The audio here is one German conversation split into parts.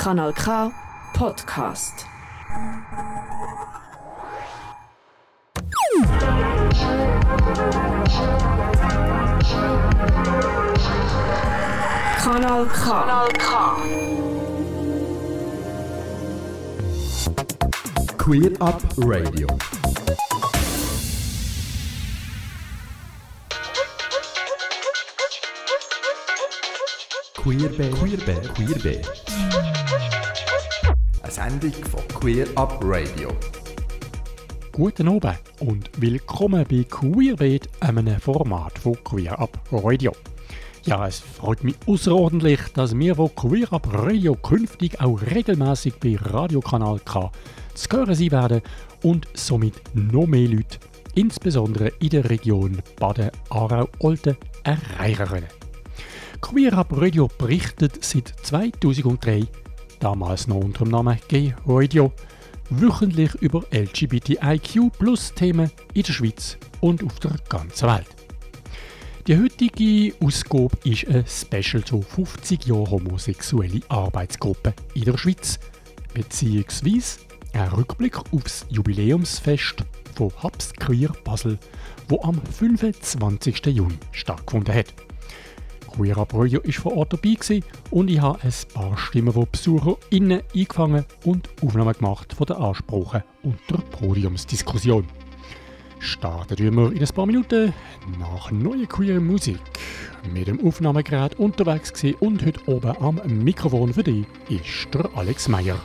Kanal K Podcast. Kanal K. Kanal K. Queer Up Radio. Queerbe, Queerbe, Queerbe. Eine Sendung von Queer Up Radio. Guten Abend und willkommen bei Queerbeat, einem Format von Queer Up Radio. Ja, es freut mich außerordentlich, dass wir von Queer Up Radio künftig auch regelmäßig bei Radiokanal K zu hören sein werden und somit noch mehr Leute, insbesondere in der Region Baden-Aarau-Olten, erreichen können. Queer Up Radio berichtet seit 2003, damals noch unter dem Namen Gay Radio, wöchentlich über LGBTIQ plus Themen in der Schweiz und auf der ganzen Welt. Die heutige Ausgabe ist ein Special zu 50 Jahren homosexuelle Arbeitsgruppe in der Schweiz, beziehungsweise ein Rückblick aufs Jubiläumsfest von Hubs Queer Basel, wo am 25. Juni stattgefunden hat. Up Radio war vor Ort dabei gewesen und ich habe ein paar Stimmen von BesucherInnen eingefangen und Aufnahmen gemacht von den Ansprachen und der Podiumsdiskussion. Starten wir in ein paar Minuten nach neuer queer Musik. Mit dem Aufnahmegerät unterwegs gewesen und heute oben am Mikrofon für dich ist der Alex Meyer.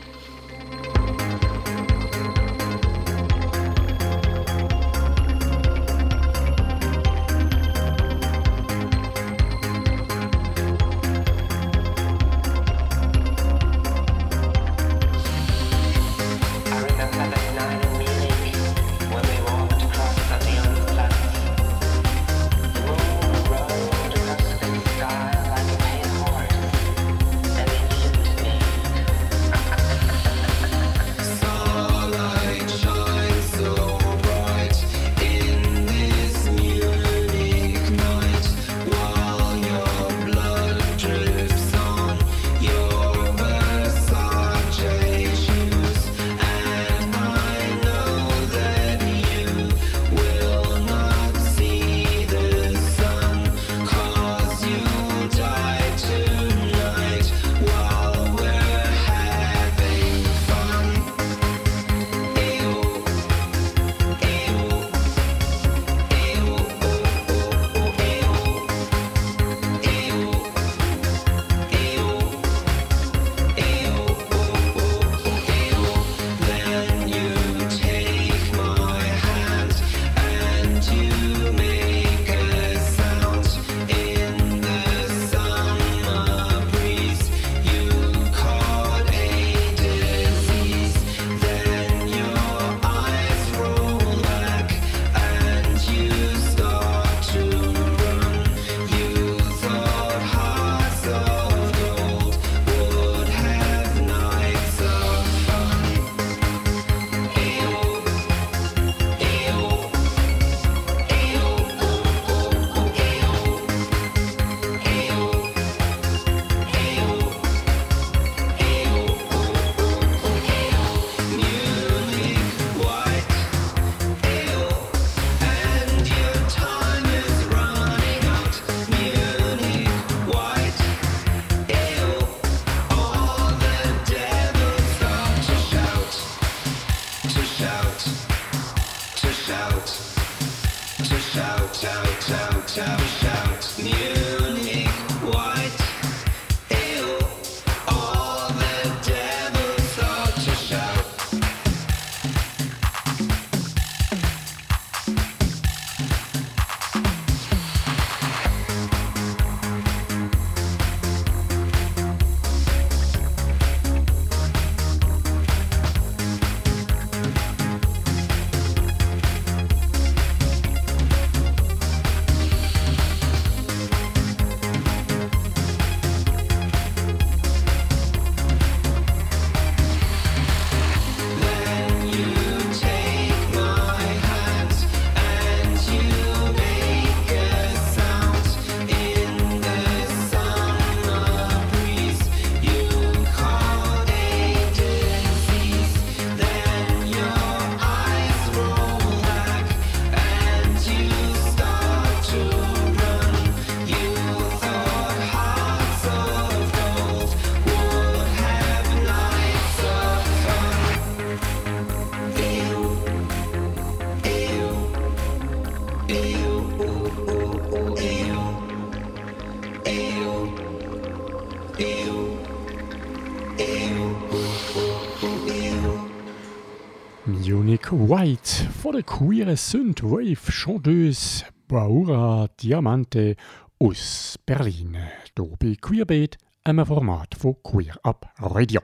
White von der queeren Synthwave Chanteuse Baura Diamante aus Berlin. Hier bei Queerbeat, einem Format von Queer Up Radio.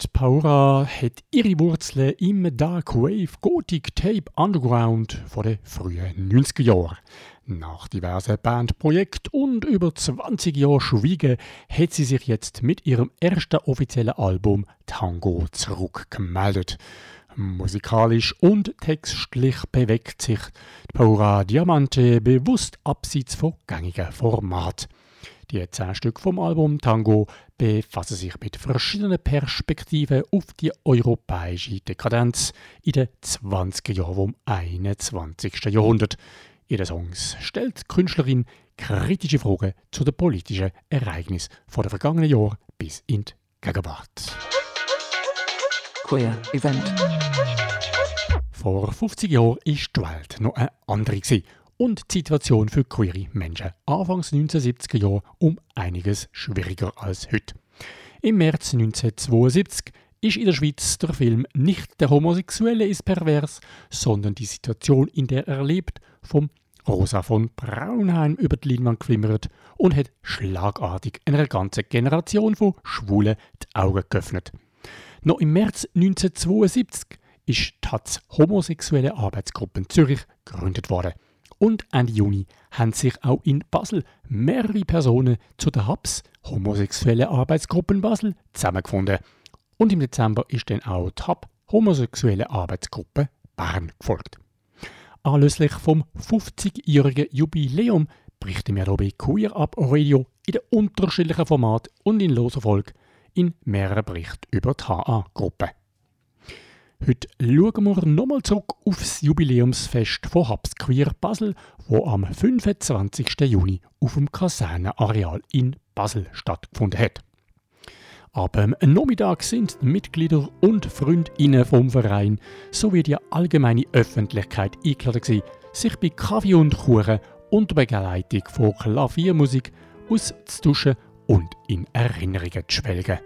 Die Paura hat ihre Wurzeln im Dark Wave Gothic Tape Underground von den frühen 90er Jahren. Nach diversen Bandprojekten und über 20 Jahren Schweigen hat sie sich jetzt mit ihrem ersten offiziellen Album Tango zurückgemeldet. Musikalisch und textlich bewegt sich Paura Diamante bewusst abseits von gängigen Formaten. Die zehn Stück vom Album Tango befassen sich mit verschiedenen Perspektiven auf die europäische Dekadenz in den 20er Jahren vom 21. Jahrhundert. Den Songs stellt Künstlerin kritische Fragen zu den politischen Ereignissen der vergangenen Jahre bis in die Gegenwart. Queer Event. Vor 50 Jahren war die Welt noch eine andere und die Situation für queere Menschen anfangs 1970er Jahre um einiges schwieriger als heute. Im März 1972 ist in der Schweiz der Film nicht der Homosexuelle ist pervers, sondern die Situation, in der er lebt, vom Rosa von Braunheim über die Leinwand geflimmert und hat schlagartig einer ganzen Generation von Schwulen die Augen geöffnet. Noch im März 1972 ist TAZ Homosexuelle Arbeitsgruppe Zürich gegründet worden. Und Ende Juni haben sich auch in Basel mehrere Personen zu der HABS Homosexuelle Arbeitsgruppen Basel zusammengefunden. Und im Dezember ist dann auch die HAB Homosexuelle Arbeitsgruppe Bern gefolgt. Anlässlich vom 50-jährigen Jubiläum berichten wir hier bei Queer Up Radio in den unterschiedlichen Formaten und in loser Folge in mehreren Berichten über die HA-Gruppe. Heute schauen wir nochmal zurück auf das Jubiläumsfest von Habs Queer Basel, wo am 25. Juni auf dem Kasernenareal in Basel stattgefunden hat. Ab dem Nachmittag sind Mitglieder und Freundinnen vom Verein sowie die allgemeine Öffentlichkeit eingeladen sich bei Kaffee und Kuchen unter Begleitung von Klaviermusik auszuduschen und in Erinnerungen zu schwelgen.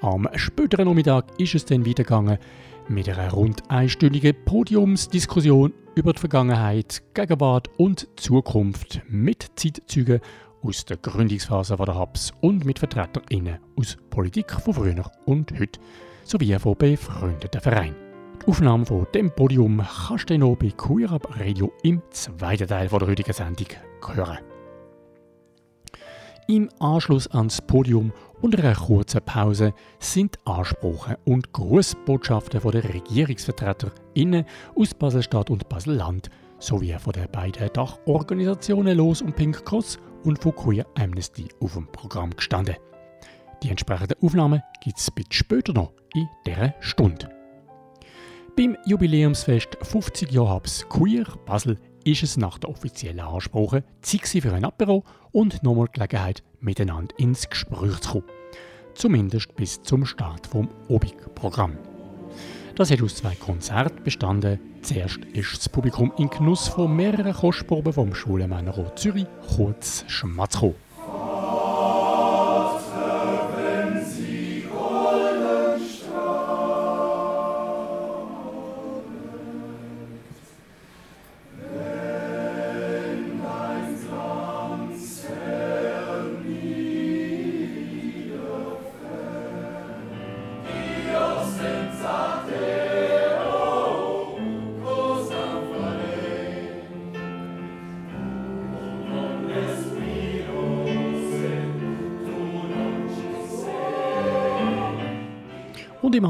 Am späteren Nachmittag ist es dann weitergegangen mit einer rund einstündigen Podiumsdiskussion über die Vergangenheit, Gegenwart und Zukunft mit Zeitzeugen aus der Gründungsphase der HABS und mit VertreterInnen aus Politik von früher und heute sowie von befreundeten Vereinen. Die Aufnahme von dem Podium kannst du noch bei Queer Up Radio im zweiten Teil der heutigen Sendung hören. Im Anschluss ans Podium und einer kurzen Pause sind Ansprachen und Grußbotschaften von den RegierungsvertreterInnen aus Baselstadt und Baselland sowie von den beiden Dachorganisationen Los und Pink Cross und von Queer Amnesty auf dem Programm gestanden. Die entsprechenden Aufnahmen gibt es bitte später noch in dieser Stunde. Beim Jubiläumsfest 50 Jahre Habs Queer Basel ist es nach der offiziellen Ansprache Zeit für ein Apero und nochmal Gelegenheit, miteinander ins Gespräch zu kommen. Zumindest bis zum Start vom Obig-Programm. Das hat aus zwei Konzerten bestanden. Zuerst ist das Publikum in Genuss von mehreren Kostproben vom Schulenmännerrot Zürich, kurz Schmatz gekommen.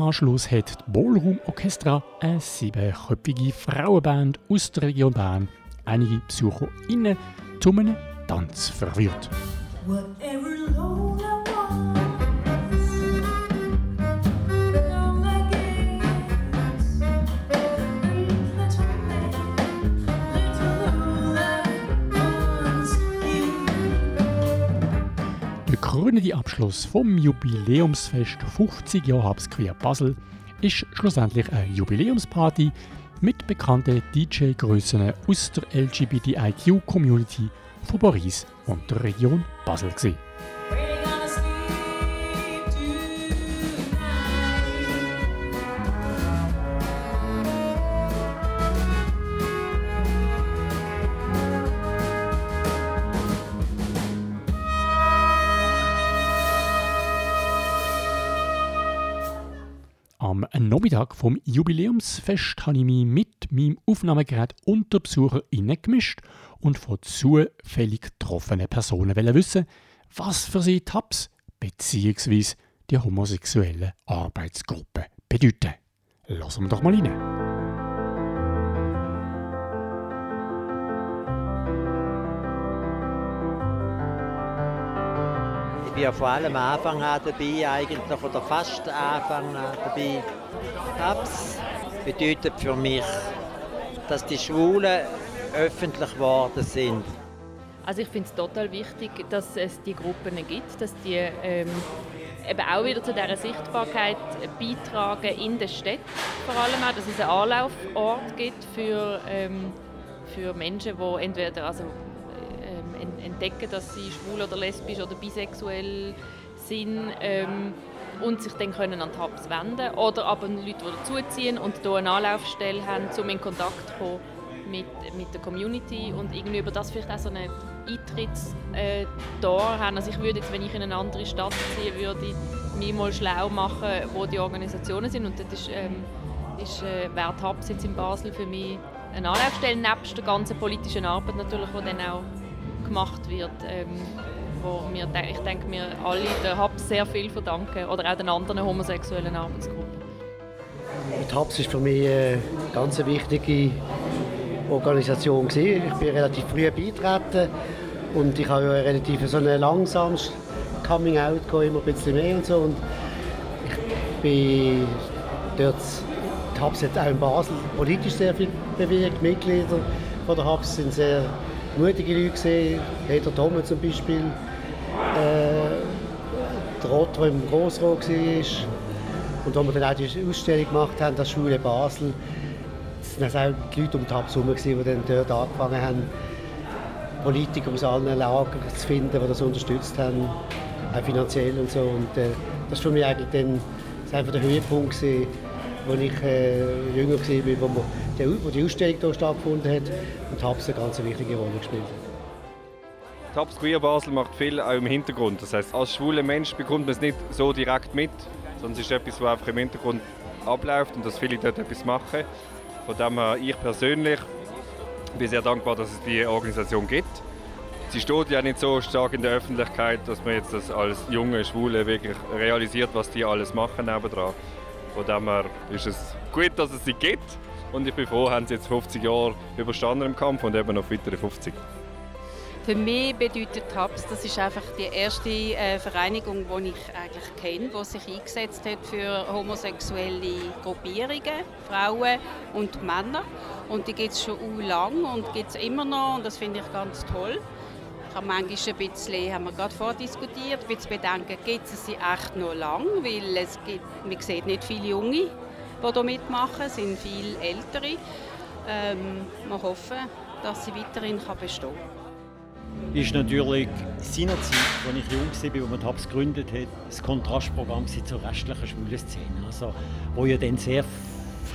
Anschluss hat die Ballroom Orchestra, eine siebenköpfige Frauenband aus der Region Bern, einige BesucherInnen zu einem Tanz verwirrt. Whatever load krönende Abschluss vom Jubiläumsfest 50 Jahre Habs Queer Basel ist schlussendlich eine Jubiläumsparty mit bekannten DJ-Grössen aus der LGBTIQ-Community von Paris und der Region Basel. Gewesen. Nachmittag vom Jubiläumsfest habe ich mich mit meinem Aufnahmegerät unter BesucherInnen gemischt und von zufällig getroffenen Personen wissen, was für sie Tabs bzw. die homosexuelle Arbeitsgruppe bedeuten. Lassen wir doch mal rein. Bin vor allem am Anfang an dabei, eigentlich oder fast Anfang an dabei. Tabs bedeutet für mich, dass die Schwulen öffentlich geworden sind. Also ich finde es total wichtig, dass es die Gruppen gibt, dass die ähm, eben auch wieder zu dieser Sichtbarkeit beitragen in der Stadt. Vor allem auch, dass es einen Anlaufort gibt für, ähm, für Menschen, die entweder also, entdecken, dass sie schwul oder lesbisch oder bisexuell sind ähm, und sich dann können an Hubs wenden oder aber Leute, die dazuziehen und hier eine Anlaufstelle haben, um in Kontakt zu kommen mit, mit der Community und irgendwie über das vielleicht auch so einen Eintrittstor äh, haben. Also ich würde jetzt, wenn ich in eine andere Stadt ziehe, würde ich mich mal schlau machen, wo die Organisationen sind und das ist, ähm, ist äh, Wert Hubs jetzt in Basel für mich eine Anlaufstelle, nebst der ganzen politischen Arbeit natürlich, die dann auch gemacht wird. Ähm, wo wir, ich denke, wir alle den Hubs sehr viel verdanken oder auch den anderen homosexuellen Arbeitsgruppen. Die TAPS ist für mich eine ganz wichtige Organisation. gewesen. Ich bin relativ früh beigetreten und ich habe ja relativ so ein langsames Coming-out, gehabt, immer ein bisschen mehr und so. Und ich bin dort, die HAPS hat auch in Basel politisch sehr viel bewegt. Mitglieder von der HAPS sind sehr mutige Leute gewesen. Peter Thomme zum Beispiel, äh, der Rott, der im Grossrot war. Und als wir dann auch die Ausstellung gemacht haben, das Schule Basel, das waren auch die Leute um die gewesen, die dann dort angefangen haben, Politiker aus allen Lagern zu finden, die das unterstützt haben, auch finanziell und so. Und äh, das war für mich eigentlich dann das war einfach der Höhepunkt, gewesen, als ich äh, jünger war, wir, die, wo die Ausstellung hier stattgefunden hat und Habs eine ganz wichtige Rolle gespielt. Tabs Queer Basel macht viel auch im Hintergrund. Das heißt, als schwuler Mensch bekommt man es nicht so direkt mit, sondern es ist etwas, was einfach im Hintergrund abläuft und dass viele dort etwas machen. Von dem her, ich persönlich bin sehr dankbar, dass es diese Organisation gibt. Sie steht ja nicht so stark in der Öffentlichkeit, dass man jetzt das als junge Schwule wirklich realisiert, was die alles machen nebendran. Von dem her ist es gut, dass es sie gibt. Und ich bin froh, haben sie jetzt 50 Jahre überstanden im Kampf und eben noch weitere 50. Für mich bedeutet HAPS, das ist einfach die erste äh, Vereinigung, die ich eigentlich kenne, die sich eingesetzt hat für homosexuelle Gruppierungen, Frauen und Männer. Und die gibt es schon u lang und gibt es immer noch und das finde ich ganz toll. Ich habe manchmal ein bisschen, haben wir gerade vordiskutiert, ein bisschen Bedenken, gibt es sie echt noch lang, weil es gibt, man sieht nicht viele Junge, die hier mitmachen, es sind viel Ältere. Ähm, wir hoffen, dass sie weiterhin bestehen kann. ist natürlich seinerzeit, als ich jung war, als man TAPS gegründet hat, das Kontrastprogramm zur restlichen schwulen Szene. Also, wo ja dann sehr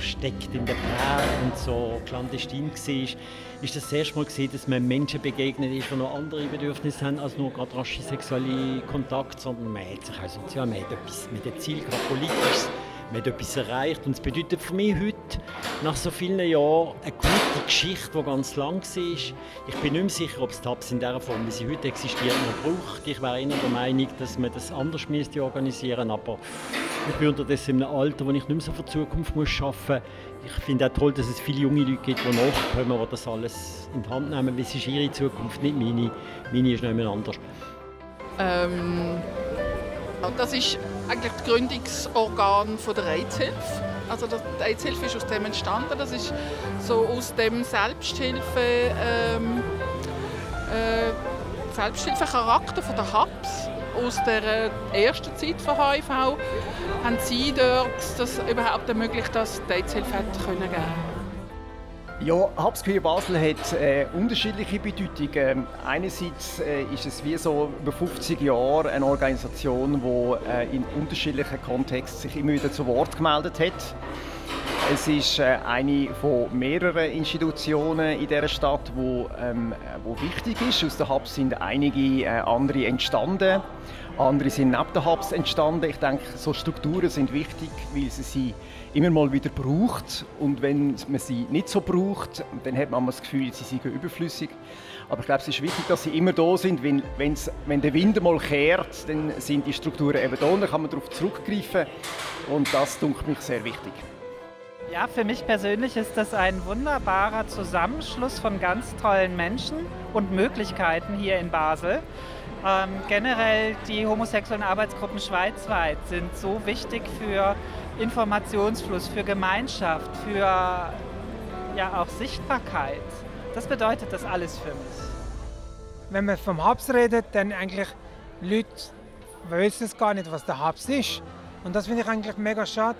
versteckt in der Bär und so clandestin war, ist das, das erste Mal gesehen, dass man Menschen begegnet ist, die noch andere Bedürfnisse haben als nur gerade rasche sexuelle Kontakt, sondern man hat sich auch sozial, man hat etwas, hat ein Ziel gehabt, politisches, man hat etwas erreicht und es bedeutet für mich heute, nach so vielen Jahren, eine gute Geschichte, die ganz lang war. Ich bin nicht mehr sicher, ob es TAPS in der Form, wie sie heute existiert, noch braucht. Ich wäre eher der Meinung, dass man das anders müsste organisieren aber ich bin unterdessen in einem Alter, wo ich nicht mehr so für die Zukunft muss arbeiten muss. Ich finde auch toll, dass es viele junge Leute gibt, die nachkommen, die das alles in die Hand nehmen, es ist ihre Zukunft, nicht meine. Meine ist nicht mehr anders. Ähm, das ist eigentlich das Gründungsorgan der AIDS-Hilfe. Also die AIDS-Hilfe ist aus dem entstanden. Das ist so aus dem Selbsthilfe, ähm, äh, Selbsthilfecharakter von der HAPS aus der ersten Zeit von HIV, haben Sie dort das überhaupt ermöglicht, dass die AIDS-Hilfe können geben Ja, Hubs Queer Basel hat äh, unterschiedliche Bedeutungen. Einerseits äh, ist es wie so über 50 Jahre eine Organisation, die äh, in unterschiedlichen Kontexten sich immer wieder zu Wort gemeldet hat. Es ist äh, eine von mehreren Institutionen in dieser Stadt, wo, ähm, wo wichtig ist. Aus den Hubs sind einige äh, andere entstanden. Andere sind neben den Hubs entstanden. Ich denke, so Strukturen sind wichtig, weil sie sie immer mal wieder braucht. Und wenn man sie nicht so braucht, dann hat man das Gefühl, sie seien überflüssig. Aber ich glaube, es ist wichtig, dass sie immer da sind. Wenn, wenn's, wenn der Wind mal kehrt, dann sind die Strukturen eben da. Dann kann man darauf zurückgreifen. Und das dunkelt mich sehr wichtig. Ja, für mich persönlich ist das ein wunderbarer Zusammenschluss von ganz tollen Menschen und Möglichkeiten hier in Basel. Ähm, generell die homosexuellen Arbeitsgruppen schweizweit sind so wichtig für Informationsfluss, für Gemeinschaft, für ja auch Sichtbarkeit. Das bedeutet das alles für mich. Wenn man vom Hubs redet, dann eigentlich Leute wissen es gar nicht, was der Hubs ist. Und das finde ich eigentlich mega schade.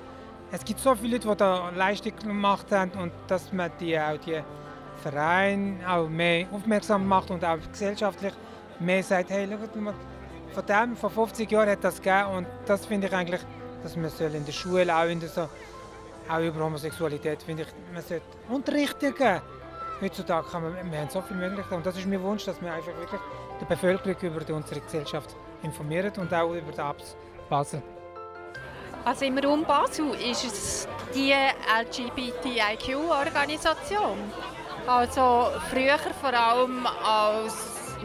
Es gibt so viele Leute, die da Leistung gemacht haben und dass man die auch die Vereine auch mehr aufmerksam macht und auch gesellschaftlich mehr sagt, hey, schaut mal, von dem, vor 50 Jahren hat das gegeben und das finde ich eigentlich, dass man soll in der Schule auch in der so, auch über Homosexualität finde ich, man sollte Unterrichte geben. Heutzutage haben wir, wir haben so viele Möglichkeiten und das ist mein Wunsch, dass wir einfach wirklich die Bevölkerung über unsere Gesellschaft informieren und auch über die Apps Basel. Also im Raum Basel ist es die LGBTIQ-Organisation. Also früher vor allem als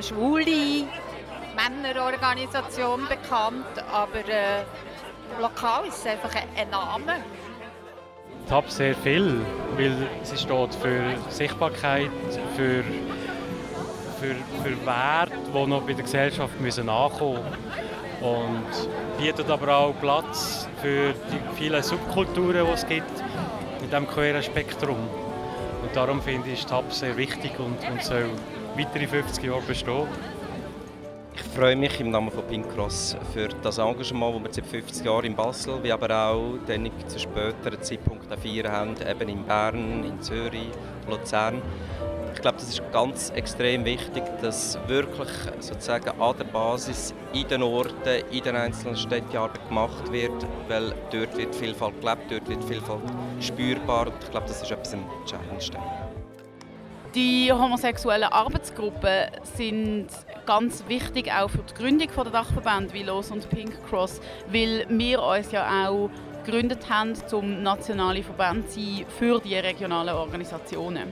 schwule Männerorganisation bekannt, aber äh, lokal ist es einfach ein Name. Habe sehr viel, weil sie steht für Sichtbarkeit, für, für, für Werte, die noch bei der Gesellschaft müssen ankommen müssen. Und bietet aber auch Platz für die vielen Subkulturen, die es gibt in diesem queeren Spektrum. Und darum finde ich TAP sehr wichtig und, und soll weitere 50 Jahre bestehen. Ich freue mich im Namen von Pink Cross für das Engagement, das wir seit 50 Jahren in Basel, wie aber auch dann zu späteren Zeitpunkten feiern haben, eben in Bern, in Zürich, Luzern. Ich glaube, das ist ganz extrem wichtig, dass wirklich sozusagen an der Basis in den Orten, in den einzelnen Städten Arbeit gemacht wird, weil dort wird Vielfalt gelebt, dort wird Vielfalt spürbar und ich glaube, das ist etwas Entscheidendes. Die homosexuellen Arbeitsgruppen sind ganz wichtig auch für die Gründung der Dachverbände wie Los und Pink Cross, weil wir uns ja auch gegründet haben, um nationale Verbände zu sein für die regionalen Organisationen.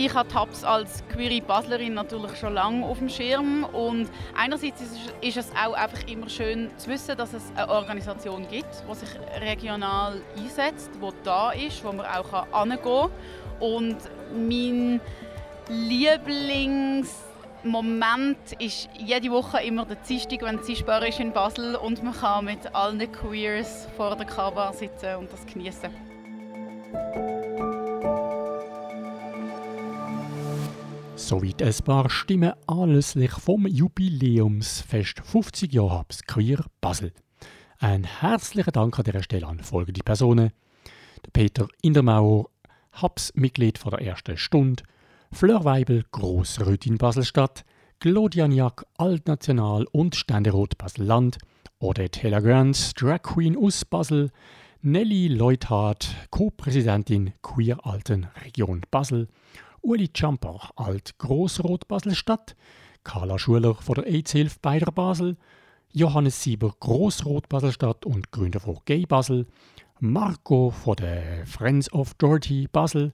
Ich habe TAPS als queere Baslerin natürlich schon lange auf dem Schirm und einerseits ist es auch einfach immer schön zu wissen, dass es eine Organisation gibt, die sich regional einsetzt, die da ist, wo man auch hingehen kann. Und mein Lieblingsmoment ist jede Woche immer der Dienstag, wenn Zischbar ist in Basel und man kann mit allen Queers vor der Kaba sitzen und das genießen. Soweit ein paar Stimmen anlässlich vom Jubiläumsfest 50 Jahre Hubs Queer Basel. Ein herzlichen Dank an dieser Stelle an folgende Personen. Peter Indermauer, Hubs-Mitglied der ersten Stunde, Fleur Weibel, Grossrötin Baselstadt, Claudia Niak, Altnational und Ständerat Basel-Land, Odette Heller-Grants, Drag Queen aus Basel, Nelly Leuthardt, Co-Präsidentin Queer Alten Region Basel, Uli Champer, Alt Grossrot Basel-Stadt, Carla Schuler von der AIDS-Hilfe Beider Basel, Johannes Sieber, Grossrot Basel-Stadt und Gründer von Gay Basel, Marco von der Friends of Dorothy Basel,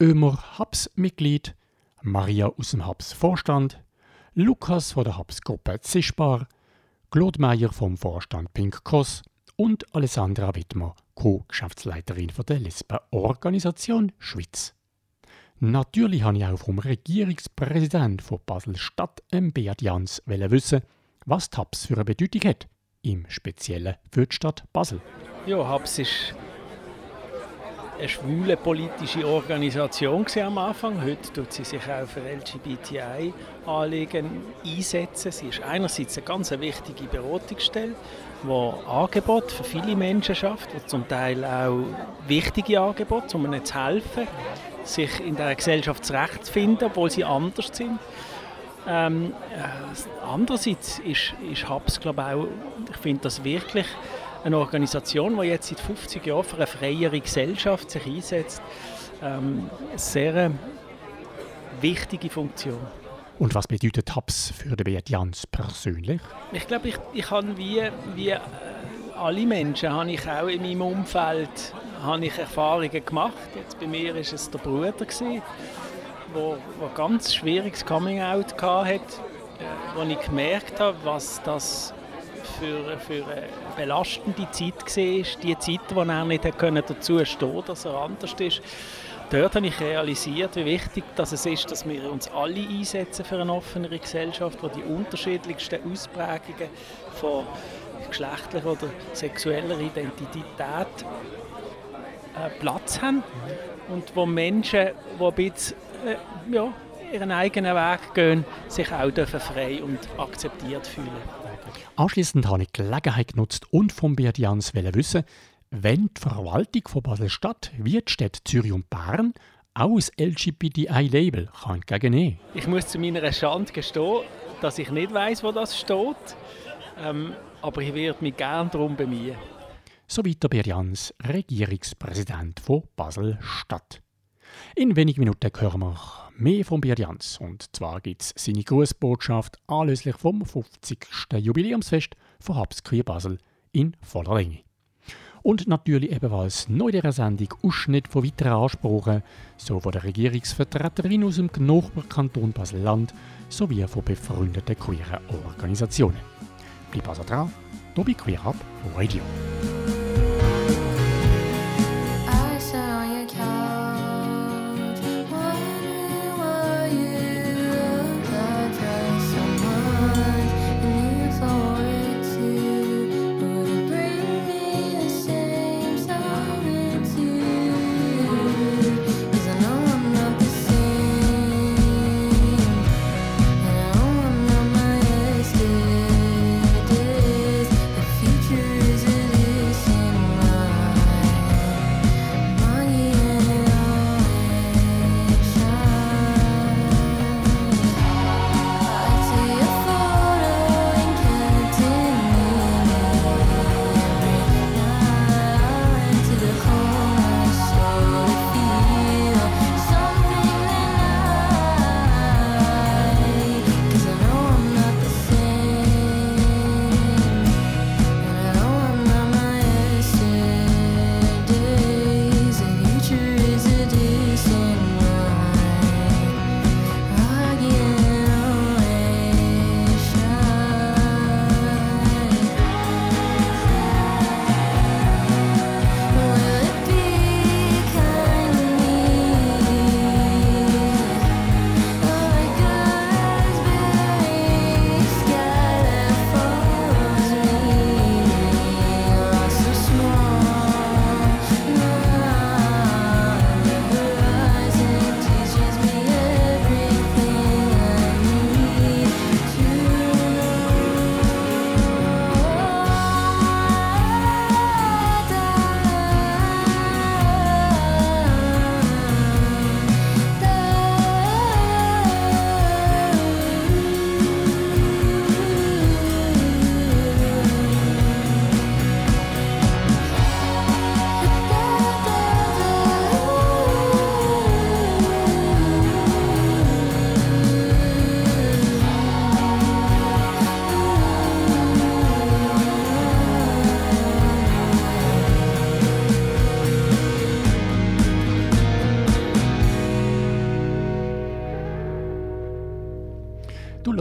Ömer Hubs-Mitglied, Maria aus dem Hubs-Vorstand, Lukas von der Hubs-Gruppe Zischbar, Claude Meyer vom Vorstand Pink Cross und Alessandra Wittmer, Co-Geschäftsleiterin der Lesben-Organisation Schweiz. Natürlich wollte ich auch vom Regierungspräsident von Basel-Stadt, Beat Jans, wissen, was TAPS für eine Bedeutung hat, im Speziellen für die Stadt Basel. Ja, Hubs ist eine schwule politische Organisation am Anfang. Heute tut sie sich auch für LGBTI-Anliegen einsetzen. Sie ist einerseits eine ganz wichtige Beratungsstelle, die Angebote für viele Menschen schafft, die zum Teil auch wichtige Angebote, um ihnen zu helfen, sich in der Gesellschaft zurechtzufinden, obwohl sie anders sind. Ähm, äh, andererseits ist, ist HAPS, glaube ich, auch, ich finde das wirklich eine Organisation, die jetzt seit 50 Jahren für eine freiere Gesellschaft sich einsetzt. Ähm, eine sehr wichtige Funktion. Und was bedeutet HAPS für den Beat Jans persönlich? Ich glaube, ich, ich habe wie, wie äh, alle Menschen, habe ich auch in meinem Umfeld habe ich Erfahrungen gemacht. Jetzt bei mir war es der Bruder, gewesen, wo, ganz schwieriges Coming-out hatte, äh, wo ich gemerkt habe, was das für, für eine belastende Zeit war. Die Zeit, wo er nicht dazu stehen konnte, dass er anders ist. Dort habe ich realisiert, wie wichtig dass es ist, dass wir uns alle einsetzen für eine offenere Gesellschaft, wo die unterschiedlichsten Ausprägungen von geschlechtlicher oder sexueller Identität äh, Platz haben und wo Menschen, die ein bisschen, äh, ja, ihren eigenen Weg gehen, sich auch dürfen frei und akzeptiert fühlen. Anschließend habe ich die Gelegenheit genutzt und vom Beat Jans wissen, wenn die Verwaltung von Basel-Stadt wie die Städte Zürich und Bern auch ein LGBTI-Label kann entgegennehmen Ich muss zu meiner Schande gestehen, dass ich nicht weiß, wo das steht. Ähm, aber ich werde mich gerne darum bemühen. Soweit der Beat Jans, Regierungspräsident von Basel-Stadt. In wenigen Minuten hören wir mehr von Beat Jans. Und zwar gibt es seine Grußbotschaft anlässlich vom 50. Jubiläumsfest von Habs Queer Basel in voller Länge. Und natürlich ebenfalls neu dieser Sendung Ausschnitt von weiteren Ansprachen, so von der Regierungsvertreterin aus dem Nachbarkanton Basel-Land sowie von befreundeten queeren Organisationen. Bleib also dran, hier bei Queer Up Radio.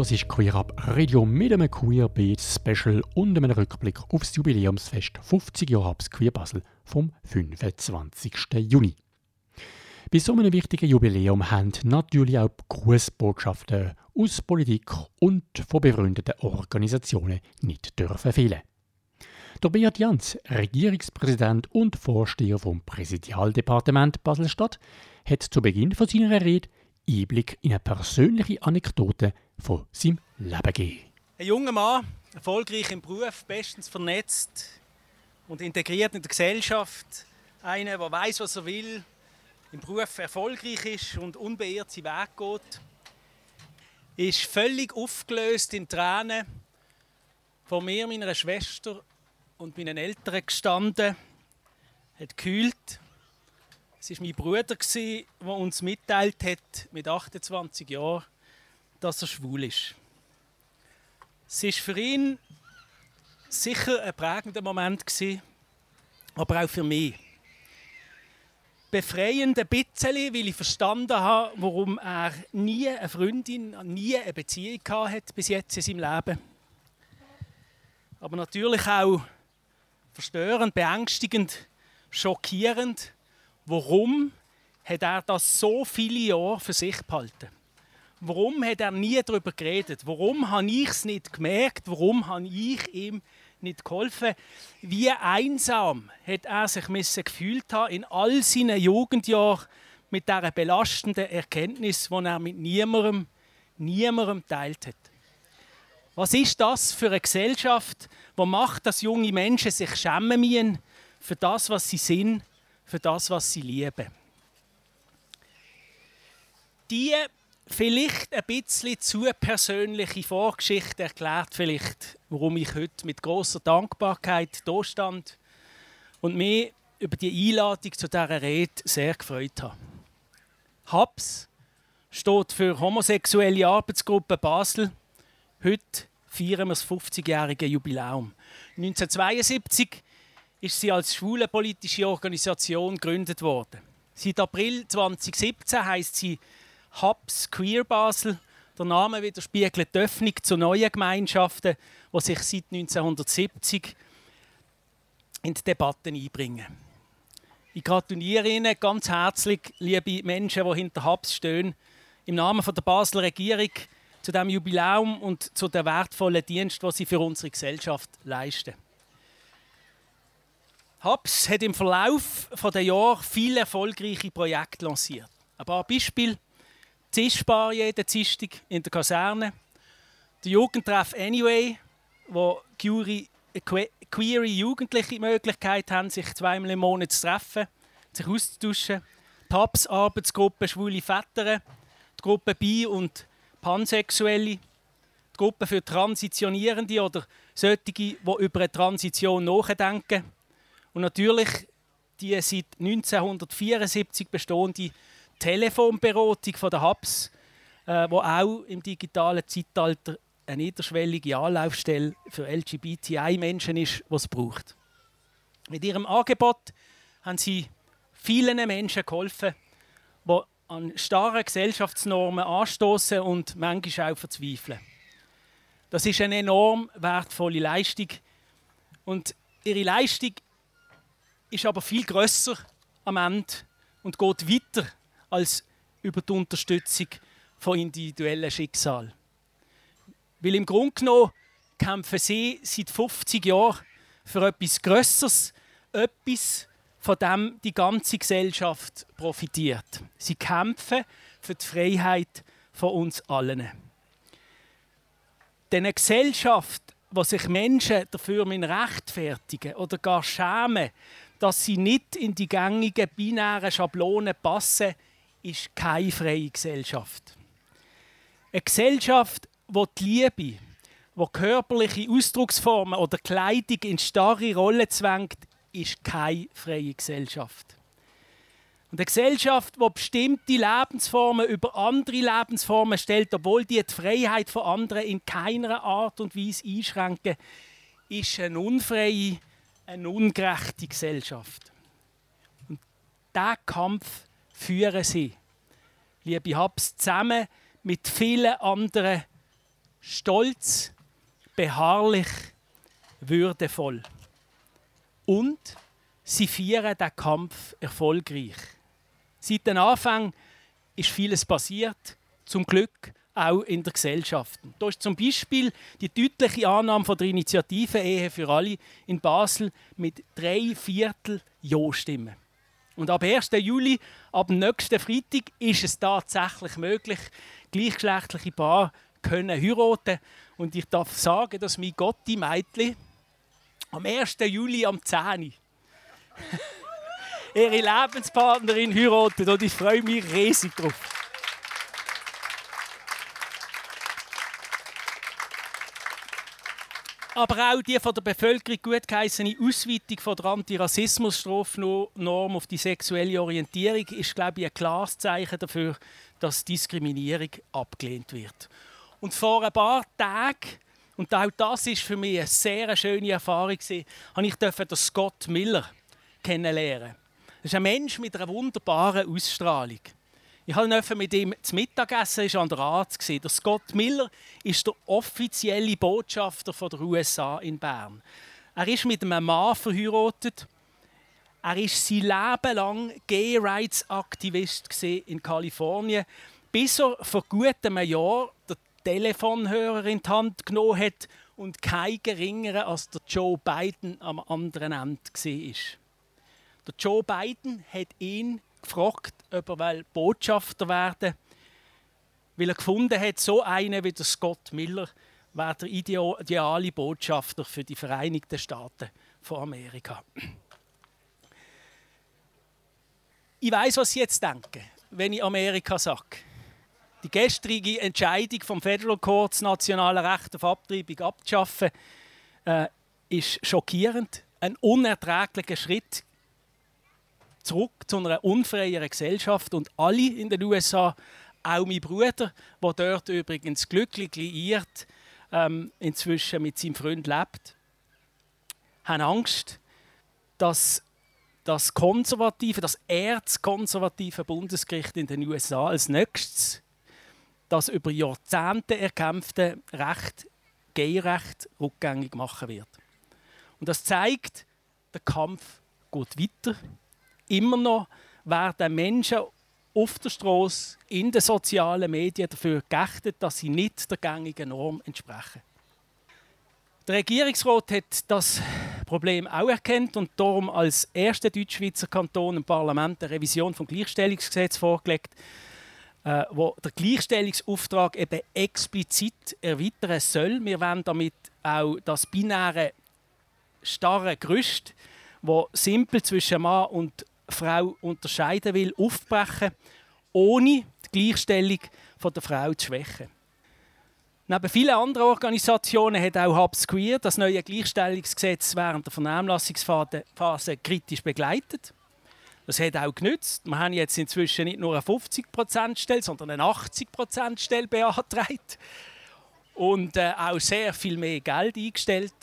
Du hörst Queer Up Radio mit einem Queer Beat Special und einem Rückblick aufs Jubiläumsfest 50 Jahre Habs Queer Basel vom 25. Juni. Bei so einem wichtigen Jubiläum haben natürlich auch Grußbotschaften aus Politik und von befreundeten Organisationen nicht dürfen fehlen. Der Beat Jans, Regierungspräsident und Vorsteher vom Präsidialdepartement Basel-Stadt, hat zu Beginn von seiner Rede Einblick in eine persönliche Anekdote von seinem Leben gegeben. Ein junger Mann, erfolgreich im Beruf, bestens vernetzt und integriert in der Gesellschaft. Einer, der weiß, was er will, im Beruf erfolgreich ist und unbeirrt seinen Weg geht. Ist völlig aufgelöst in Tränen vor mir, meiner Schwester und meinen Eltern gestanden, hat gekühlt. Es war mein Bruder, der uns mitteilt hat, mit 28 Jahren, dass er schwul ist. Es war für ihn sicher ein prägender Moment, aber auch für mich. Befreiend ein bisschen, weil ich verstanden habe, warum er nie eine Freundin, nie eine Beziehung hat bis jetzt in seinem Leben. Aber natürlich auch verstörend, beängstigend, schockierend. Warum hat er das so viele Jahre für sich behalten? Warum hat er nie darüber geredet? Warum habe ich es nicht gemerkt? Warum habe ich ihm nicht geholfen? Wie einsam hat er sich müssen gefühlt haben in all seinen Jugendjahren mit dieser belastenden Erkenntnis, die er mit niemandem, niemandem teilt hat. Was ist das für eine Gesellschaft, die macht, dass junge Menschen sich schämen müssen für das, was sie sind, für das, was sie lieben? Die vielleicht ein bisschen zu persönliche Vorgeschichte erklärt vielleicht, warum ich heute mit großer Dankbarkeit da stand und mich über die Einladung zu dieser Rede sehr gefreut habe. HABS steht für Homosexuelle Arbeitsgruppe Basel Heute feiern wir das 50-jährige Jubiläum. 1972 ist sie als schwule politische Organisation gegründet worden. Seit April 2017 heißt sie Hubs Queer Basel. Der Name widerspiegelt die Öffnung zu neuen Gemeinschaften, die sich seit 1970 in die Debatten einbringen. Ich gratuliere Ihnen ganz herzlich, liebe Menschen, die hinter Hubs stehen, im Namen der Basler Regierung zu dem Jubiläum und zu der wertvollen Dienst, was sie für unsere Gesellschaft leisten. HABS hat im Verlauf der Jahre viele erfolgreiche Projekte lanciert. Ein paar Beispiele. Tischbar jeden Dienstag in der Kaserne. Der Jugendtreff Anyway, wo queere, queere Jugendliche die Möglichkeit haben, sich zweimal im Monat zu treffen, sich auszutauschen. Die HABS-Arbeitsgruppe Schwule Väter, die Gruppe Bi und Pansexuelle, die Gruppe für Transitionierende oder solche, die über eine Transition nachdenken. Und natürlich die seit 1974 bestehende Telefonberatung von der HABS, äh, wo auch im digitalen Zeitalter eine niederschwellige Anlaufstelle für LGBTI-Menschen ist, was es braucht. Mit ihrem Angebot haben sie vielen Menschen geholfen, die an starren Gesellschaftsnormen anstoßen und manchmal auch verzweifeln. Das ist eine enorm wertvolle Leistung und ihre Leistung ist aber viel größer am Ende und geht weiter als über die Unterstützung von individuellen Schicksalen. Weil im Grunde genommen kämpfen sie seit 50 Jahren für etwas Größeres, etwas, von dem die ganze Gesellschaft profitiert. Sie kämpfen für die Freiheit von uns allen. Denn eine Gesellschaft, wo sich Menschen dafür rechtfertigen oder gar schämen, dass sie nicht in die gängigen binären Schablonen passen, ist keine freie Gesellschaft. Eine Gesellschaft, wo die Liebe, wo körperliche Ausdrucksformen oder Kleidung in starre Rollen zwängt, ist keine freie Gesellschaft. Und eine Gesellschaft, die bestimmte Lebensformen über andere Lebensformen stellt, obwohl die die Freiheit von anderen in keiner Art und Weise einschränken, ist eine unfreie, eine ungerechte Gesellschaft. Und diesen Kampf führen sie, liebe Habs, zusammen mit vielen anderen stolz, beharrlich, würdevoll. Und sie feiern den Kampf erfolgreich. Seit dem Anfang ist vieles passiert, zum Glück, auch in der Gesellschaft. Da ist zum Beispiel die deutliche Annahme von der Initiative Ehe für alle in Basel mit drei Viertel Ja-Stimmen. Und ab 1. Juli, ab nächsten Freitag, ist es tatsächlich möglich, gleichgeschlechtliche Paare können heiraten. Und ich darf sagen, dass mein Gotti Meitli am 1. Juli am 10. Uhr ihre Lebenspartnerin heiratet und ich freue mich riesig drauf. Aber auch die von der Bevölkerung gutgeheißene Ausweitung von der Antirassismus-Strafnorm auf die sexuelle Orientierung ist, glaube ich, ein klares Zeichen dafür, dass Diskriminierung abgelehnt wird. Und vor ein paar Tagen, und auch das ist für mich eine sehr schöne Erfahrung, habe ich den Scott Miller kennenlernen. Das ist ein Mensch mit einer wunderbaren Ausstrahlung. Ich habe mit ihm zu Mittagessen, ist an der Arzt gesehen. Der Scott Miller ist der offizielle Botschafter der USA in Bern. Er ist mit einem Mann verheiratet. Er ist sein Leben lang Gay Rights Aktivist in Kalifornien, bis er vor gut einem Jahr den Telefonhörer in die Hand genommen hat und kein geringerer als der Joe Biden am anderen Ende war. Der Joe Biden hat ihn gefragt, ob er Botschafter werden weil er gefunden hat, so einer wie der Scott Miller wäre der ideale Botschafter für die Vereinigten Staaten von Amerika. Ich weiß, was Sie jetzt denken, wenn ich Amerika sage. Die gestrige Entscheidung vom Federal Court, das nationale Recht auf Abtreibung abzuschaffen, äh, ist schockierend. Ein unerträglicher Schritt zurück zu einer unfreieren Gesellschaft und alle in den USA, auch mein Bruder, der dort übrigens glücklich liiert, ähm, inzwischen mit seinem Freund lebt, haben Angst, dass das konservative, das erzkonservative Bundesgericht in den USA als nächstes das über Jahrzehnte erkämpfte Recht, Gay-Recht, rückgängig machen wird. Und das zeigt, der Kampf geht weiter immer noch werden Menschen auf der Straße, in den sozialen Medien dafür geächtet, dass sie nicht der gängigen Norm entsprechen. Der Regierungsrat hat das Problem auch erkannt und darum als erster Deutschschweizer Kanton im Parlament eine Revision vom Gleichstellungsgesetz vorgelegt, äh, wo der Gleichstellungsauftrag eben explizit erweitern soll. Wir wollen damit auch das binäre starre Gerüst, wo simpel zwischen Mann und Frau unterscheiden will, aufbrechen, ohne die Gleichstellung der Frau zu schwächen. Neben vielen anderen Organisationen hat auch Hubs Queer das neue Gleichstellungsgesetz während der Vernehmlassungsphase kritisch begleitet. Das hat auch genützt. Wir haben jetzt inzwischen nicht nur eine 50%-Stelle, sondern eine 80%-Stelle beantragt. Und äh, auch sehr viel mehr Geld eingestellt,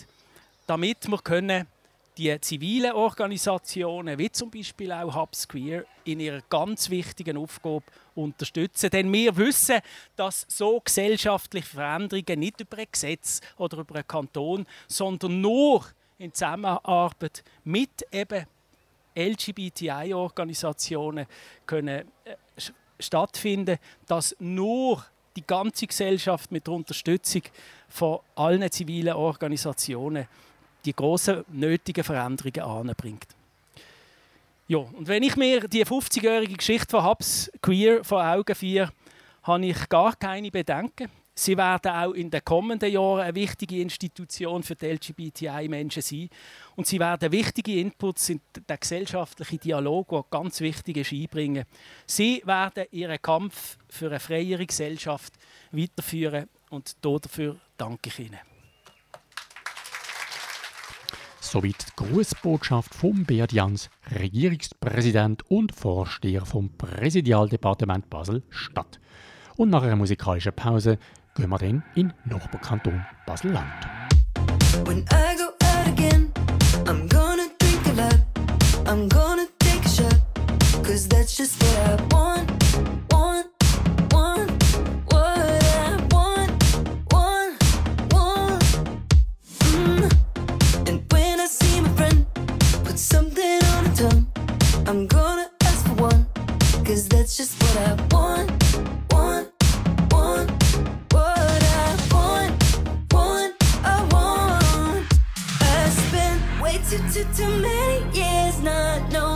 damit wir können die zivilen Organisationen, wie zum Beispiel auch Hubs Queer, in ihrer ganz wichtigen Aufgabe unterstützen. Denn wir wissen, dass so gesellschaftliche Veränderungen nicht über ein Gesetz oder über einen Kanton, sondern nur in Zusammenarbeit mit eben LGBTI-Organisationen können äh, stattfinden, dass nur die ganze Gesellschaft mit der Unterstützung von allen zivilen Organisationen die großen nötigen Veränderungen anbringt. Ja, und wenn ich mir die 50-jährige Geschichte von Hubs Queer vor Augen führe, habe ich gar keine Bedenken. Sie werden auch in den kommenden Jahren eine wichtige Institution für die LGBTI-Menschen sein. Und sie werden wichtige Inputs in den gesellschaftlichen Dialog, der ganz wichtig ist, einbringen. Sie werden ihren Kampf für eine freiere Gesellschaft weiterführen und dafür danke ich Ihnen. Soweit die Grußbotschaft vom Beat Jans, Regierungspräsident und Vorsteher vom Präsidialdepartement Basel-Stadt. Und nach einer musikalischen Pause gehen wir dann in Nachbarkanton Basel-Land. Cause that's just what I. Want, I'm gonna ask for one, cause that's just what I want, want, want, what I want, want, I want. I spent way too, too, too many years not knowing.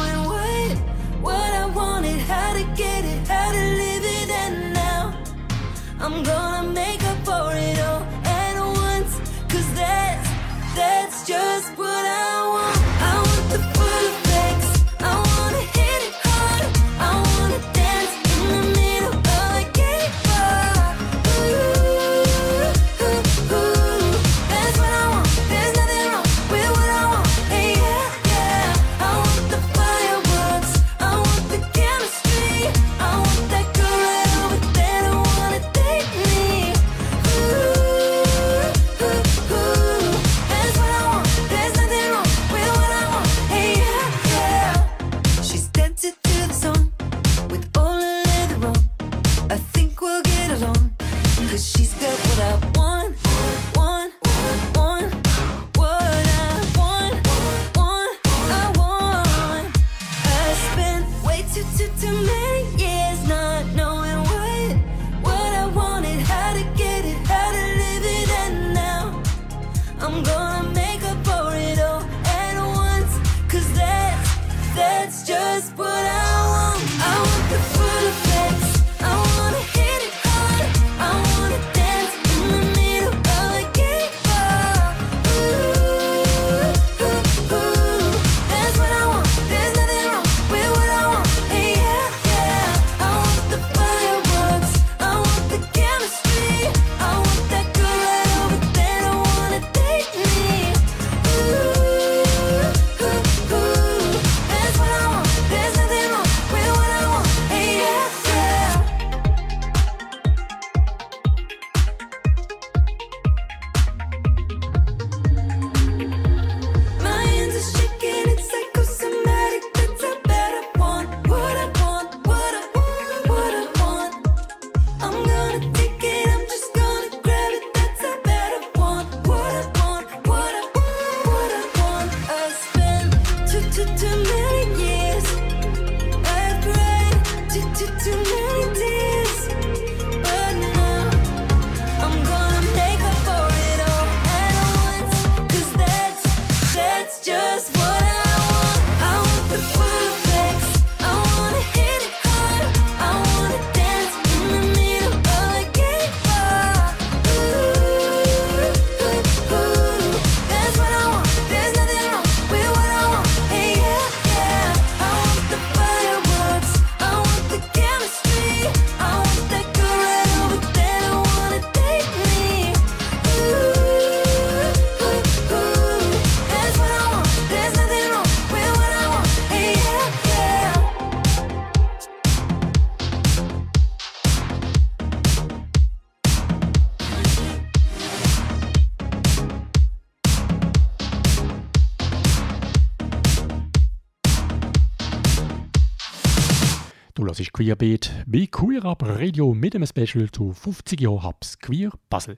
Queerbeat bei Queer Up Radio mit einem Special zu 50 Jahren Hubs Queer Basel.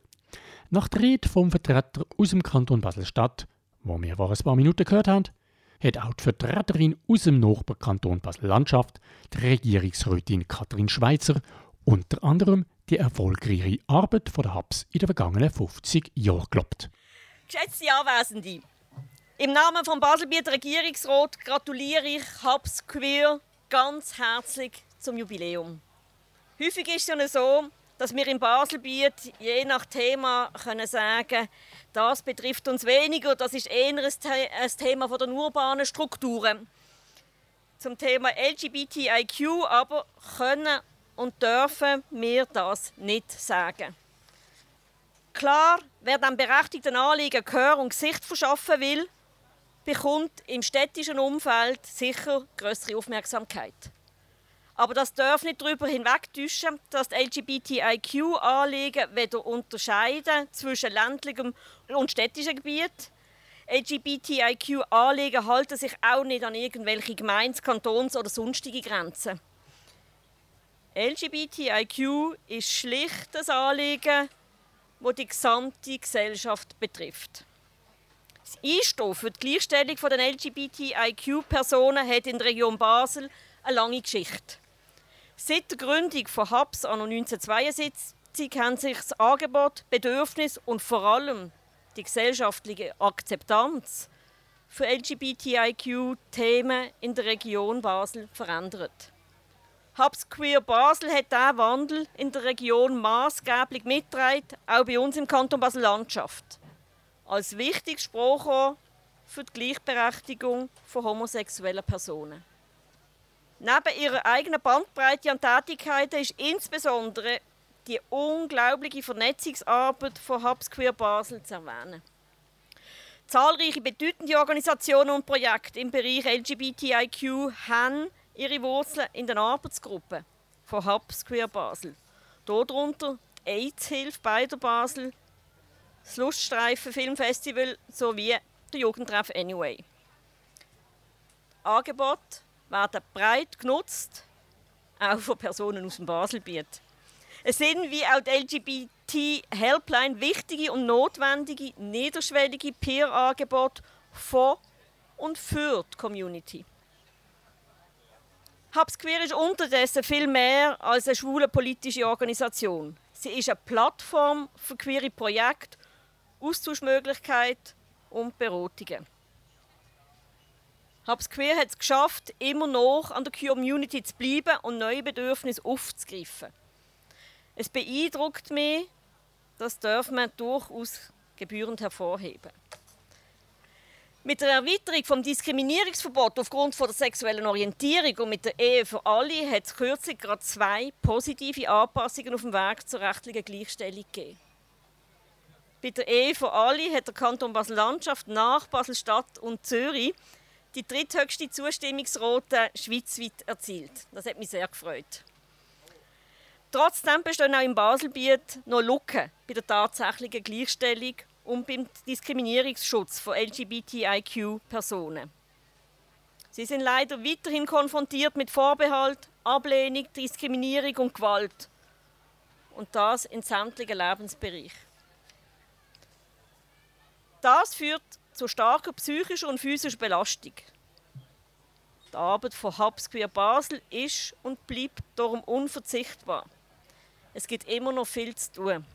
Nach der Rede vom Vertreter aus dem Kanton Basel-Stadt, wo wir vor ein paar Minuten gehört haben, hat auch die Vertreterin aus dem Nachbarkanton Basel-Landschaft, die Regierungsrätin Kathrin Schweizer, unter anderem die erfolgreiche Arbeit von der Hubs in den vergangenen 50 Jahren gelobt. Geschätzte Anwesende, im Namen von Baselbieter Regierungsrat gratuliere ich Hubs Queer ganz herzlich zum Jubiläum. Häufig ist es ja so, dass wir im Baselbiet je nach Thema können sagen das betrifft uns weniger, das ist eher ein Thema von den urbanen Strukturen. Zum Thema LGBTIQ aber können und dürfen wir das nicht sagen. Klar, wer dem berechtigten Anliegen Gehör und Gesicht verschaffen will, bekommt im städtischen Umfeld sicher größere Aufmerksamkeit. Aber das darf nicht darüber hinwegtäuschen, dass die LGBTIQ-Anliegen weder unterscheiden zwischen ländlichem und städtischem Gebiet. LGBTIQ-Anliegen halten sich auch nicht an irgendwelche Gemeins-, Kantons- oder sonstige Grenzen. LGBTIQ ist schlicht ein Anliegen, das die gesamte Gesellschaft betrifft. Das Einstufen, die Gleichstellung der LGBTIQ-Personen hat in der Region Basel eine lange Geschichte. Seit der Gründung von Hubs an 1972 haben sich das Angebot, Bedürfnis und vor allem die gesellschaftliche Akzeptanz für LGBTIQ-Themen in der Region Basel verändert. Hubs Queer Basel hat diesen Wandel in der Region maßgeblich mitgetragen, auch bei uns im Kanton Basel-Landschaft. Als wichtiges Sprachrohr für die Gleichberechtigung von homosexuellen Personen. Neben ihrer eigenen Bandbreite an Tätigkeiten ist insbesondere die unglaubliche Vernetzungsarbeit von Hubs Queer Basel zu erwähnen. Zahlreiche bedeutende Organisationen und Projekte im Bereich LGBTIQ haben ihre Wurzeln in den Arbeitsgruppen von Hubs Queer Basel. Darunter die AIDS-Hilfe beider Basel, das Luststreifen Filmfestival sowie der Jugendtreff Anyway. Angebote werden breit genutzt, auch von Personen aus dem Baselbiet. Es sind wie auch die LGBT-Helpline wichtige und notwendige niederschwellige Peer-Angebote von und für die Community. Hubs Queer ist unterdessen viel mehr als eine schwule politische Organisation. Sie ist eine Plattform für queere Projekte, Austauschmöglichkeiten und Beratungen. Hubs Queer hat es geschafft, immer noch an der Community zu bleiben und neue Bedürfnisse aufzugreifen. Es beeindruckt mich, das darf man durchaus gebührend hervorheben. Mit der Erweiterung vom Diskriminierungsverbot aufgrund von der sexuellen Orientierung und mit der Ehe für alle hat es kürzlich gerade zwei positive Anpassungen auf dem Weg zur rechtlichen Gleichstellung gegeben. Bei der Ehe für alle hat der Kanton Basel-Landschaft nach Basel-Stadt und Zürich die dritthöchste Zustimmungsrate schweizweit erzielt. Das hat mich sehr gefreut. Trotzdem bestehen auch im Baselbiet noch Lücken bei der tatsächlichen Gleichstellung und beim Diskriminierungsschutz von LGBTIQ-Personen. Sie sind leider weiterhin konfrontiert mit Vorbehalt, Ablehnung, Diskriminierung und Gewalt. Und das in sämtlichen Lebensbereichen. Das führt zu starker psychischer und physischer Belastung. Die Arbeit von Hubs Basel ist und bleibt darum unverzichtbar. Es gibt immer noch viel zu tun.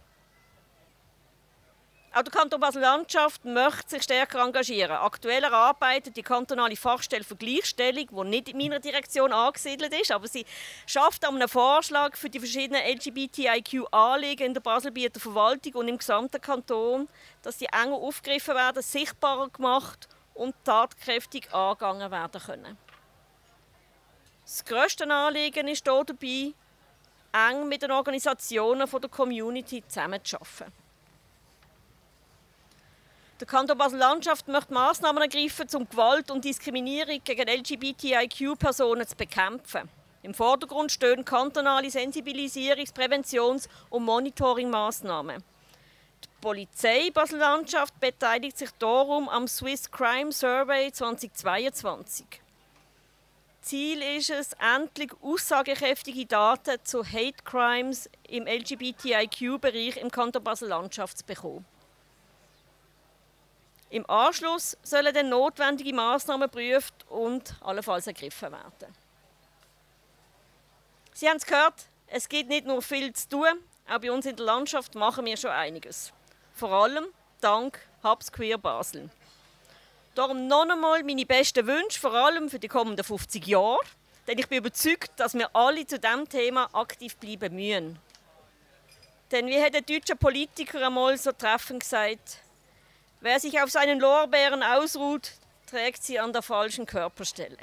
Auch der Kanton Basel-Landschaft möchte sich stärker engagieren. Aktuell erarbeitet die kantonale Fachstelle für Gleichstellung, die nicht in meiner Direktion angesiedelt ist, aber sie schafft einen Vorschlag für die verschiedenen LGBTIQ-Anliegen in der Baselbieter Verwaltung und im gesamten Kanton, dass die enger aufgegriffen werden, sichtbarer gemacht und tatkräftig angegangen werden können. Das grösste Anliegen ist hier dabei, eng mit den Organisationen der Community zusammenzuarbeiten. Der Kanton Basel-Landschaft möchte Massnahmen ergreifen, um Gewalt und Diskriminierung gegen LGBTIQ-Personen zu bekämpfen. Im Vordergrund stehen kantonale Sensibilisierungs-, Präventions- und Monitoring-Massnahmen. Die Polizei Basel-Landschaft beteiligt sich darum am Swiss Crime Survey 2022. Ziel ist es, endlich aussagekräftige Daten zu Hate Crimes im LGBTIQ-Bereich im Kanton Basel-Landschaft zu bekommen. Im Anschluss sollen dann notwendige Maßnahmen geprüft und allenfalls ergriffen werden. Sie haben es gehört, es gibt nicht nur viel zu tun, auch bei uns in der Landschaft machen wir schon einiges. Vor allem dank Hubs Queer Basel. Darum noch einmal meine besten Wünsche, vor allem für die kommenden 50 Jahre. Denn ich bin überzeugt, dass wir alle zu diesem Thema aktiv bleiben müssen. Denn wie hat der deutsche Politiker einmal so treffend gesagt, Wer sich auf seinen Lorbeeren ausruht, trägt sie an der falschen Körperstelle.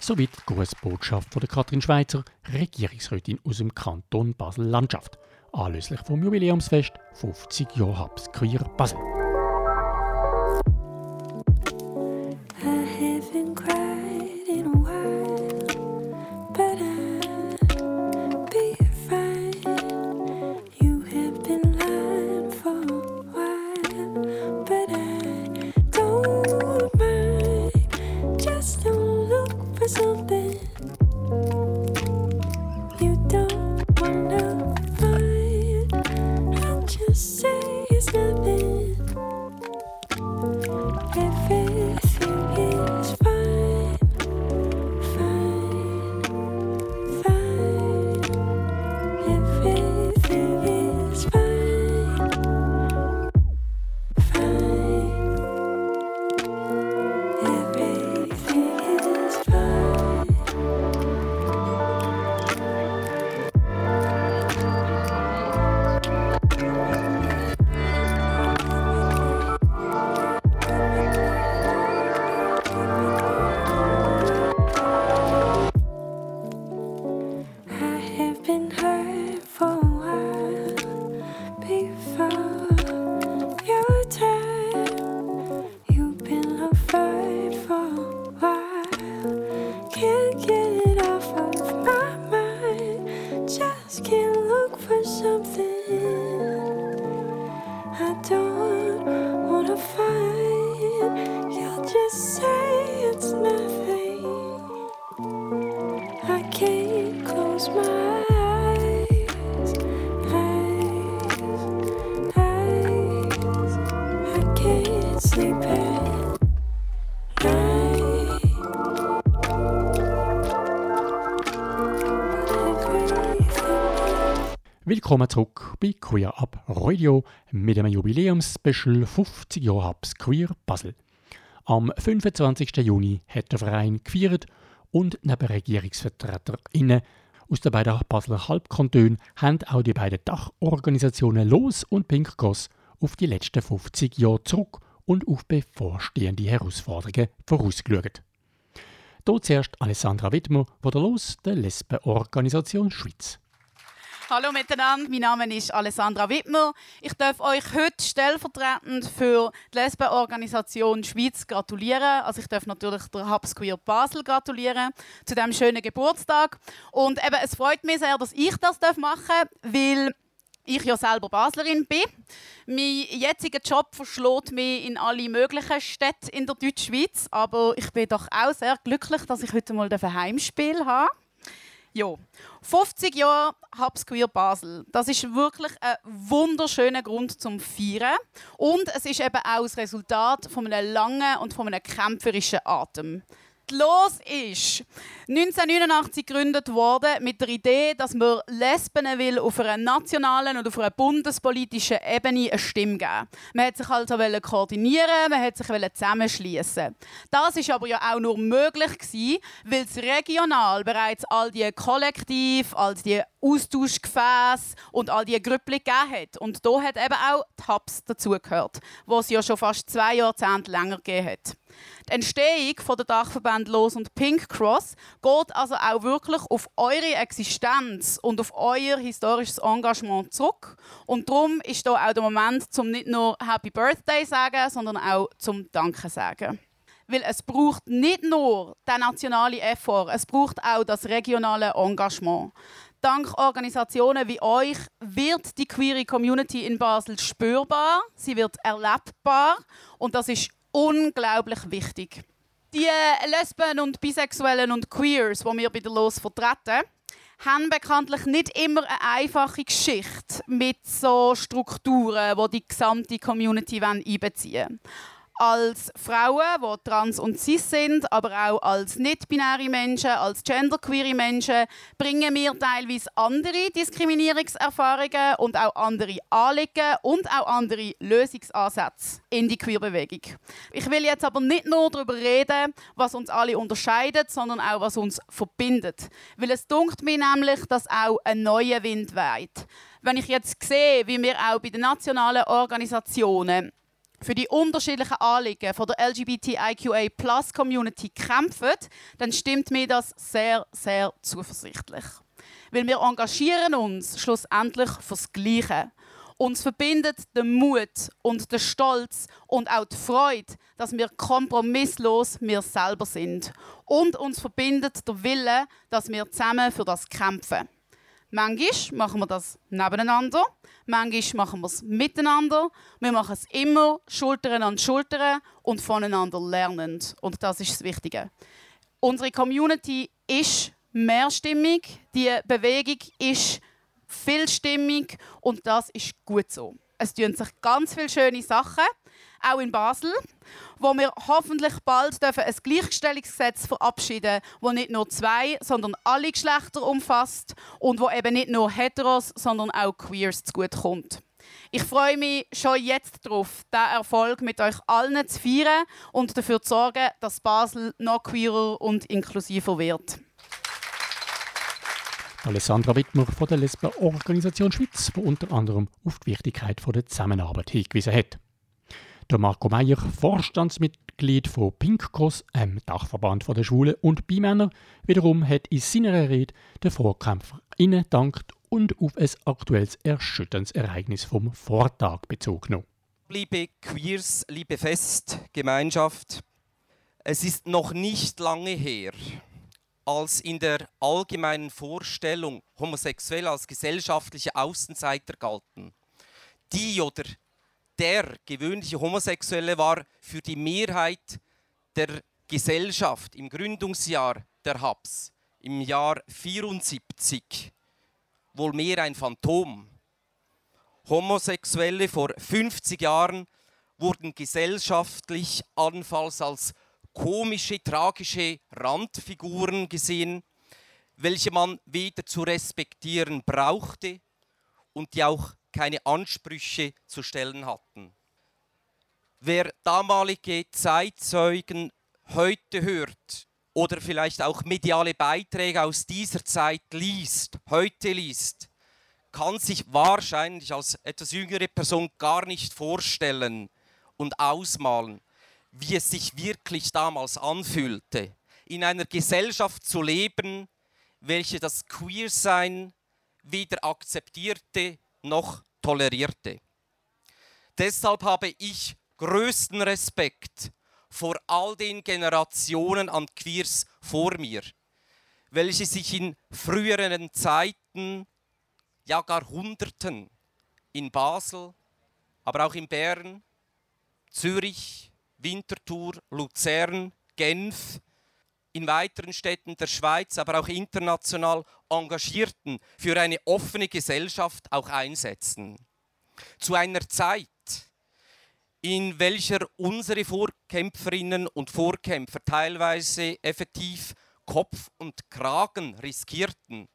Soweit die Grußbotschaft von der Katrin Schweizer, Regierungsrätin aus dem Kanton Basel-Landschaft, anlässlich vom Jubiläumsfest 50 Jahre Hubs Queer Basel. Willkommen zurück bei Queer Up Radio mit einem Jubiläumsspecial 50 Jahre Hubs Queer Basel. Am 25. Juni hat der Verein gefeiert und neben RegierungsvertreterInnen aus den beiden Basler Halbkantonen haben auch die beiden Dachorganisationen Los und Pink Cross auf die letzten 50 Jahre zurück und auf bevorstehende Herausforderungen vorausgeschaut. Hier zuerst Alessandra Wittmer von der Los, der Lesbenorganisation Schweiz. Hallo miteinander, mein Name ist Alessandra Wittmer. Ich darf euch heute stellvertretend für die Lesbenorganisation Schweiz gratulieren. Also ich darf natürlich der Hubs Queer Basel gratulieren zu diesem schönen Geburtstag. Und eben, es freut mich sehr, dass ich das machen darf, weil ich ja selber Baslerin bin. Mein jetziger Job verschlägt mich in alle möglichen Städte in der Deutschschweiz, aber ich bin doch auch sehr glücklich, dass ich heute mal ein Heimspiel habe. Ja, 50 Jahre Hubs Queer Basel. Das ist wirklich ein wunderschöner Grund zum Feiern. Und es ist eben auch das Resultat von einem langen und von einem kämpferischen Atem. Los ist 1989 gegründet worden mit der Idee, dass man Lesben will auf einer nationalen und auf einer bundespolitischen Ebene eine Stimme geben. Man hat sich also koordinieren, man hat sich zusammenschließen. Das ist aber ja auch nur möglich gewesen, weil es regional bereits all die Kollektiv, all die Austauschgefäße und all die Grüppli gegeben hat. Und da hat eben auch die Hubs dazugehört, wo es ja schon fast zwei Jahrzehnte länger gegeben hat. Die Entstehung von der Dachverband Los und Pink Cross geht also auch wirklich auf eure Existenz und auf euer historisches Engagement zurück. Und darum ist da auch der Moment, zum nicht nur Happy Birthday sagen, sondern auch zum Danke sagen. Weil es braucht nicht nur den nationalen Effort, es braucht auch das regionale Engagement. Dank Organisationen wie euch wird die queere Community in Basel spürbar, sie wird erlebbar und das ist unglaublich wichtig. Die Lesben und Bisexuellen und Queers, die wir bei der Los vertreten, haben bekanntlich nicht immer eine einfache Geschichte mit so Strukturen, die die gesamte Community einbeziehen wollen als Frauen, die trans und cis sind, aber auch als nicht-binäre Menschen, als genderqueere Menschen, bringen wir teilweise andere Diskriminierungserfahrungen und auch andere Anliegen und auch andere Lösungsansätze in die Queerbewegung. Ich will jetzt aber nicht nur darüber reden, was uns alle unterscheidet, sondern auch, was uns verbindet. Weil es dunkt mir nämlich, dass auch ein neuer Wind weht. Wenn ich jetzt sehe, wie wir auch bei den nationalen Organisationen für die unterschiedlichen Anliegen von der LGBTIQA-Plus-Community kämpfen, dann stimmt mir das sehr, sehr zuversichtlich. Weil wir engagieren uns schlussendlich fürs Gleiche. Uns verbindet der Mut und der Stolz und auch die Freude, dass wir kompromisslos wir selber sind. Und uns verbindet der Wille, dass wir zusammen für das kämpfen. Manchmal machen wir das nebeneinander, manchmal machen wir es miteinander. Wir machen es immer Schultern an Schultern und voneinander lernend. Und das ist das Wichtige. Unsere Community ist mehrstimmig, die Bewegung ist vielstimmig und das ist gut so. Es tun sich ganz viele schöne Sachen auch in Basel, wo wir hoffentlich bald dürfen ein Gleichstellungsgesetz verabschieden wo nicht nur zwei, sondern alle Geschlechter umfasst und wo eben nicht nur Heteros, sondern auch Queers zugute kommt. Ich freue mich schon jetzt darauf, diesen Erfolg mit euch allen zu feiern und dafür zu sorgen, dass Basel noch queerer und inklusiver wird. Alessandra Wittmer von der Lesbenorganisation Schweiz, die unter anderem auf die Wichtigkeit der Zusammenarbeit hingewiesen hat. Der Marco Meyer, Vorstandsmitglied von Pink Cross, einem Dachverband der Schwulen und Bimänner, wiederum hat in seiner Rede den VorkämpferInnen gedankt und auf ein aktuelles erschütterndes Ereignis vom Vortag bezogen. Liebe Queers, liebe Festgemeinschaft, es ist noch nicht lange her, als in der allgemeinen Vorstellung homosexuell als gesellschaftliche Außenseiter galten. Die oder der gewöhnliche Homosexuelle war für die Mehrheit der Gesellschaft im Gründungsjahr der Hubs im Jahr 74 wohl mehr ein Phantom. Homosexuelle vor 50 Jahren wurden gesellschaftlich allenfalls als komische, tragische Randfiguren gesehen, welche man weder zu respektieren brauchte und die auch keine Ansprüche zu stellen hatten. Wer damalige Zeitzeugen heute hört oder vielleicht auch mediale Beiträge aus dieser Zeit liest, heute liest, kann sich wahrscheinlich als etwas jüngere Person gar nicht vorstellen und ausmalen, wie es sich wirklich damals anfühlte, in einer Gesellschaft zu leben, welche das Queersein weder akzeptierte noch tolerierte. Deshalb habe ich größten Respekt vor all den Generationen an Queers vor mir, welche sich in früheren Zeiten, ja gar Hunderten, in Basel, aber auch in Bern, Zürich, Winterthur, Luzern, Genf, in weiteren Städten der Schweiz, aber auch international engagierten, für eine offene Gesellschaft auch einsetzen. Zu einer Zeit, in welcher unsere Vorkämpferinnen und Vorkämpfer teilweise effektiv Kopf und Kragen riskierten.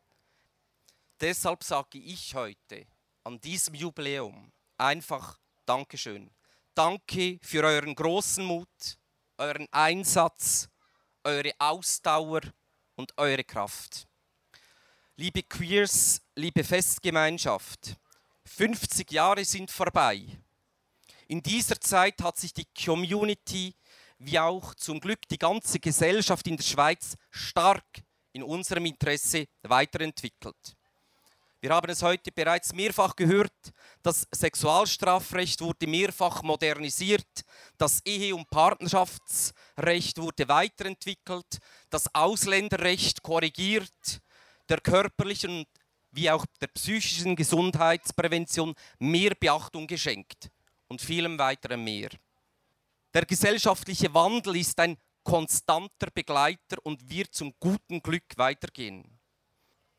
Deshalb sage ich heute an diesem Jubiläum einfach Dankeschön. Danke für euren großen Mut, euren Einsatz, eure Ausdauer und eure Kraft. Liebe Queers, liebe Festgemeinschaft, 50 Jahre sind vorbei. In dieser Zeit hat sich die Community wie auch zum Glück die ganze Gesellschaft in der Schweiz stark in unserem Interesse weiterentwickelt. Wir haben es heute bereits mehrfach gehört, das Sexualstrafrecht wurde mehrfach modernisiert, das Ehe- und Partnerschaftsrecht wurde weiterentwickelt, das Ausländerrecht korrigiert, der körperlichen wie auch der psychischen Gesundheitsprävention mehr Beachtung geschenkt und vielem weiteren mehr. Der gesellschaftliche Wandel ist ein konstanter Begleiter und wird zum guten Glück weitergehen.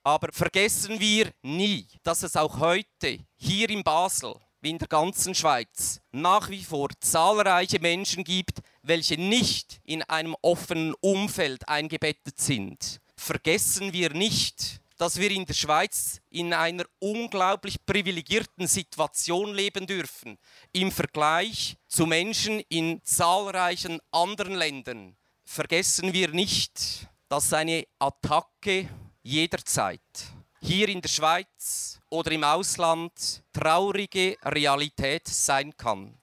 Aber vergessen wir nie, dass es auch heute hier in Basel wie in der ganzen Schweiz nach wie vor zahlreiche Menschen gibt, welche nicht in einem offenen Umfeld eingebettet sind. Vergessen wir nicht, dass wir in der Schweiz in einer unglaublich privilegierten Situation leben dürfen im Vergleich zu Menschen in zahlreichen anderen Ländern. Vergessen wir nicht, dass eine Attacke jederzeit hier in der Schweiz oder im Ausland traurige Realität sein kann.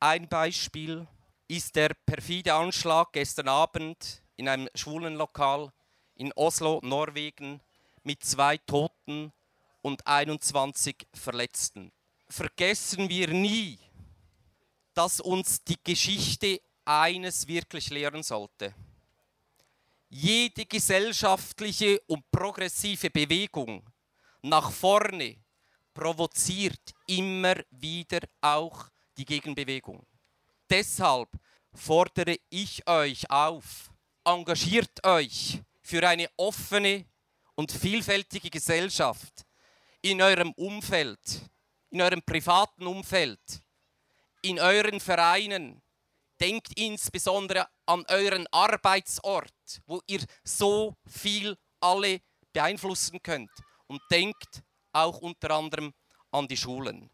Ein Beispiel ist der perfide Anschlag gestern Abend in einem schwulen Lokal in Oslo, Norwegen, mit zwei Toten und 21 Verletzten. Vergessen wir nie, dass uns die Geschichte eines wirklich lehren sollte. Jede gesellschaftliche und progressive Bewegung nach vorne provoziert immer wieder auch die Gegenbewegung. Deshalb fordere ich euch auf, engagiert euch für eine offene und vielfältige Gesellschaft in eurem Umfeld, in eurem privaten Umfeld, in euren Vereinen. Denkt insbesondere an euren Arbeitsort, wo ihr so viel alle beeinflussen könnt. Und denkt auch unter anderem an die Schulen.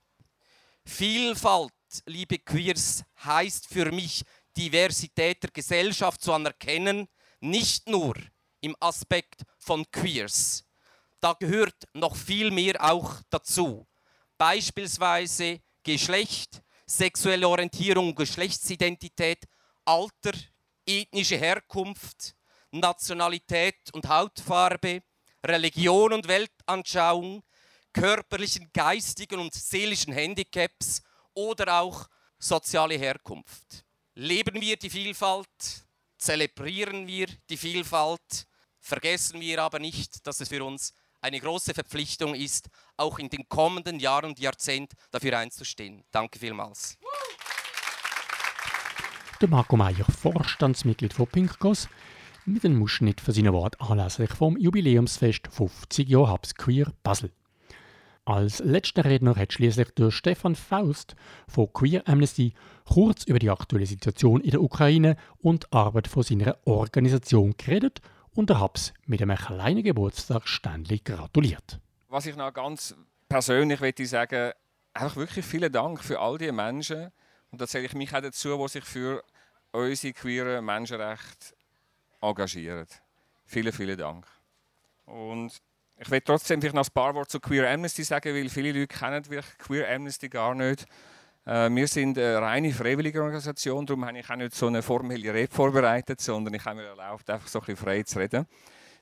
Vielfalt, liebe Queers, heißt für mich, Diversität der Gesellschaft zu anerkennen, nicht nur im Aspekt von Queers. Da gehört noch viel mehr auch dazu. Beispielsweise Geschlecht, sexuelle Orientierung, Geschlechtsidentität, Alter, ethnische Herkunft, Nationalität und Hautfarbe, Religion und Weltanschauung, körperlichen, geistigen und seelischen Handicaps oder auch soziale Herkunft. Leben wir die Vielfalt, zelebrieren wir die Vielfalt, vergessen wir aber nicht, dass es für uns eine große Verpflichtung ist, auch in den kommenden Jahren und Jahrzehnten dafür einzustehen. Danke vielmals. Der Marco Meyer, Vorstandsmitglied von Pinkgos. mit einem Ausschnitt von seinen Worten anlässlich vom Jubiläumsfest 50 Jahre Hubs Queer Basel. Als letzter Redner hat schließlich der Stefan Faust von Queer Amnesty kurz über die aktuelle Situation in der Ukraine und die Arbeit von seiner Organisation geredet und Hubs mit einem kleinen Geburtstag ständig gratuliert. Was ich noch ganz persönlich möchte sagen, einfach wirklich vielen Dank für all die Menschen und da zähle ich mich auch dazu, die sich für unsere queeren Menschenrechte engagieren. Vielen, vielen Dank. Und ich will trotzdem vielleicht noch ein paar Worte zu Queer Amnesty sagen, weil viele Leute kennen Queer Amnesty gar nicht. Äh, wir sind eine reine freiwillige Organisation, darum habe ich auch nicht so eine formelle Rede vorbereitet, sondern ich habe mir erlaubt, einfach so ein bisschen frei zu reden.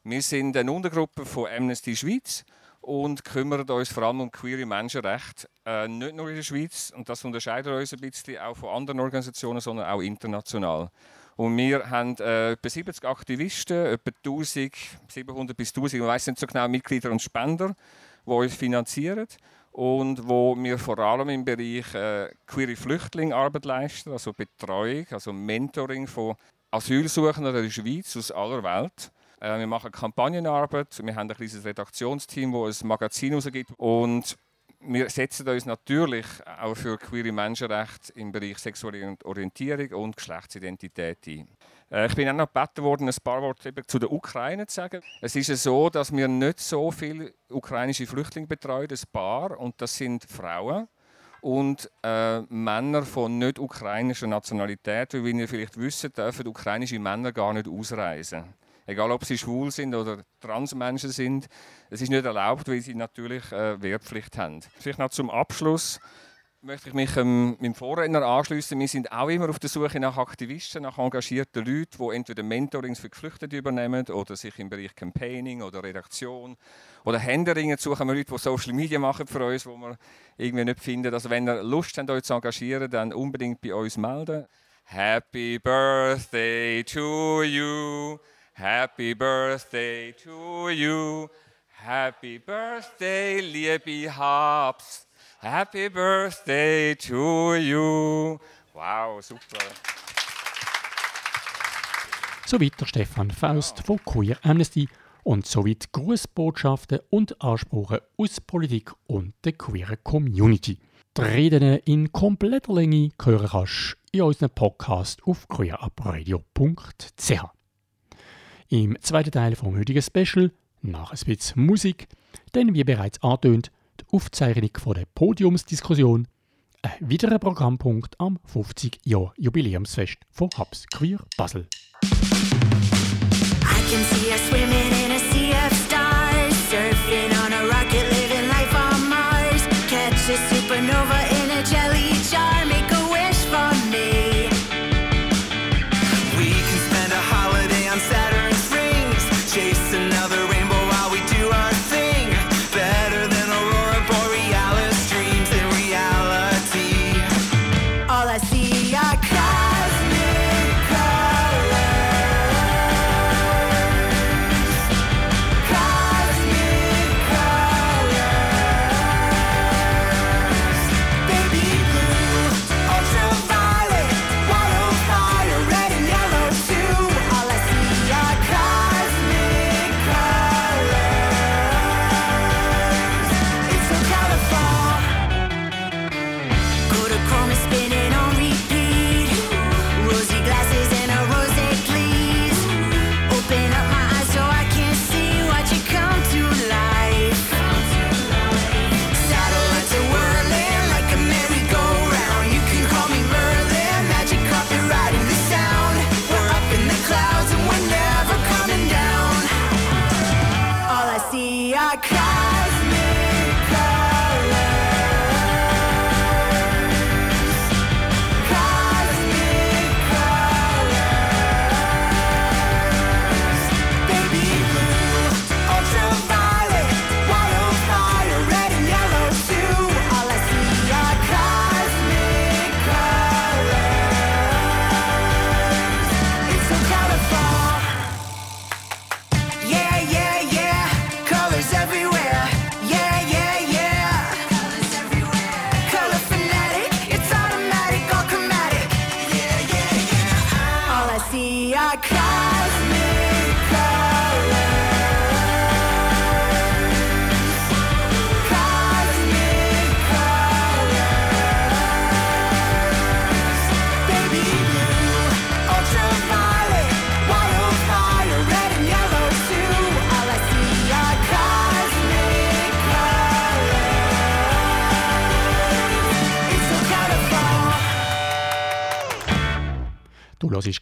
Wir sind eine Untergruppe von Amnesty Schweiz und kümmern uns vor allem um queere Menschenrechte, äh, nicht nur in der Schweiz, und das unterscheidet uns ein bisschen auch von anderen Organisationen, sondern auch international. Und wir haben äh, etwa 70 Aktivisten, etwa 1000, 700 bis 1000, ich weiß nicht so genau, Mitglieder und Spender, die uns finanzieren und wo wir vor allem im Bereich äh, queere Flüchtlingsarbeit leisten, also Betreuung, also Mentoring von Asylsuchenden in der Schweiz aus aller Welt. Äh, wir machen Kampagnenarbeit, wir haben ein kleines Redaktionsteam, das ein Magazin herausgibt und wir setzen uns natürlich auch für queere Menschenrechte im Bereich sexuelle Orientierung und Geschlechtsidentität ein. Äh, ich bin auch noch gebeten worden, ein paar Worte zu der Ukraine zu sagen. Es ist so, dass wir nicht so viele ukrainische Flüchtlinge betreuen, ein paar, und das sind Frauen und äh, Männer von nicht ukrainischer Nationalität. Weil, wie ihr vielleicht wisst, dürfen ukrainische Männer gar nicht ausreisen. Egal, ob sie schwul sind oder Transmenschen sind. Es ist nicht erlaubt, weil sie natürlich äh, Wehrpflicht haben. Vielleicht noch zum Abschluss möchte ich mich ähm, meinem Vorredner anschließen. Wir sind auch immer auf der Suche nach Aktivisten, nach engagierten Leuten, die entweder Mentorings für Geflüchtete übernehmen oder sich im Bereich Campaigning oder Redaktion oder Händeringen suchen wir Leute, die Social Media machen für uns, wo wir irgendwie nicht finden. Also wenn ihr Lust habt, euch zu engagieren, dann unbedingt bei uns melden. Happy Birthday to you. Happy Birthday to you. Happy Birthday, liebe Habs. Happy Birthday to you. Wow, super. Soweit der Stefan Faust von Queer Amnesty und soweit Grußbotschaften und Ansprüche aus Politik und der queeren Community. Die Reden in kompletter Länge hören kannst in unserem Podcast auf queerabradio.ch. Im zweiten Teil vom heutigen Special, nach ein bisschen Musik, denn wie bereits angetönt, die Aufzeichnung von der Podiumsdiskussion, ein weiterer Programmpunkt am 50 Jahr Jubiläumsfest von Hubs Queer Basel. I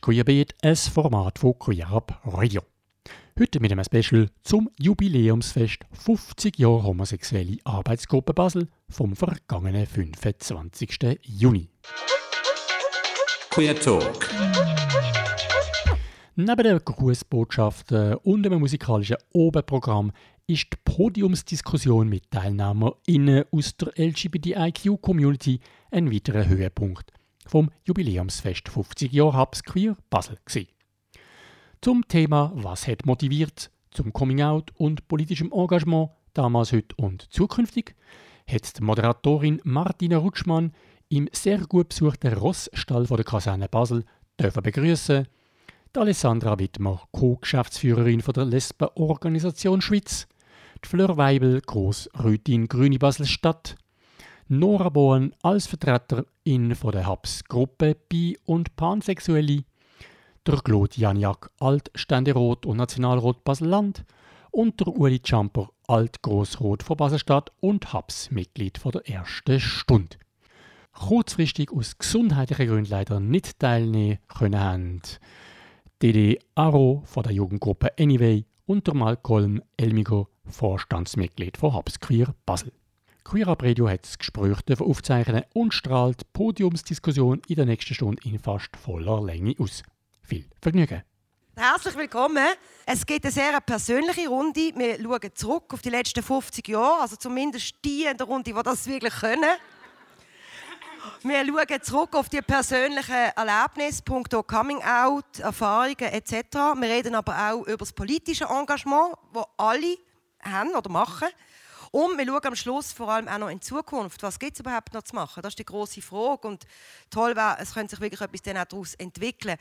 Queerbeat, ein Format von Queer Up Radio. Heute mit einem Special zum Jubiläumsfest 50 Jahre homosexuelle Arbeitsgruppe Basel vom vergangenen 25. Juni. Queer Talk. Neben den Grußbotschaften und einem musikalischen Oberprogramm ist die Podiumsdiskussion mit TeilnehmerInnen aus der LGBTIQ-Community ein weiterer Höhepunkt vom Jubiläumsfest 50 Jahre Hubs Queer Basel gewesen. Zum Thema «Was hat motiviert?» zum Coming-out und politischem Engagement damals, heute und zukünftig hat die Moderatorin Martina Rutschmann im sehr gut besuchten Rossstall von der Kaserne Basel dürfen begrüßen. Die Alessandra Wittmer, Co-Geschäftsführerin der Lesbenorganisation Schweiz, die Fleur Weibel, Grossrätin Grüne Basel-Stadt, Nora Bohn als Vertreterin von der Hubs-Gruppe Bi- und Pansexuelle, der Claude Janiak, Altständerot und Nationalrot Basel-Land und der Uli Champer, Altgrossrot von Baselstadt und Hubs-Mitglied von der ersten Stunde. Kurzfristig aus gesundheitlichen Gründen leider nicht teilnehmen können haben Dede Aro von der Jugendgruppe Anyway und der Malcolm Elmigo, Vorstandsmitglied von Hubs Queer Basel. Queer Radio hat das Gespräch aufzeichnen und strahlt die Podiumsdiskussion in der nächsten Stunde in fast voller Länge aus. Viel Vergnügen! Herzlich willkommen. Es geht eine sehr persönliche Runde. Wir schauen zurück auf die letzten 50 Jahre, also zumindest die in der Runde, die das wirklich können. Wir schauen zurück auf die persönlichen Erlebnisse, punkto Coming Out, Erfahrungen etc. Wir reden aber auch über das politische Engagement, das alle haben oder machen. Und wir schauen am Schluss vor allem auch noch in Zukunft. Was gibt es überhaupt noch zu machen? Das ist die große Frage. Und toll wäre, es könnte sich wirklich etwas daraus entwickeln.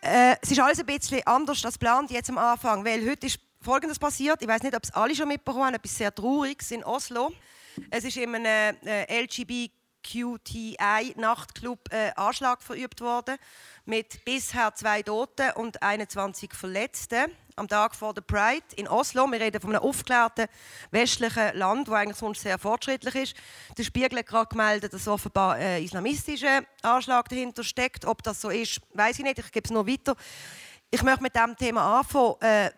Äh, es ist alles ein bisschen anders als geplant jetzt am Anfang, weil heute ist Folgendes passiert. Ich weiß nicht, ob es alle schon mitbekommen haben, etwas sehr Trauriges in Oslo. Es ist in einem äh, LGBTQI-Nachtclub äh, Anschlag verübt worden mit bisher zwei Toten und 21 Verletzten am Tag vor der Pride in Oslo. Wir reden von einem aufgeklärten westlichen Land, das eigentlich sonst sehr fortschrittlich ist. Der Spiegel hat gerade gemeldet, dass offenbar ein islamistischer Anschlag dahinter steckt. Ob das so ist, weiß ich nicht. Ich gebe es noch weiter. Ich möchte mit diesem Thema anfangen. Äh,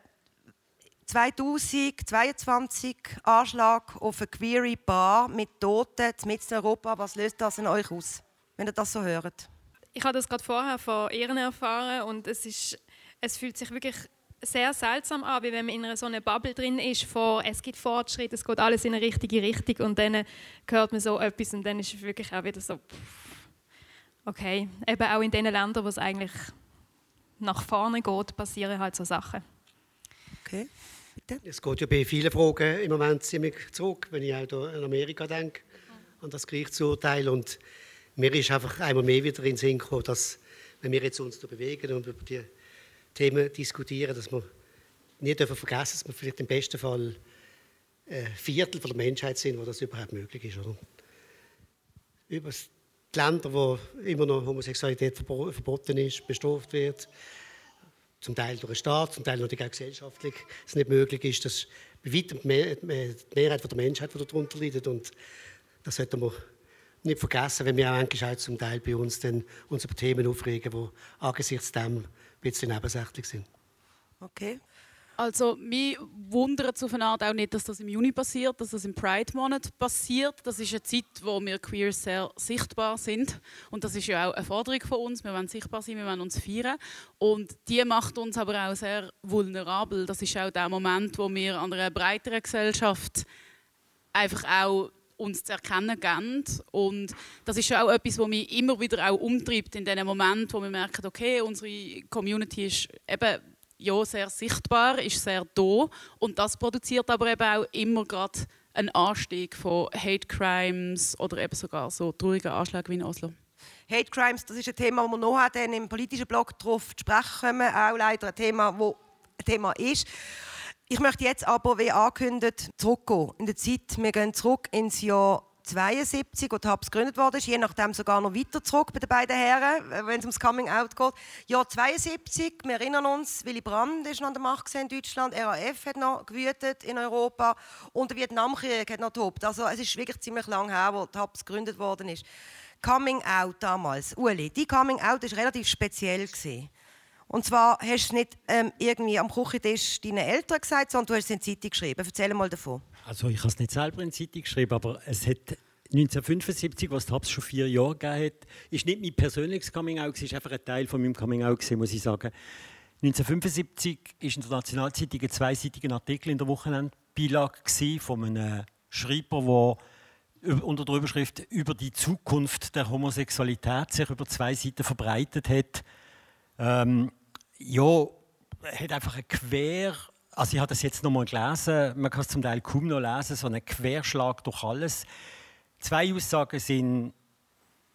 2022 Anschlag auf eine queere Bar mit Toten mitten in Europa. Was löst das in euch aus, wenn ihr das so hört? Ich habe das gerade vorher von Ehren erfahren und es, ist, es fühlt sich wirklich sehr seltsam an, wie wenn man in einer so einer Bubble drin ist, von es gibt Fortschritt, es geht alles in eine richtige Richtung und dann hört man so etwas und dann ist es wirklich auch wieder so, okay, eben auch in den Ländern, wo es eigentlich nach vorne geht, passieren halt so Sachen. Okay. Es geht ja bei vielen Fragen im Moment ziemlich zurück, wenn ich auch an Amerika denke, an das Gerichtsurteil. Und mir ist einfach einmal mehr wieder in den Sinn gekommen, dass, wenn wir jetzt uns da bewegen und über die Themen diskutieren, dass wir nicht dürfen vergessen, dass wir vielleicht im besten Fall ein Viertel von der Menschheit sind, wo das überhaupt möglich ist. Oder? Über die Länder, wo immer noch Homosexualität verboten ist, bestraft wird, zum Teil durch den Staat, zum Teil natürlich auch gesellschaftlich, es nicht möglich ist, dass bei weitem die Mehrheit der Menschheit die darunter leidet. Und das sollten wir nicht vergessen, wenn wir auch manchmal zum Teil bei uns dann uns über Themen aufregen, die angesichts dem ein bisschen nebensächlich sind. Okay. Also, mich wundert es auf eine Art auch nicht, dass das im Juni passiert, dass das im Pride-Monat passiert. Das ist eine Zeit, wo wir queer sehr sichtbar sind. Und das ist ja auch eine Forderung von uns. Wir wollen sichtbar sein, wir wollen uns feiern. Und die macht uns aber auch sehr vulnerabel. Das ist auch der Moment, wo wir an einer breiteren Gesellschaft einfach auch uns zu erkennen geben. Und das ist auch etwas, was mich immer wieder auch umtreibt in dem Moment, wo wir merken, okay, unsere Community ist eben ja, sehr sichtbar, ist sehr da und das produziert aber eben auch immer gerade einen Anstieg von Hate Crimes oder eben sogar so traurigen Anschlägen wie in Oslo. Hate Crimes, das ist ein Thema, das wir noch dann im politischen Blog darauf zu sprechen kommen. Auch leider ein Thema, das ein Thema ist. Ich möchte jetzt aber, wie angekündigt, zurückgehen in der Zeit. Wir gehen zurück ins Jahr 72, wo die Hubs gegründet wurde, je nachdem sogar noch weiter zurück bei den beiden Herren, wenn es ums Coming Out geht. Jahr 72, wir erinnern uns, Willy Brandt ist noch an der Macht in Deutschland, RAF hat noch gewütet in Europa und der Vietnamkrieg hat noch tobt. Also es ist wirklich ziemlich lange her, wo die Hubs gegründet worden ist. Coming Out damals, Uli, dein Coming Out war relativ speziell. Gewesen. Und zwar hast du es nicht ähm, irgendwie am Küchentisch deinen Eltern gesagt, sondern du hast es in die Zeitung geschrieben. Erzähl mal davon. Also ich habe es nicht selber in die Zeitung geschrieben, aber es hat 1975, was Tabs schon vier Jahre gegeben hat, ist nicht mein persönliches Coming Out, es ist einfach ein Teil von meinem Coming Out, gewesen, muss ich sagen. 1975 ist in der Nationalzeitung ein zweiseitiger Artikel in der Wochenendbeilage von einem Schreiber, der unter der Überschrift über die Zukunft der Homosexualität sich über zwei Seiten verbreitet hat. Ähm, ja, hat einfach ein quer, also ich habe das jetzt noch mal gelesen, man kann es zum Teil kaum noch lesen, so ein Querschlag durch alles. Zwei Aussagen sind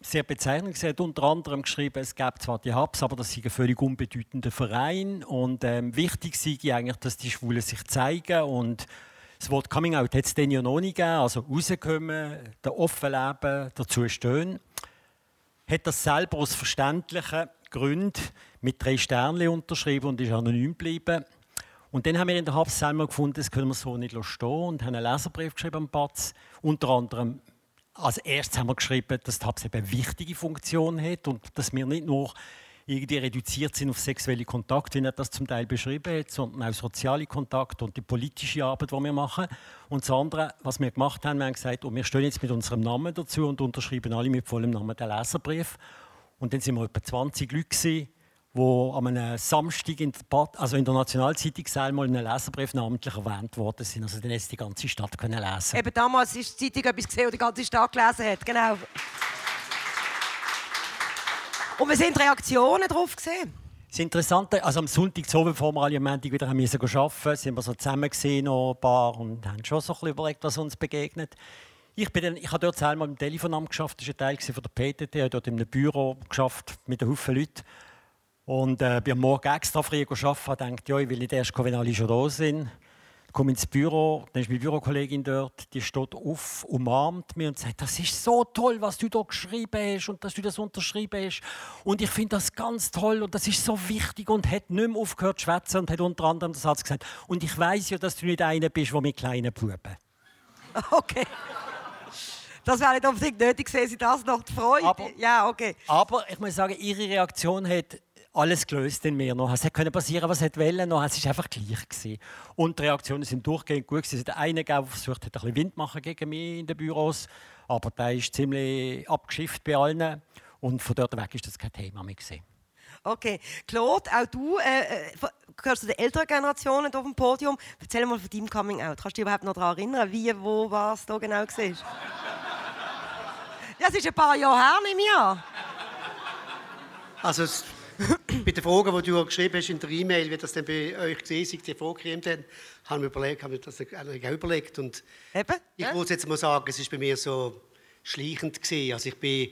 sehr bezeichnend. Sie hat unter anderem geschrieben, es gäbe zwar die Hubs, aber das sei ein völlig unbedeutender Verein und ähm, wichtig sei eigentlich, dass die Schwulen sich zeigen und das Wort Coming Out hat es dann ja noch nicht gegeben, also rauskommen, der offen leben, dazu stehen. Hat das selber aus verständlichen Gründen mit drei Sternen unterschrieben und ist anonym geblieben. Und dann haben wir in der Hubs selber gefunden, das können wir so nicht stehen und haben einen Leserbrief geschrieben am Batz, unter anderem als erstes haben wir geschrieben, dass die HAPS eben eine wichtige Funktion hat und dass wir nicht nur irgendwie reduziert sind auf sexuelle Kontakte, wie er das zum Teil beschrieben hat, sondern auch soziale Kontakte und die politische Arbeit, die wir machen. Und das andere, was wir gemacht haben, wir haben gesagt, oh, wir stehen jetzt mit unserem Namen dazu und unterschreiben alle mit vollem Namen den Leserbrief. Und dann sind wir etwa 20 Leute gewesen, wo am einem Samstag in der, Bad, also in der Nationalzeitung einmal in einem Leserbrief namentlich erwähnt worden sind. Also dann hätte die ganze Stadt können lesen. Eben damals ist die Zeitung etwas gesehen, das die ganze Stadt gelesen hat. Genau. Und wir sind Reaktionen darauf gesehen. Das Interessante, also am Sonntag, so bevor wir alle am Montag wieder haben müssen arbeiten sind wir so zusammen gesehen, noch ein paar, und haben schon so ein bisschen überlegt, was uns begegnet. Ich, bin dann, ich habe dort einmal im Telefonamt geschafft, das war ein Teil von der PTT, ich habe dort in einem Büro geschafft mit einem Haufen Leuten. Und äh, bin am Morgen extra früh arbeiten, dachte, ja, ich will nicht erst kommen, wenn alle schon da sind. Ich komme ins Büro, dann ist meine Bürokollegin dort, die steht auf, umarmt mich und sagt, das ist so toll, was du da geschrieben hast und dass du das unterschrieben hast. Und ich finde das ganz toll und das ist so wichtig und hat nicht mehr aufgehört zu schwätzen und hat unter anderem den Satz gesagt, und ich weiß ja, dass du nicht einer bist, der mit kleinen Buben. Okay. Das wäre nicht unbedingt nötig gewesen, das noch die Freude. Aber, ja, okay. Aber ich muss sagen, ihre Reaktion hat alles gelöst in mir noch. Es hätte passieren was es wollte noch. Es war einfach gleich. Gewesen. Und die Reaktionen sind durchgehend gut. Es hat einen der versucht hat, ein bisschen Wind machen gegen mich in den Büros. Aber der ist ziemlich abgeschifft bei allen. Und von dort weg ist das kein Thema mehr. Gewesen. Okay. Claude, auch du äh, äh gehörst zu den älteren Generationen auf dem Podium. Erzähl mal von deinem Coming Out. Kannst du dich überhaupt noch daran erinnern, wie, wo, was da genau war? Ja, es ist ein paar Jahre her, nehme ich an. Also, bei den Fragen, die du geschrieben hast in der E-Mail, wie das denn bei euch gesehen ist, die vorgekommen haben, haben wir überlegt, haben wir das auch überlegt. Und Eben, ich ja. muss jetzt mal sagen, es ist bei mir so schleichend gewesen. Also ich bin,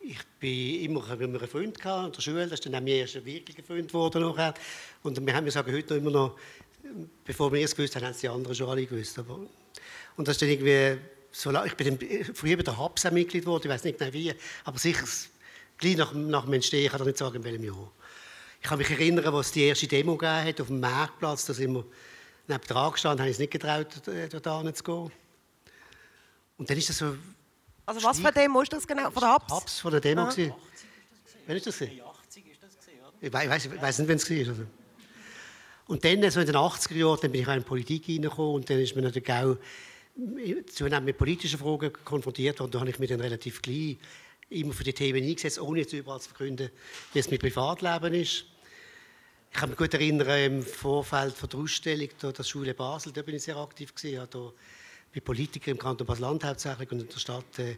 ich bin immer, habe immer einen Freund gehabt in der Schule, das ist dann auch mein erster wirklicher Freund geworden nachher. Und wir haben mir sagen heute noch immer noch, bevor wir es gewusst haben, haben es die anderen schon alle gewusst. Aber, und das ist dann irgendwie so, ich bin dann früher bei der HAPS Mitglied geworden, ich weiß nicht genau wie, aber sicher gleich nach, nach dem Entstehen, ich kann nicht sagen, in welchem Jahr. Ich kann mich erinnern, als es die erste Demo gegeben hat auf dem Marktplatz, da sind wir neben dran gestanden, haben uns nicht getraut, äh, dort zu gehen. Und dann ist das so... Also was für eine Demo ist das genau? Von der Haps? Haps von der Demo. Aha. gewesen. Wann ist das? gewesen? Ich weiß, weiß, weiß nicht, wann es war. Und dann, so in den 80er Jahren, dann bin ich auch in die Politik hineingekommen und dann ist man natürlich auch zunehmend mit politischen Fragen konfrontiert worden. Da habe ich mich dann relativ gleich immer für die Themen eingesetzt, ohne jetzt überall zu verkünden, wie es mit Privatleben ist. Ich kann mich gut erinnern, im Vorfeld von der Ausstellung der Schule Basel, da bin ich sehr aktiv gewesen. Habe da bei Politikern im Kanton Basel-Land hauptsächlich und in der Stadt äh,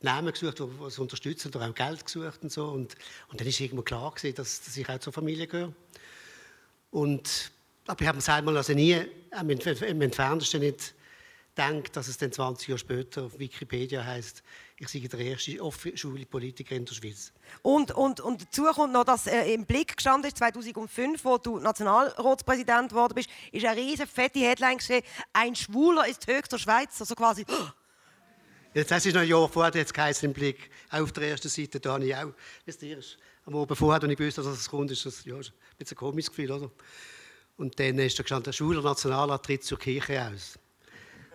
Namen gesucht, die es unterstützen oder auch Geld gesucht und so. Und, und dann ist irgendwo klar gewesen, dass, dass ich auch zur Familie gehöre. Und, aber ich habe mir selber also nie, Entf- im Entferntesten nicht gedacht, dass es dann 20 Jahre später auf Wikipedia heißt, ich sei der erste offene Politiker in der Schweiz. Und, und, und dazu kommt noch, dass äh, im Blick gestanden ist, 2005, wo du Nationalratspräsident geworden bist, ist eine riesige fette Headline gesehen, ein Schwuler ist höchster Schweizer. Also quasi, Jetzt, das ist noch ein Jahr vorher, jetzt geheißen im Blick, auch auf der ersten Seite, da habe ich auch, wisst ihr, am Abend vorher, als ich gewusst dass es kommt, ist das ja, ein bisschen ein komisches Gefühl, oder? Und dann ist da gestanden, der Schuler Nationalrat tritt zur Kirche aus.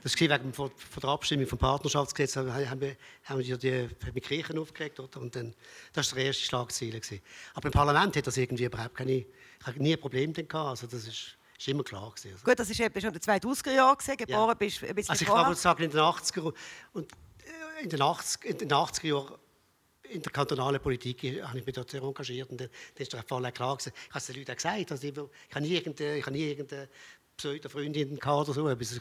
Das war wegen von, von der Abstimmung vom Partnerschaftsgesetz, haben wir, haben wir die, die, Kirchen aufgeregt. Oder? Und dann, das war der erste Schlagziele. Gewesen. Aber im Parlament hat das irgendwie überhaupt keine, ich nie ein Problem gehabt. Also das ist, ist immer klar gewesen. Also. Gut, das war schon in den 2000er Jahren, gewesen, geboren Ja. bist ein bisschen Also ich wohl sagen, in den 80er und äh, in den 80er, in den 80er Jahren in der kantonalen Politik habe ich mich dort sehr engagiert und dann, dann ist der Fall auch klar gewesen. Ich habe es den Leuten auch gesagt, also ich, ich habe nie irgendeine, ich habe nie irgendeine Pseudo-Freundin oder so. etwas.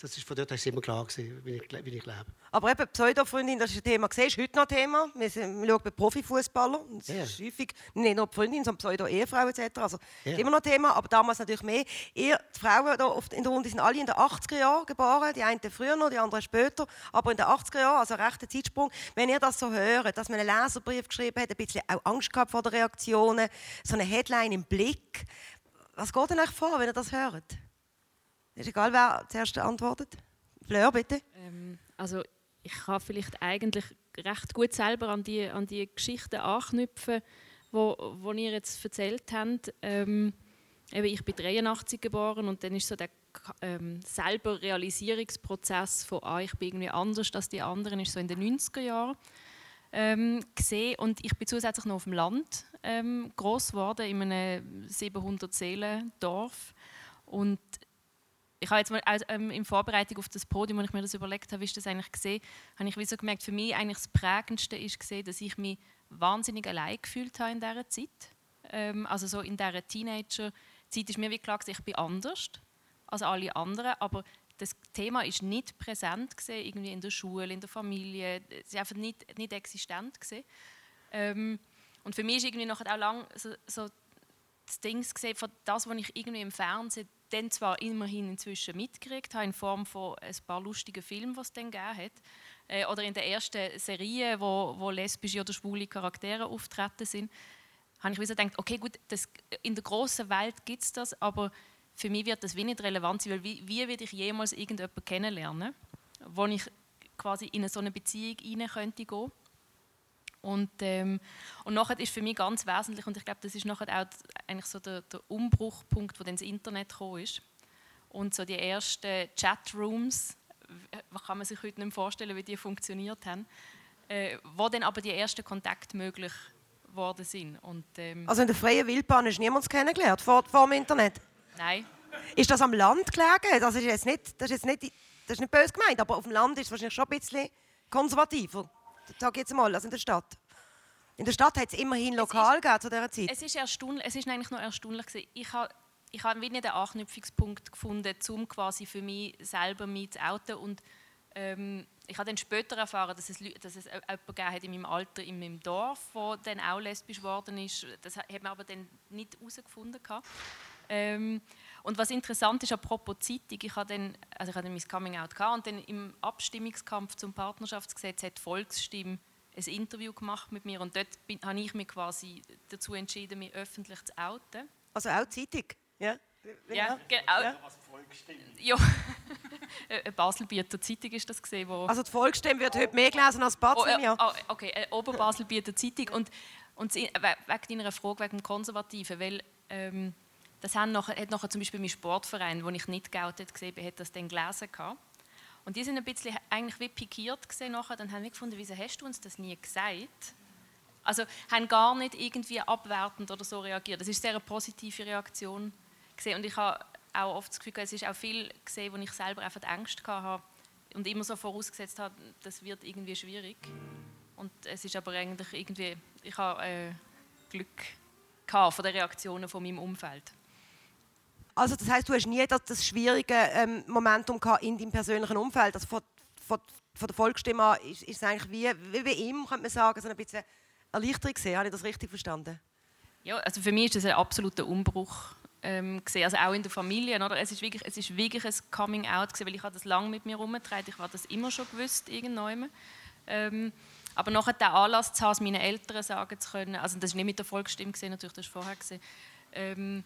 Das ist von dort her ist immer klar gewesen, wie ich, wie ich lebe. Aber eben, Pseudo-Freundin, das ist ein Thema, ist heute noch ein Thema. Wir, sind, wir schauen bei Profifußballern. Das Ja. ist häufig nicht nur die Freundin, sondern Pseudo-Ehefrau etc. Also, ist immer noch ein Thema, aber damals natürlich mehr. Ihr, die Frauen da oft in der Runde sind alle in den 80er Jahren geboren. Die einen früher noch, die anderen später. Aber in den 80er Jahren, also rechter Zeitsprung. Wenn ihr das so hört, dass man einen Leserbrief geschrieben hat, ein bisschen auch Angst gehabt vor den Reaktionen, so eine Headline im Blick. Was geht denn euch vor, wenn ihr das hört? Ist egal, wer zuerst antwortet. Fleur, bitte. Ähm, also ich kann vielleicht eigentlich recht gut selber an die, an die Geschichten anknüpfen, wo, wo ihr jetzt erzählt habt. Ähm, eben, ich bin 83 geboren und dann ist so der ähm, selber Realisierungsprozess von ah, ich bin irgendwie anders als die anderen ist so in den 90er Jahren ähm, gesehen und ich bin zusätzlich noch auf dem Land ähm, groß geworden in einem 700 Seelen Dorf und ich habe jetzt mal also, ähm, in Vorbereitung auf das Podium, als ich mir das überlegt habe, wie ist das eigentlich gesehen, habe ich wie so gemerkt, für mich eigentlich das Prägendste ist gesehen, dass ich mich wahnsinnig allein gefühlt habe in dieser Zeit. Ähm, also so in dieser Teenager-Zeit ist mir wie klar, gewesen, ich bin anders als alle anderen, aber das Thema ist nicht präsent gesehen, irgendwie in der Schule, in der Familie, es ist einfach nicht, nicht existent gesehen. Ähm, und für mich ist irgendwie noch auch lang so, so das Ding gesehen, von das, was ich irgendwie im Fernsehen dann zwar immerhin inzwischen mitgekriegt habe, in Form von ein paar lustigen Filmen, die es dann gegeben hat, äh, oder in der ersten Serie, wo, wo lesbische oder schwule Charaktere auftreten sind, habe ich wie so gedacht, okay, gut, das, in der großen Welt gibt es das, aber für mich wird das wie nicht relevant sein, weil wie, wie werde ich jemals irgendjemanden kennenlernen, wo ich quasi in so eine Beziehung rein könnte gehen und, ähm, und nachher ist für mich ganz wesentlich, und ich glaube, das ist nachher auch eigentlich so der, der Umbruchpunkt, wo dann das Internet gekommen ist. Und so die ersten Chatrooms, w- kann man sich heute nicht mehr vorstellen, wie die funktioniert haben, äh, wo dann aber die ersten Kontakte möglich geworden sind. Und, ähm, Also in der freien Wildbahn hast du niemanden kennengelernt, vor, vor dem Internet? Nein. Ist das am Land gelegen? Das ist jetzt nicht, das ist jetzt nicht, das ist nicht böse gemeint, aber auf dem Land ist es wahrscheinlich schon ein bisschen konservativer. Sag jetzt mal, als in der Stadt. In der Stadt hat es immerhin lokal gegeben zu dieser Zeit. Es ist, erstaunlich, es ist eigentlich nur erstaunlich. gewesen. Ich habe ich wie nicht einen Anknüpfungspunkt gefunden, um quasi für mich selber mich zu outen. Und ähm, ich habe dann später erfahren, dass es, dass es jemanden gegeben hat in meinem Alter, in meinem Dorf, der dann auch lesbisch geworden ist. Das hat man aber dann nicht herausgefunden. Ähm, und was interessant ist, apropos Zeitung, ich hatte dann, also ich hatte mein Coming Out gehabt, und dann im Abstimmungskampf zum Partnerschaftsgesetz hat Volksstimme ein Interview gemacht mit mir und dort bin, habe ich mich quasi dazu entschieden, mich öffentlich zu outen. Also auch Zeitung? Ja. Ja, genau. Ja. Eine Baselbieter Zeitung ist das gesehen, wo Also die Volksstimme wird heute mehr gelesen als Batz Oh, im äh, oh, okay, eine Oberbaselbieter Zeitung. Und, und wegen deiner Frage wegen dem Konservativen, weil ähm, das haben nachher, hat nachher zum Beispiel mein Sportverein, wo ich nicht geoutet bin, hat das dann gelesen gehabt. Und die sind ein bisschen eigentlich wie pikiert gesehen nachher. Dann haben wir gefunden, wieso hast du uns das nie gesagt? Also haben gar nicht irgendwie abwertend oder so reagiert. Das ist sehr eine positive Reaktion gesehen. Und ich habe auch oft das Gefühl, es ist auch viel gesehen, wo ich selber einfach Angst habe und immer so vorausgesetzt habe, das wird irgendwie schwierig. Und es ist aber eigentlich irgendwie, ich habe äh, Glück gehabt von den Reaktionen von meinem Umfeld. Also das heißt, du hast nie das, das schwierige ähm, Momentum gehabt in deinem persönlichen Umfeld. Also von, von, von der Volksstimme an ist, ist es eigentlich wie, wie bei ihm, könnte man sagen, so ein bisschen Erleichterung gesehen. Habe ich das richtig verstanden? Ja, also für mich ist das ein absoluter Umbruch ähm, gesehen, also auch in der Familie. Oder? Es, ist wirklich, es ist wirklich ein Coming Out weil ich habe das lange mit mir herumgetragen. Ich habe das immer schon gewusst irgendwann. Ähm, aber nachher den Anlass zu haben, es meinen Eltern sagen zu können, also das war nicht mit der Volksstimme gesehen, natürlich, das war vorher gesehen. Ähm,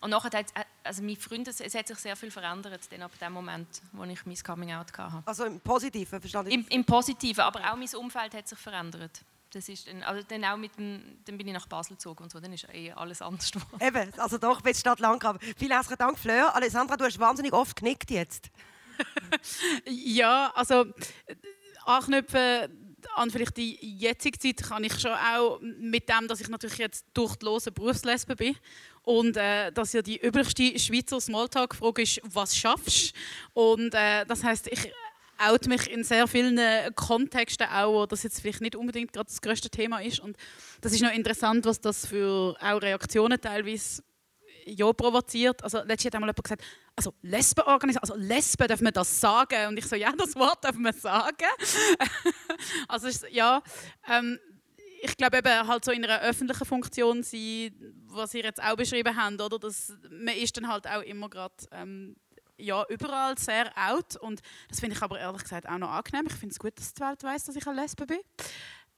und nachher hat also meine Freunde, es hat sich sehr viel verändert dann ab dem Moment, wo ich mein Coming Out hatte. Also im Positiven, verstanden? Im, Im Positiven, aber auch mein Umfeld hat sich verändert. Das ist dann, also dann auch mit dem, dann bin ich nach Basel gezogen und so, dann ist eh alles anders geworden. Eben, also doch, bis Stadt Landgraben. Vielen herzlichen Dank, Fleur. Alessandra, du hast wahnsinnig oft genickt jetzt. ja, also äh, anknüpfen an vielleicht die jetzige Zeit kann ich schon auch mit dem, dass ich natürlich jetzt durch die lose Berufslesbe bin und äh, dass ja die üblichste Schweizer Smalltalk-Frage ist, was schaffst Und äh, das heißt, ich out mich in sehr vielen Kontexten auch, wo das jetzt vielleicht nicht unbedingt gerade das größte Thema ist. Und das ist noch interessant, was das für auch Reaktionen teilweise ja, provoziert. Also letztens hat einmal jemand gesagt, also Lesbenorganisation, also Lesben, darf man das sagen? Und ich so, ja, das Wort darf man sagen. also ja, ähm, ich glaube eben halt so in einer öffentlichen Funktion sein, was ihr jetzt auch beschrieben habt, oder? Dass man ist dann halt auch immer gerade ähm, ja, überall sehr out und das finde ich aber ehrlich gesagt auch noch angenehm. Ich finde es gut, dass die Welt weiß, dass ich eine Lesbe bin.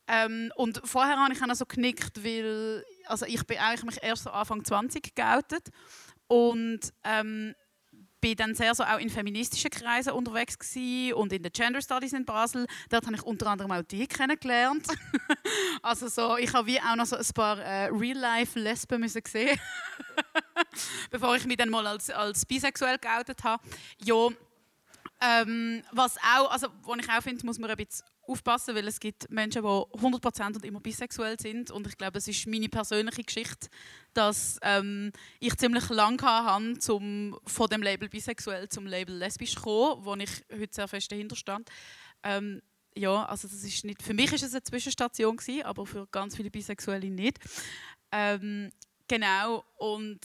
Ähm, und vorher habe ich auch noch so genickt, weil also ich bin eigentlich mich erst so Anfang 20 geoutet und ähm, bin dann sehr so auch in feministischen Kreisen unterwegs gewesen und in den Gender Studies in Basel. Dort habe ich unter anderem auch die kennengelernt. also so, ich habe wie auch noch so ein paar äh, Real-Life-Lesben müssen sehen, bevor ich mich dann mal als, als bisexuell geoutet habe. Ja, ähm, was auch, also, was ich auch finde, muss man ein bisschen aufpassen, weil es gibt Menschen, die 100% und immer bisexuell sind und ich glaube, es ist meine persönliche Geschichte, dass ähm, ich ziemlich lange hatte, um von dem Label bisexuell zum Label lesbisch zu kommen, wo ich heute sehr fest dahinter stand. Ähm, ja, also das ist nicht, für mich ist es eine Zwischenstation gewesen, aber für ganz viele Bisexuelle nicht. Ähm, genau und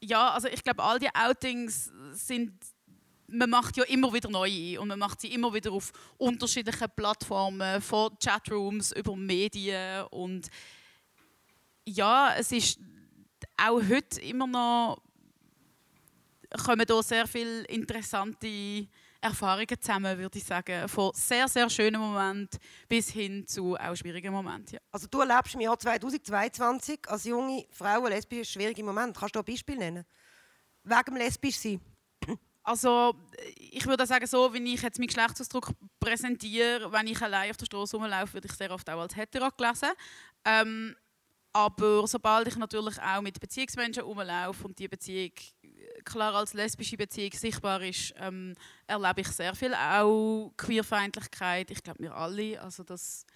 ja, also ich glaube, all die Outings sind man macht ja immer wieder neue und man macht sie immer wieder auf unterschiedlichen Plattformen, von Chatrooms über Medien und ja, es ist auch heute immer noch kommen da sehr viele interessante Erfahrungen zusammen, würde ich sagen. Von sehr, sehr schönen Momenten bis hin zu auch schwierigen Momenten. Ja. Also du erlebst im Jahr 2022 als junge Frau lesbisch schwierige Momente. Kannst du ein Beispiel nennen? Wegen dem lesbisch sein? Also ich würde sagen, so wie ich jetzt meinen Geschlechtsausdruck präsentiere, wenn ich allein auf der Straße rumlaufe, würde ich sehr oft auch als hetero gelesen. Ähm, aber sobald ich natürlich auch mit Beziehungsmenschen rumlaufe und die Beziehung klar als lesbische Beziehung sichtbar ist, ähm, erlebe ich sehr viel auch Queerfeindlichkeit. Ich glaube, wir alle. Also das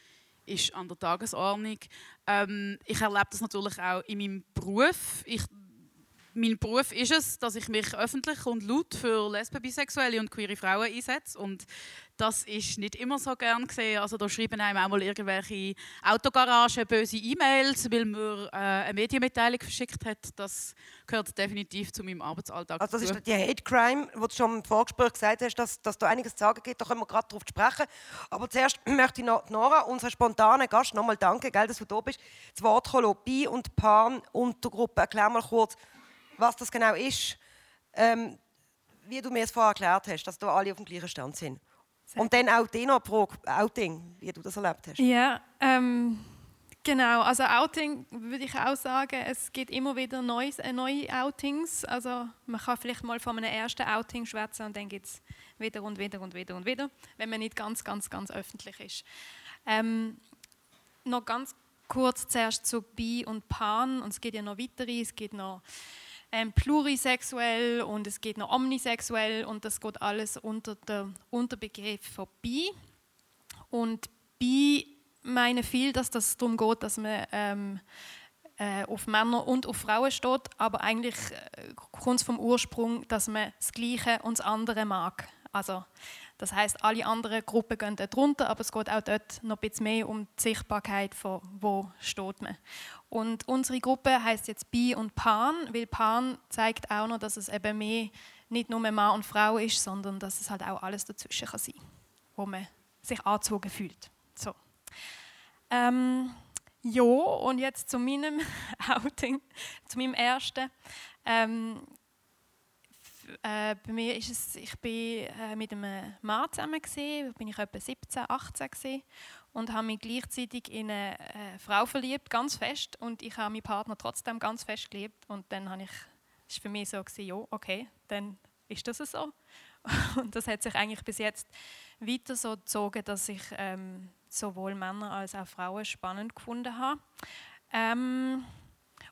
ist an der Tagesordnung. Ähm, ich erlebe das natürlich auch in meinem Beruf. Ich mein Beruf ist es, dass ich mich öffentlich und laut für Lesben, Bisexuelle und queere Frauen einsetze. Und das ist nicht immer so gern gesehen. Also da schreiben einem auch mal irgendwelche Autogaragen böse E-Mails, weil man äh, eine Medienmitteilung verschickt hat. Das gehört definitiv zu meinem Arbeitsalltag. Also das ist die Hate Crime, wo du schon im Vorgespräch gesagt hast, dass, dass da einiges zu sagen gibt. Da können wir gerade darauf sprechen. Aber zuerst möchte ich Nora, unser spontaner Gast, nochmal danken, gell, dass du da bist. Das Wort Bi und Pan Untergruppe. Erklär mal kurz, was das genau ist, ähm, wie du mir es vorher erklärt hast, dass da alle auf dem gleichen Stand sind. Sehr Und dann auch die noch Outing, wie du das erlebt hast. Ja, ähm, genau. Also Outing würde ich auch sagen, es gibt immer wieder neues, äh, neue Outings. Also man kann vielleicht mal von einem ersten Outing schwätzen und dann gibt es wieder und wieder und wieder und wieder, wenn man nicht ganz, ganz, ganz öffentlich ist. Ähm, noch ganz kurz zuerst zu Bi und Pan und es geht ja noch weitere, es geht noch ähm, plurisexuell und es geht noch omnisexuell und das geht alles unter der Unterbegriff von bi. Und bi meine viel, dass das darum geht, dass man ähm, äh, auf Männer und auf Frauen steht, aber eigentlich äh, kommt es vom Ursprung, dass man das Gleiche und das andere mag. Also das heißt, alle anderen Gruppen gehen dort runter, aber es geht auch dort noch ein bisschen mehr um die Sichtbarkeit von wo steht man. Und unsere Gruppe heißt jetzt Bi und Pan, weil Pan zeigt auch noch, dass es eben mehr nicht nur Mann und Frau ist, sondern dass es halt auch alles dazwischen kann sein, wo man sich angezogen fühlt. So. Ähm, ja, und jetzt zu meinem Outing, zu meinem ersten. Ähm, äh, bei mir ist es, ich bin äh, mit einem Mann zusammen gewesen, bin ich etwa 17, 18 gewesen, und habe mich gleichzeitig in eine äh, Frau verliebt, ganz fest, und ich habe meinen Partner trotzdem ganz fest geliebt und dann habe ich, ist für mich so gewesen, ja, okay, dann ist das so. Und das hat sich eigentlich bis jetzt weiter so gezogen, dass ich ähm, sowohl Männer als auch Frauen spannend gefunden habe. Ähm,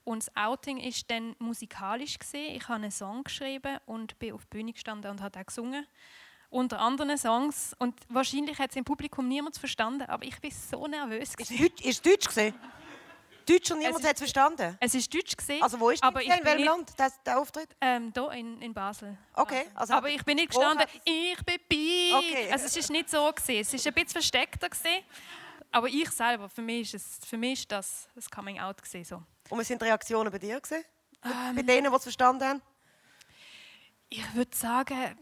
und das Outing ist dann musikalisch gesehen. Ich habe einen Song geschrieben und bin auf die Bühne gestanden und habe auch gesungen. unter anderen Songs. Und wahrscheinlich hat es im Publikum niemand verstanden, aber ich bin so nervös. Ist es Deutsch, ist es Deutsch gesehen? Deutsch und niemand hat es verstanden? Es ist Deutsch gesehen. Also wo ist aber das ich in welchem Land, der, der Auftritt? Ähm, hier in, in Basel. Okay. Also aber ich bin nicht gestanden, ich bin bi. Okay. Also es ist nicht so gesehen. Es ist ein bisschen versteckter gesehen. Aber ich selber, für mich ist, es, für mich ist das das Coming Out gesehen so. Und was sind die Reaktionen bei dir gesehen? Ähm. bei denen, die es verstanden haben? Ich würde sagen,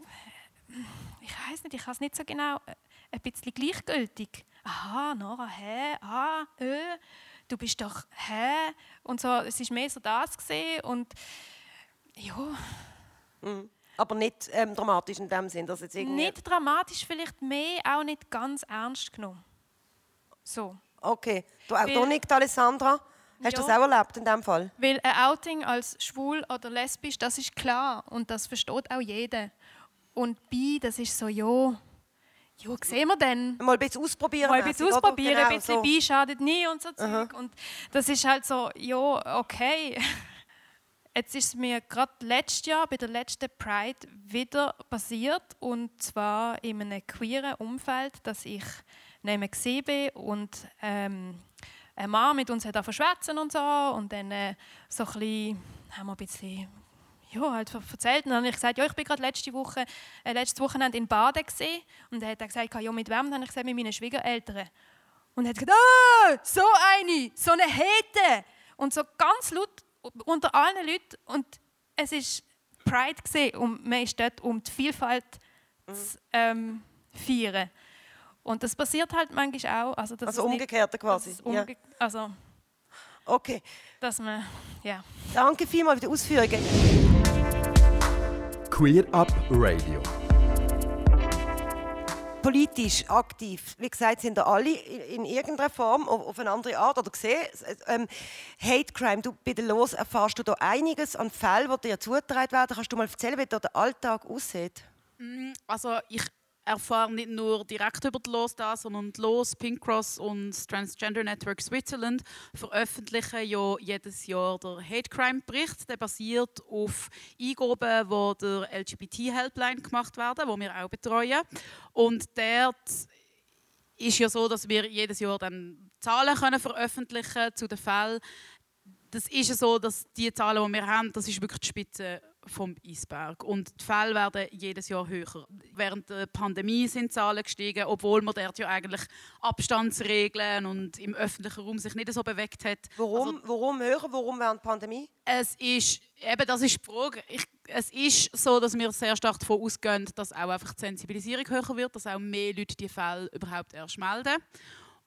ich weiß nicht, ich kann es nicht so genau, äh, ein bisschen gleichgültig. Aha, Nora, hä, ah, äh, du bist doch, hä? Und so, es ist mehr so das gesehen und ja, Mhm. Aber nicht ähm, dramatisch in dem Sinn, dass jetzt irgendwie... nicht dramatisch, vielleicht mehr, auch nicht ganz ernst genommen. So. Okay. Du auch Weil- Donik, Alessandra, hast du Ja. das auch erlebt in dem Fall? Weil ein Outing als schwul oder lesbisch, das ist klar und das versteht auch jeder. Und bi, das ist so, ja, ja, sehen wir dann. Mal ein bisschen ausprobieren. Mal ein bisschen ausprobieren, Genau, ein bisschen so. bi schadet nie und so Zeug. Und das ist halt so, ja, okay. Jetzt ist es mir gerade letztes Jahr bei der letzten Pride wieder passiert und zwar in einem queeren Umfeld, dass ich neben gesehen bin und ähm, ein Mann mit uns hat verschwätzen und so und dann äh, so ein bisschen, haben wir ein bisschen ja, halt erzählt. Und dann habe ich gesagt, ja, ich bin gerade letzte Woche, äh, letztes Wochenende in Baden gesehen. Und er hat dann gesagt, ja, mit wem? Dann habe ich gesagt, mit meinen Schwiegereltern. Und er hat gesagt, ah, so eine, so eine Hete. Und so ganz laut unter allen Leuten. Und es ist Pride gesehen und man ist dort, um die Vielfalt zu ähm, feiern. Und das passiert halt manchmal auch. Also, dass Also umgekehrte quasi, dass es ja. Umge also, Okay. dass man, ja. Danke vielmals für die Ausführungen. Queer Up Radio. Politisch aktiv, wie gesagt, sind da alle in in irgendeiner Form auf auf eine andere Art oder gesehen. Ähm, Hate Crime, du bei der Los erfährst du da einiges an Fällen, die dir zugetragen werden. Kannst du mal erzählen, wie da der Alltag aussieht? Mm, Also ich erfahre nicht nur direkt über die LOS das, sondern die LOS, Pink Cross und das Transgender Network Switzerland veröffentlichen ja jedes Jahr der Hate Crime Bericht. Der basiert auf Eingaben, die der LGBT Helpline gemacht werden, wo wir auch betreuen. Und dort ist ja so, dass wir jedes Jahr dann Zahlen können veröffentlichen zu den Fällen. Das ist ja so, dass die Zahlen, die wir haben, das ist wirklich die Spitze vom Eisberg. Und die Fälle werden jedes Jahr höher. Während der Pandemie sind die Zahlen gestiegen, obwohl man dort ja eigentlich Abstandsregeln und im öffentlichen Raum sich nicht so bewegt hat. Warum, warum höher? Warum während der Pandemie? Es ist, eben das ist die Frage. Ich, es ist so, dass wir sehr stark davon ausgehen, dass auch einfach die Sensibilisierung höher wird, dass auch mehr Leute die Fälle überhaupt erst melden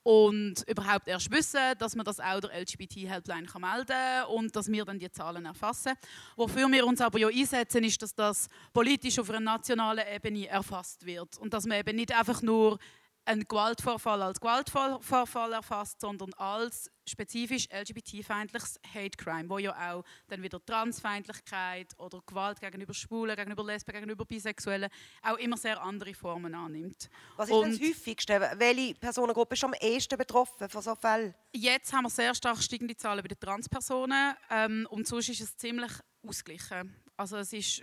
und überhaupt erst wissen, dass man das auch der LGBT-Helpline melden kann und dass wir dann die Zahlen erfassen. Wofür wir uns aber ja einsetzen, ist, dass das politisch auf einer nationalen Ebene erfasst wird und dass man eben nicht einfach nur einen Gewaltvorfall als Gewaltvorfall erfasst, sondern als spezifisch LGBT-feindliches Hate Crime, wo ja auch dann wieder Transfeindlichkeit oder Gewalt gegenüber Schwulen, gegenüber Lesben, gegenüber Bisexuellen auch immer sehr andere Formen annimmt. Was ist denn das häufigste? Welche Personengruppe ist am ehesten betroffen von solchen Fällen? Jetzt haben wir sehr stark steigende Zahlen bei den Transpersonen ähm, und sonst ist es ziemlich ausgeglichen. Also es ist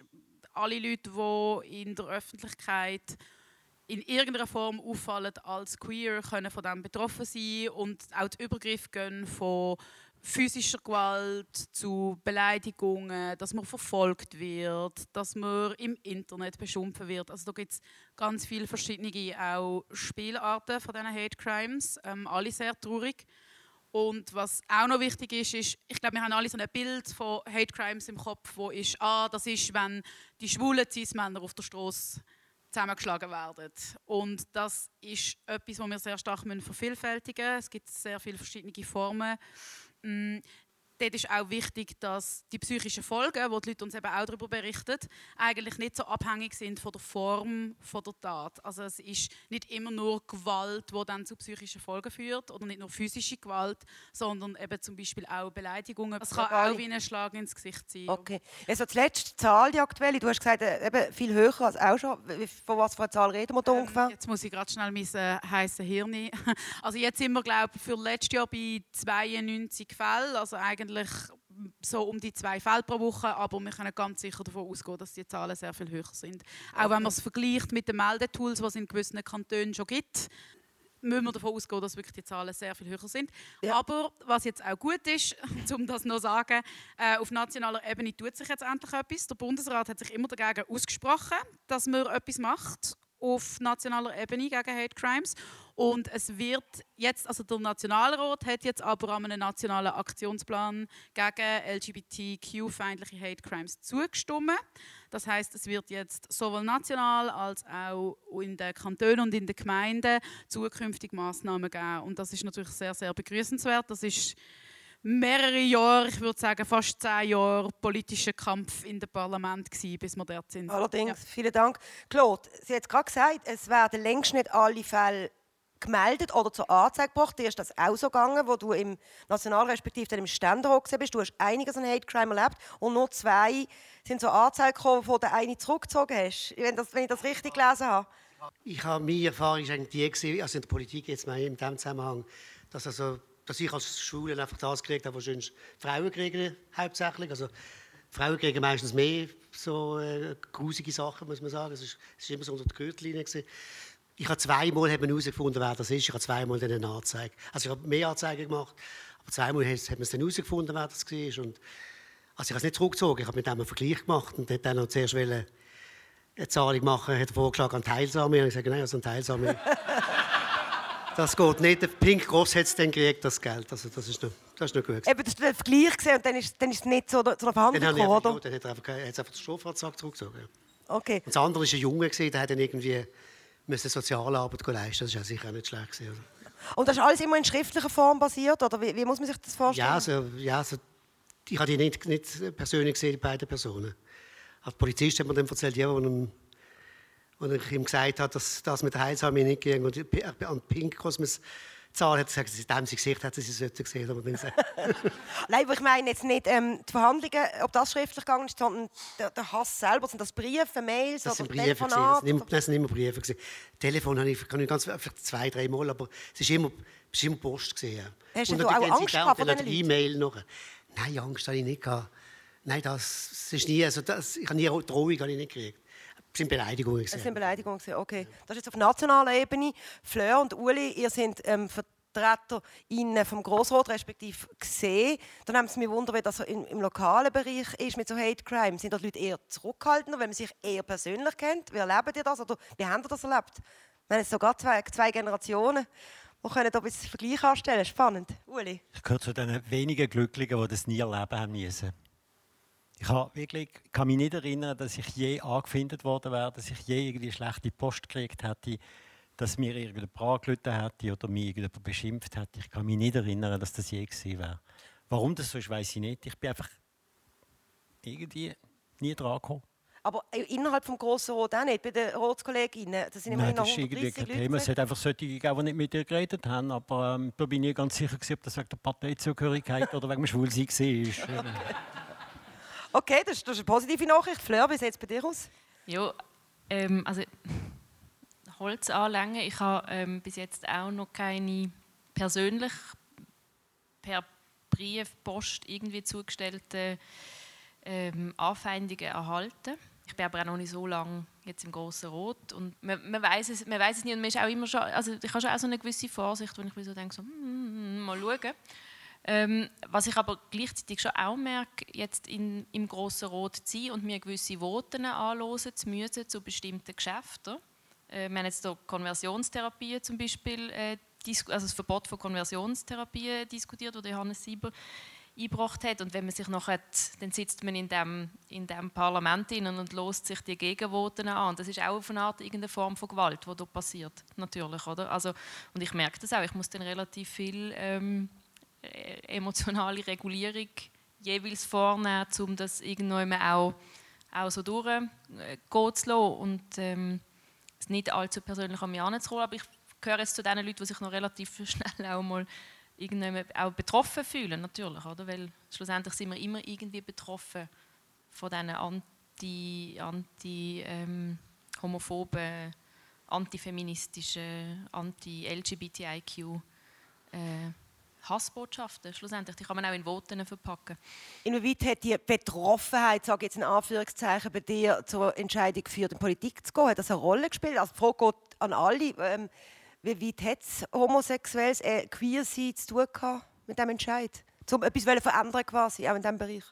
alle Leute, die in der Öffentlichkeit in irgendeiner Form auffallen als queer, können von dem betroffen sein und auch die Übergriffe gehen von physischer Gewalt zu Beleidigungen, dass man verfolgt wird, dass man im Internet beschimpft wird. Also da gibt es ganz viele verschiedene auch Spielarten von diesen Hate Crimes, ähm, alle sehr traurig. Und was auch noch wichtig ist, ist, ich glaube, wir haben alle so ein Bild von Hate Crimes im Kopf, wo ist, ah, das ist, wenn die schwulen Cis-Männer auf der Straße zusammengeschlagen werden. Und das ist etwas, was wir sehr stark vervielfältigen müssen. Es gibt sehr viele verschiedene Formen. Dort ist auch wichtig, dass die psychischen Folgen, wo die Leute uns eben auch darüber berichten, eigentlich nicht so abhängig sind von der Form von der Tat. Also es ist nicht immer nur Gewalt, die dann zu psychischen Folgen führt, oder nicht nur physische Gewalt, sondern eben zum Beispiel auch Beleidigungen. Es kann Verbale. auch wie ein Schlag ins Gesicht sein. Okay. Also die letzte Zahl, die aktuelle, du hast gesagt, äh, eben viel höher als auch schon. Von was für einer Zahl reden wir da ungefähr? Jetzt muss ich gerade schnell mein äh, heißes Hirn. Also jetzt sind wir glaube ich für letztes Jahr bei 92 Fällen, also eigentlich so um die zwei Fälle pro Woche, aber wir können ganz sicher davon ausgehen, dass die Zahlen sehr viel höher sind. Auch wenn man es vergleicht mit den Meldetools, die es in gewissen Kantonen schon gibt, müssen wir davon ausgehen, dass wirklich die Zahlen sehr viel höher sind. Aber was jetzt auch gut ist, um das noch zu sagen, äh, auf nationaler Ebene tut sich jetzt endlich etwas. Der Bundesrat hat sich immer dagegen ausgesprochen, dass man etwas macht auf nationaler Ebene gegen Hate Crimes. Und es wird jetzt, also der Nationalrat hat jetzt aber an einem nationalen Aktionsplan gegen LGBTQ-feindliche Hate Crimes zugestimmt. Das heißt, es wird jetzt sowohl national als auch in den Kantonen und in den Gemeinden zukünftig Maßnahmen geben. Und das ist natürlich sehr, sehr begrüßenswert. Das ist mehrere Jahre, ich würde sagen fast zehn Jahre politischer Kampf in dem Parlament gewesen, bis wir dort sind. Allerdings, vielen Dank. Claude, Sie hat gerade gesagt, es werden längst nicht alle Fälle gemeldet oder zur Anzeige gebracht. Dir ist das auch so gegangen, wo du im National- respektive dann im Ständerat bist. Du hast einiges an Hate Crime erlebt und nur zwei sind zur Anzeige gekommen, wo du eine zurückgezogen hast. Wenn, das, wenn ich das richtig gelesen habe. Ich habe meine Erfahrung ist eigentlich die gewesen, also in der Politik jetzt mal in diesem Zusammenhang, dass, also, dass ich als Schule einfach das gekriegt habe, was sonst Frauen kriegen hauptsächlich. Also Frauen kriegen meistens mehr so äh, grusige Sachen, muss man sagen. Es ist, es ist immer so unter der Gürtellinie gewesen. Ich habe zweimal herausgefunden, wer das ist. Ich habe zweimal dann eine Anzeige. Also ich habe mehr Anzeigen gemacht, aber zweimal hat man es dann herausgefunden, wer das war. Und also ich habe es nicht zurückgezogen. Ich habe mit dem einen Vergleich gemacht und dann noch zuerst eine Zahlung machen, hat er vorgeschlagen an Teilsame. Und ich gesagt, nein, also an Teilsame. das geht nicht. Der Pink Cross hat es dann gekriegt, das Geld. Also das ist noch, das ist noch gut. Eben, das war der Vergleich gewesen und dann ist, dann ist es nicht zu, zu einer Verhandlung gekommen, oder? dann hat er einfach, hat er einfach den Strafvertrag zurückgezogen. Ja. Okay. Und das andere war ein Junge, der hat dann irgendwie müssen Sozialarbeit leisten. Das war sicher auch nicht schlecht. Gewesen, oder? Und das ist alles immer in schriftlicher Form basiert, oder wie, wie muss man sich das vorstellen? Ja, also, ja also, ich habe die nicht, nicht persönlich gesehen, die beiden Personen. Als Polizist hat mir dann erzählt, ja, als als ich ihm gesagt habe, dass das mit der Heilsame nicht ging und an Pink Kosmos Zahl hat er gesagt, dass dem sie Gesicht dass sie es gesehen. Aber Nein, aber ich meine jetzt nicht ähm, die Verhandlungen, ob das schriftlich gegangen ist, sondern der, der Hass selber. Sind das Briefe, Mails Das sind oder Briefe. gewesen. Das Telefonate? immer, das sind immer Briefe. gewesen. Telefon habe ich, kann ich ganz, vielleicht zwei, drei Mal, aber es ist immer, es ist immer Post. Gewesen, ja. Hast Und du auch sie Angst gehabt diesen die E-Mail noch. Nein, Angst habe ich nicht gehabt. Nein, das, das ist nie, also das, ich habe nie Drohung habe ich nicht gekriegt. Es sind Beleidigungen. Es sind Beleidigungen. Okay. Das ist jetzt auf nationaler Ebene. Fleur und Uli, ihr seid ähm, VertreterInnen vom Grossrot respektive gesehen. Dann haben sie mich wundern, wie das im, im lokalen Bereich ist mit so Hate Crime. Sind dort Leute eher zurückhaltender, wenn man sich eher persönlich kennt? Wie erlebt ihr das? Oder wie habt ihr das erlebt? Wir haben jetzt sogar zwei, zwei Generationen. Wir können da ein bisschen Vergleich anstellen. Spannend. Uli? Ich gehöre zu den wenigen Glücklichen, die das nie erleben haben müssen. Ich habe wirklich, ich kann mich nicht erinnern, dass ich je angefindet worden wäre, dass ich je irgendwie schlechte Post gekriegt hätte, dass mir irgendjemand angerufen hätte oder mich irgendjemand beschimpft hätte. Ich kann mich nicht erinnern, dass das je gewesen wäre. Warum das so ist, weiß ich nicht. Ich bin einfach irgendwie nie dran gekommen. Aber innerhalb des Grossen Rot auch nicht, bei den Rotskolleginnen. Das sind immerhin Nein, das ist irgendwie 130 kein Leute. Thema. Es hat einfach solche gegeben, die nicht mit dir geredet haben. Aber ähm, da bin ich nicht ganz sicher, gewesen, ob das wegen der Parteizugehörigkeit oder wegen dem Schwulsein war. Okay, das, ist- das ist eine positive Nachricht. Fleur, wie sieht es bei dir aus? Ja, ähm, also Holz anlängen. Ich habe ähm, bis jetzt auch noch keine persönlich per Brief, Post irgendwie zugestellte ähm, Anfeindungen erhalten. Ich bin aber auch noch nicht so lange jetzt im Grossen Rot und man, man weiß es, es nicht und man ist auch immer schon, also ich habe schon auch so eine gewisse Vorsicht, wenn ich mir so denke, so, hm, mal schauen. Ähm, was ich aber gleichzeitig schon auch merke, jetzt in, im Grossen Rot zu sein und mir gewisse Voten anhören zu müssen zu bestimmten Geschäften. Äh, wir haben jetzt hier Konversionstherapien zum Beispiel, äh, also das Verbot von Konversionstherapien diskutiert, das Johannes Sieber eingebracht hat. Und wenn man sich nachher, dann sitzt man in dem, in dem Parlament innen und lost sich die Gegenvoten an. Das ist auch auf eine Art irgendeine Form von Gewalt, die da passiert, natürlich, oder? Also, und ich merke das auch, ich muss dann relativ viel ähm, äh, emotionale Regulierung jeweils vornehmen, um das irgendwann auch, auch so durchgehen zu lassen und ähm, es nicht allzu persönlich an mich heranzuholen. Aber ich gehöre jetzt zu den Leuten, die sich noch relativ schnell auch mal irgendwann auch betroffen fühlen, natürlich, oder? Weil schlussendlich sind wir immer irgendwie betroffen von diesen anti, anti ähm, homophoben, antifeministischen, anti-LGBTIQ äh, Hassbotschaften schlussendlich. Die kann man auch in Voten verpacken. Inwieweit hat die Betroffenheit, sage jetzt in Anführungszeichen, bei dir zur Entscheidung geführt, in die Politik zu gehen? Hat das eine Rolle gespielt? Also die Frage geht an alle. Ähm, wie weit hat es homosexuelles, äh, queer sein zu tun gehabt mit diesem Entscheid? Um etwas wollen verändern quasi, auch in diesem Bereich?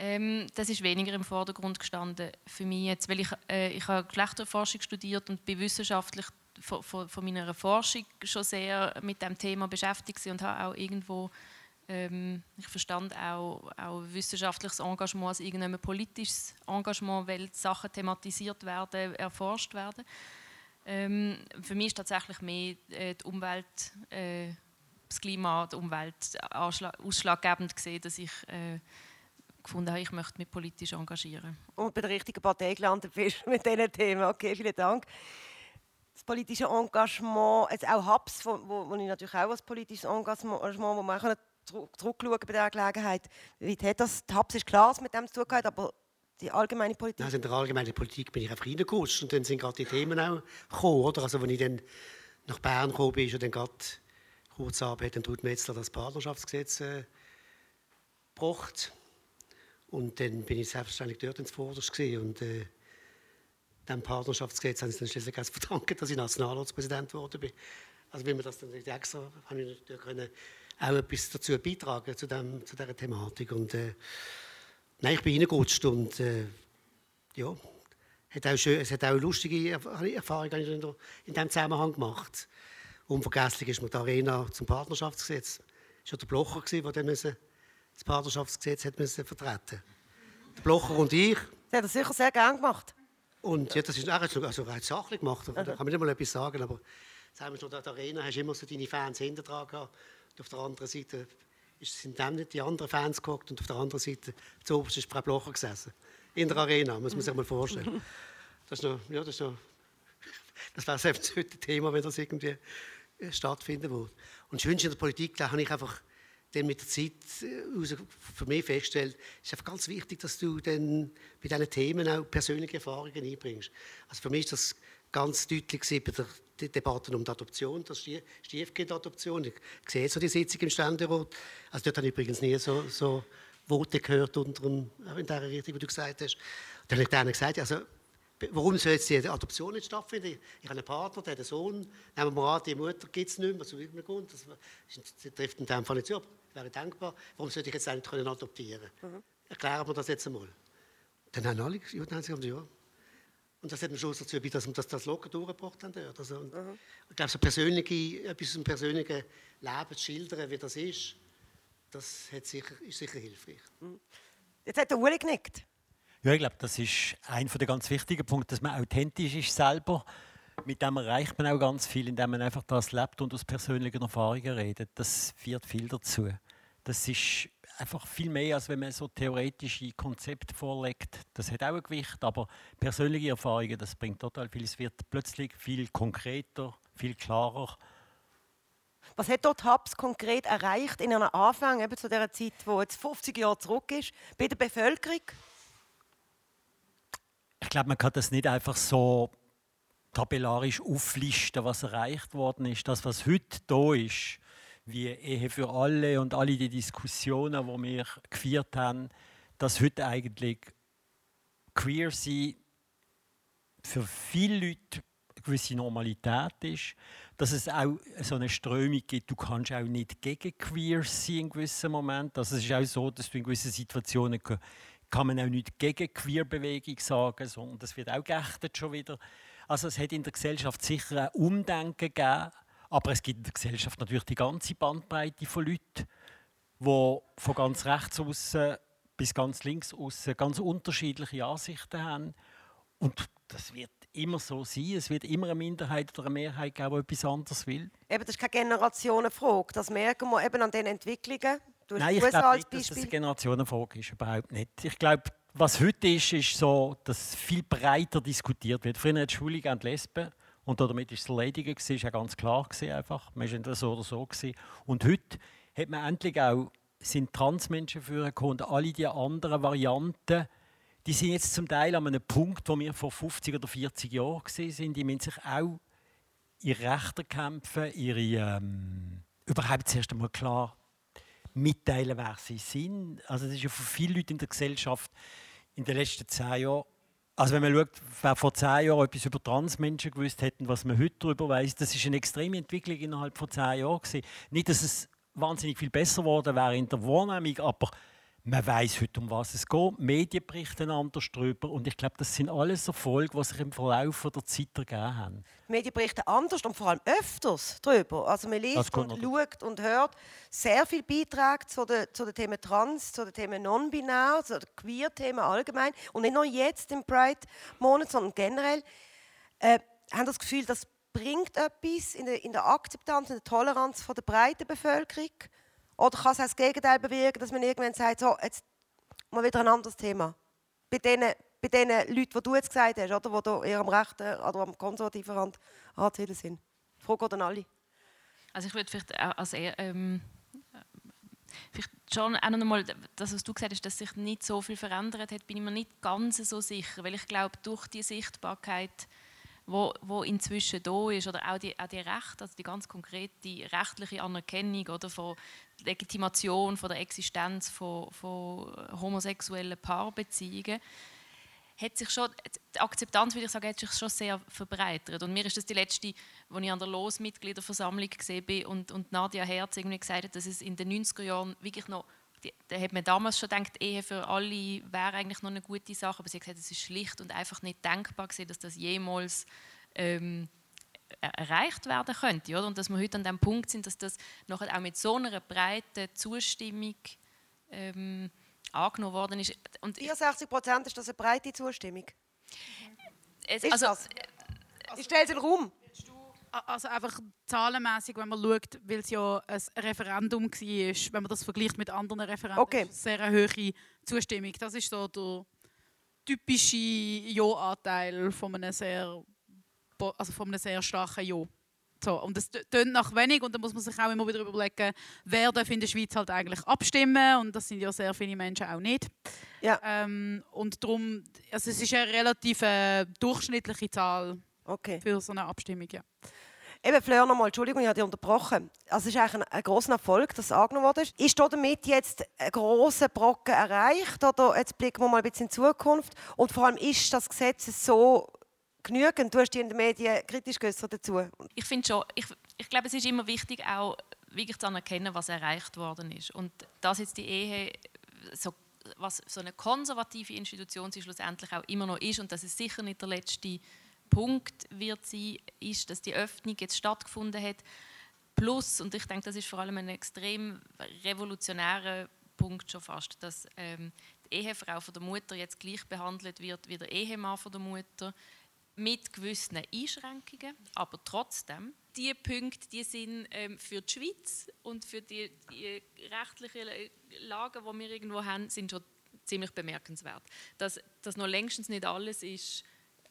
Ähm, das ist weniger im Vordergrund gestanden für mich jetzt, weil ich, äh, ich habe Geschlechterforschung studiert und bin wissenschaftlich von, von, von meiner Forschung schon sehr mit dem Thema beschäftigt und habe auch irgendwo ähm, ich verstand auch, auch wissenschaftliches Engagement als irgendein politisches Engagement, weil Sachen thematisiert werden, erforscht werden. Ähm, für mich ist tatsächlich mehr äh, die Umwelt, äh, das Klima, die Umwelt ausschlaggebend gesehen, dass ich äh, gefunden habe, ich möchte mich politisch engagieren. Und bei der richtigen Partei gelandet bist mit diesen Themen. Okay, vielen Dank. Das politische Engagement, jetzt auch HAPS, wo, wo, wo ich natürlich auch als politisches Engagement, wo man zurückschauen bei dieser Gelegenheit. Wie hat das, HAPS ist klar, was mit dem zu tun hat, aber die allgemeine Politik? Also in der allgemeinen Politik bin ich einfach reingerutscht und dann sind gerade die Themen auch gekommen, oder? Also wenn ich dann nach Bern gekommen bin, und dann gerade kurz ab hat dann Ruth Metzler das Partnerschaftsgesetz äh. Und dann bin ich selbstverständlich dort ins Vorderste und äh, dem Partnerschaftsgesetz haben sie dann schließlich erst verdanken, dass ich Nationalratspräsident geworden bin. Also wenn man das dann extra, habe ich natürlich können auch etwas dazu beitragen zu, dem, zu dieser Thematik. Und, äh, nein, ich bin reingerutscht und äh, ja, hat auch schön, es hat auch lustige Erfahrungen in, diesem Zusammenhang gemacht. Unvergesslich ist mir die Arena zum Partnerschaftsgesetz. Es war der Blocher, der das Partnerschaftsgesetz hat müssen vertreten Der Blocher und ich. Das hat er sicher sehr gerne gemacht. Und ja, das ist also, also rein sachlich gemacht. Da kann man nicht mal etwas sagen. Aber sagen wir schon, in der Arena hast du immer so deine Fans hinter dran gehabt. Und auf der anderen Seite sind dann nicht die anderen Fans gehockt und auf der anderen Seite zuoberst ist Frau Blocher gesessen. In der Arena, muss man sich mal vorstellen. Das ist noch, ja, das ist noch, das wäre selbst heute ein Thema, wenn das irgendwie äh, stattfinden würde. Und das Schönste in der Politik, da habe ich einfach dann mit der Zeit äh, für mich festgestellt, ist einfach ganz wichtig, dass du dann bei diesen Themen auch persönliche Erfahrungen einbringst. Also für mich ist das ganz deutlich bei der die Debatten um die Adoption, das Stiefkindadoption. Ich sehe so die Sitzung im Ständerat. Also dort habe ich übrigens nie so, so Worte gehört unter dem, in der Richtung, wie du gesagt hast. Dann habe ich denen gesagt, also warum soll jetzt die Adoption nicht stattfinden? Ich habe einen Partner, der hat einen Sohn, nehmen wir an, die Mutter gibt es nicht mehr. Das, das trifft in dem Fall nicht zu, aber wäre denkbar. Warum sollte ich jetzt eigentlich können adoptieren mhm. Erklären wir das jetzt einmal. Dann haben alle dann haben sie gesagt, ja. Und das hat mir schon dazu dass wir das, das locker durchgebracht haben. Dort. Also, mhm. Ich glaube, so persönliche, etwas aus dem persönlichen Leben zu schildern, wie das ist, das hat sicher, ist sicher hilfreich. Mhm. Jetzt hat der Uli genickt. Ja, ich glaube, das ist einer der ganz wichtigen Punkte, dass man authentisch ist selber. Mit dem erreicht man auch ganz viel, indem man einfach das lebt und aus persönlichen Erfahrungen redet. Das führt viel dazu. Das ist einfach viel mehr, als wenn man so theoretische Konzepte vorlegt. Das hat auch ein Gewicht, aber persönliche Erfahrungen, das bringt total viel. Es wird plötzlich viel konkreter, viel klarer. Was hat dort Hubs konkret erreicht in einem Anfang, eben zu der Zeit, wo jetzt 50 Jahre zurück ist, bei der Bevölkerung? Ich glaube, man kann das nicht einfach so tabellarisch auflisten, was erreicht worden ist. Das, was heute da ist, wie Ehe für alle und alle die Diskussionen, die wir geführt haben, dass heute eigentlich queer sein für viele Leute eine gewisse Normalität ist, dass es auch so eine Strömung gibt, du kannst auch nicht gegen queer sein in gewissen Momenten. Also es ist auch so, dass du in gewissen Situationen kann man auch nicht gegen Queer-Bewegung sagen, sondern das wird auch geächtet schon wieder. Also es hat in der Gesellschaft sicher ein Umdenken gegeben, aber es gibt in der Gesellschaft natürlich die ganze Bandbreite von Leuten, die von ganz rechts außen bis ganz links außen ganz unterschiedliche Ansichten haben. Und das wird immer so sein. Es wird immer eine Minderheit oder eine Mehrheit geben, die etwas anderes will. Eben, das ist keine Generationenfrage. Das merken wir eben an den Entwicklungen. Nein, ich glaube nicht, dass das eine Generationenfrage ist. Überhaupt nicht. Ich glaube, was heute ist, ist so, dass viel breiter diskutiert wird. Früher hat Schwule und Lesben und damit ist es erledigt, das war ja ganz klar. Einfach. Man war so oder so. Gewesen. Und heute hat man endlich auch, sind Transmenschen vorgekommen und alle die anderen Varianten, die sind jetzt zum Teil an einem Punkt, wo wir vor 50 oder 40 Jahren sind. Die müssen sich auch ihre Rechte kämpfen, ihre ähm, überhaupt zuerst einmal klar mitteilen, wer sie sind. Also das ist ja für viele Leute in der Gesellschaft in den letzten zehn Jahren also wenn man schaut, wer vor zehn Jahren etwas über Transmenschen gewusst hätten, was man heute darüber weiß, das ist eine extreme Entwicklung innerhalb von zehn Jahren gewesen. Nicht, dass es wahnsinnig viel besser geworden wäre in der Wahrnehmung, aber man weiß heute, um was es geht. Die Medien berichten anders darüber. Und ich glaube, das sind alles Erfolge, die sich im Verlauf der Zeit ergeben haben. Die Medien berichten anders und vor allem öfters darüber. Also man liest und noch schaut und hört sehr viele Beiträge zu den, zu den Themen Trans, zu den Themen Non-Binär, zu den Queer-Themen allgemein. Und nicht nur jetzt im Pride-Monat, sondern generell. Äh, haben das Gefühl, das bringt etwas in der, in der Akzeptanz, in der Toleranz von der breiten Bevölkerung? Oder kann es auch das Gegenteil bewirken, dass man irgendwann sagt, so, jetzt mal wieder ein anderes Thema? Bei den, bei den Leuten, die du jetzt gesagt hast, oder, die eher am rechten oder am konservativen Rand anzusiedeln sind. Frage an alle. Also ich würde vielleicht auch als eher, ähm, vielleicht schon auch noch einmal, das, was du gesagt hast, dass sich nicht so viel verändert hat, bin ich mir nicht ganz so sicher, weil ich glaube, durch die Sichtbarkeit wo, wo inzwischen da ist, oder auch die, auch die Rechte, also die ganz konkrete rechtliche Anerkennung oder von Legitimation von der Existenz von, von homosexuellen Paarbeziehungen, hat sich schon, die Akzeptanz, würde ich sagen, hat sich schon sehr verbreitert. Und mir ist das die letzte, als ich an der Los-Mitgliederversammlung gesehen bin und, und Nadia Herz irgendwie gesagt hat, dass es in den 90er Jahren wirklich noch da hat man damals schon gedacht, Ehe für alle wäre eigentlich noch eine gute Sache, aber sie hat gesagt, es ist schlicht und einfach nicht denkbar gewesen, dass das jemals ähm, erreicht werden könnte. Oder? Und dass wir heute an dem Punkt sind, dass das nachher auch mit so einer breiten Zustimmung ähm, angenommen worden ist. Und 64 Prozent ist das eine breite Zustimmung? Es, ist also, das? Ich stelle es in den Raum. Also einfach zahlenmäßig, wenn man schaut, weil es ja ein Referendum war, wenn man das vergleicht mit anderen Referenden, okay. ist eine sehr hohe Zustimmung. Das ist so der typische Ja-Anteil von einem sehr, also von einem sehr starken Ja. So, und das tönt nach wenig und da muss man sich auch immer wieder überlegen, wer darf in der Schweiz halt eigentlich abstimmen und das sind ja sehr viele Menschen auch nicht. Ja. Ähm, und darum, also es ist eine relativ äh, durchschnittliche Zahl okay. für so eine Abstimmung, ja. Eben, Fleur, nochmal, Entschuldigung, ich habe dich unterbrochen. Also es ist eigentlich ein, ein grosser Erfolg, dass es angenommen wurde. Ist damit jetzt ein grosser Brocken erreicht oder jetzt blicken wir mal ein bisschen in die Zukunft? Und vor allem, ist das Gesetz so genügend? Du hast dich in den Medien kritisch geäußert dazu. Ich finde schon, ich, ich glaube, es ist immer wichtig, auch wirklich zu anerkennen, was erreicht worden ist. Und dass jetzt die Ehe so was so eine konservative Institution sie schlussendlich auch immer noch ist und dass es sicher nicht der letzte Punkt wird sein, ist, dass die Öffnung jetzt stattgefunden hat. Plus, und ich denke, das ist vor allem ein extrem revolutionärer Punkt schon fast, dass ähm, die Ehefrau von der Mutter jetzt gleich behandelt wird wie der Ehemann von der Mutter mit gewissen Einschränkungen, aber trotzdem. Die Punkte, die sind ähm, für die Schweiz und für die, die rechtliche Lage, die wir irgendwo haben, sind schon ziemlich bemerkenswert. Dass das noch längstens nicht alles ist.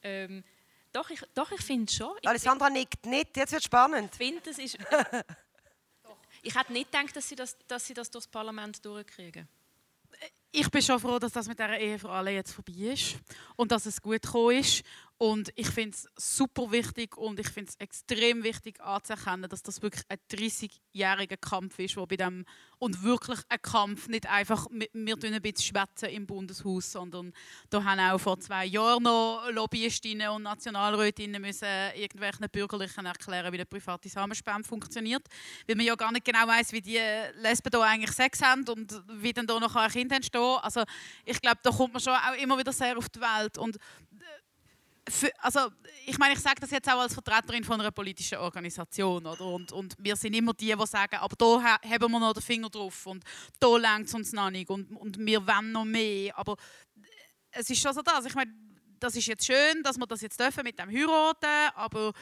Ähm, doch, ich, doch, ich finde schon. Ich Alessandra nickt nicht, jetzt wird spannend. Ich finde, das ist. ich hätte nicht gedacht, dass sie das, dass sie das durchs Parlament durchkriegen. Ich bin schon froh, dass das mit dieser Ehe für alle jetzt vorbei ist und dass es gut gekommen ist. Und ich finde es super wichtig und ich finde es extrem wichtig anzuerkennen, dass das wirklich ein 30-jähriger Kampf ist, wo bei dem und wirklich ein Kampf, nicht einfach wir ein bisschen schwätzen im Bundeshaus, sondern da haben auch vor zwei Jahren noch Lobbyistinnen und Nationalrätinnen müssen irgendwelchen Bürgerlichen erklären, wie der private Samenspende funktioniert, weil man ja gar nicht genau weiß, wie die Lesben da eigentlich Sex haben und wie dann da noch ein Kind entstehen. Also ich glaube, da kommt man schon auch immer wieder sehr auf die Welt und für, also ich meine, ich sage das jetzt auch als Vertreterin von einer politischen Organisation, oder? Und, und wir sind immer die, die sagen, aber da haben wir noch den Finger drauf und da lenkt es uns noch nicht und, und wir wollen noch mehr. Aber es ist schon so das. Ich meine, das ist jetzt schön, dass wir das jetzt dürfen mit dem heiraten, aber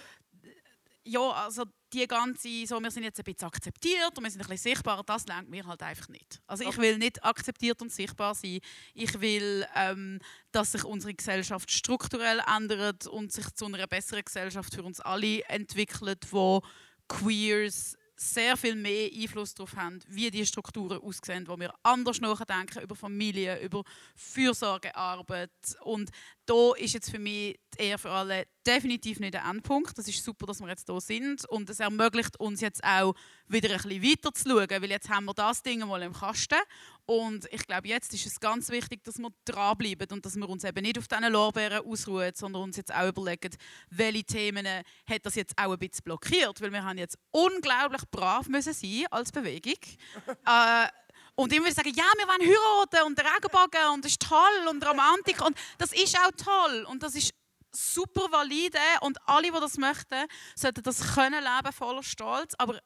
ja, also die ganze, so, wir sind jetzt ein bisschen akzeptiert und wir sind ein bisschen sichtbar, das lenkt mir halt einfach nicht. Also ich will nicht akzeptiert und sichtbar sein. Ich will, ähm, dass sich unsere Gesellschaft strukturell ändert und sich zu einer besseren Gesellschaft für uns alle entwickelt, wo Queers sehr viel mehr Einfluss darauf haben, wie die Strukturen aussehen, wo wir anders nachdenken über Familie, über Fürsorgearbeit und da ist jetzt für mich die Ehe für alle definitiv nicht der Endpunkt. Das ist super, dass wir jetzt hier sind. Und es ermöglicht uns jetzt auch wieder ein bisschen weiter zu schauen, weil jetzt haben wir das Ding mal im Kasten und ich glaube, jetzt ist es ganz wichtig, dass wir dranbleiben und dass wir uns eben nicht auf diesen Lorbeeren ausruhen, sondern uns jetzt auch überlegen, welche Themen hat das jetzt auch ein bisschen blockiert, weil wir haben jetzt unglaublich brav müssen sein als Bewegung. äh, und immer sagen, ja, wir wollen heiraten und Regenbogen und das ist toll und Romantik und das ist auch toll und das ist super valide und alle, die das möchten, sollten das können leben voller Stolz. Aber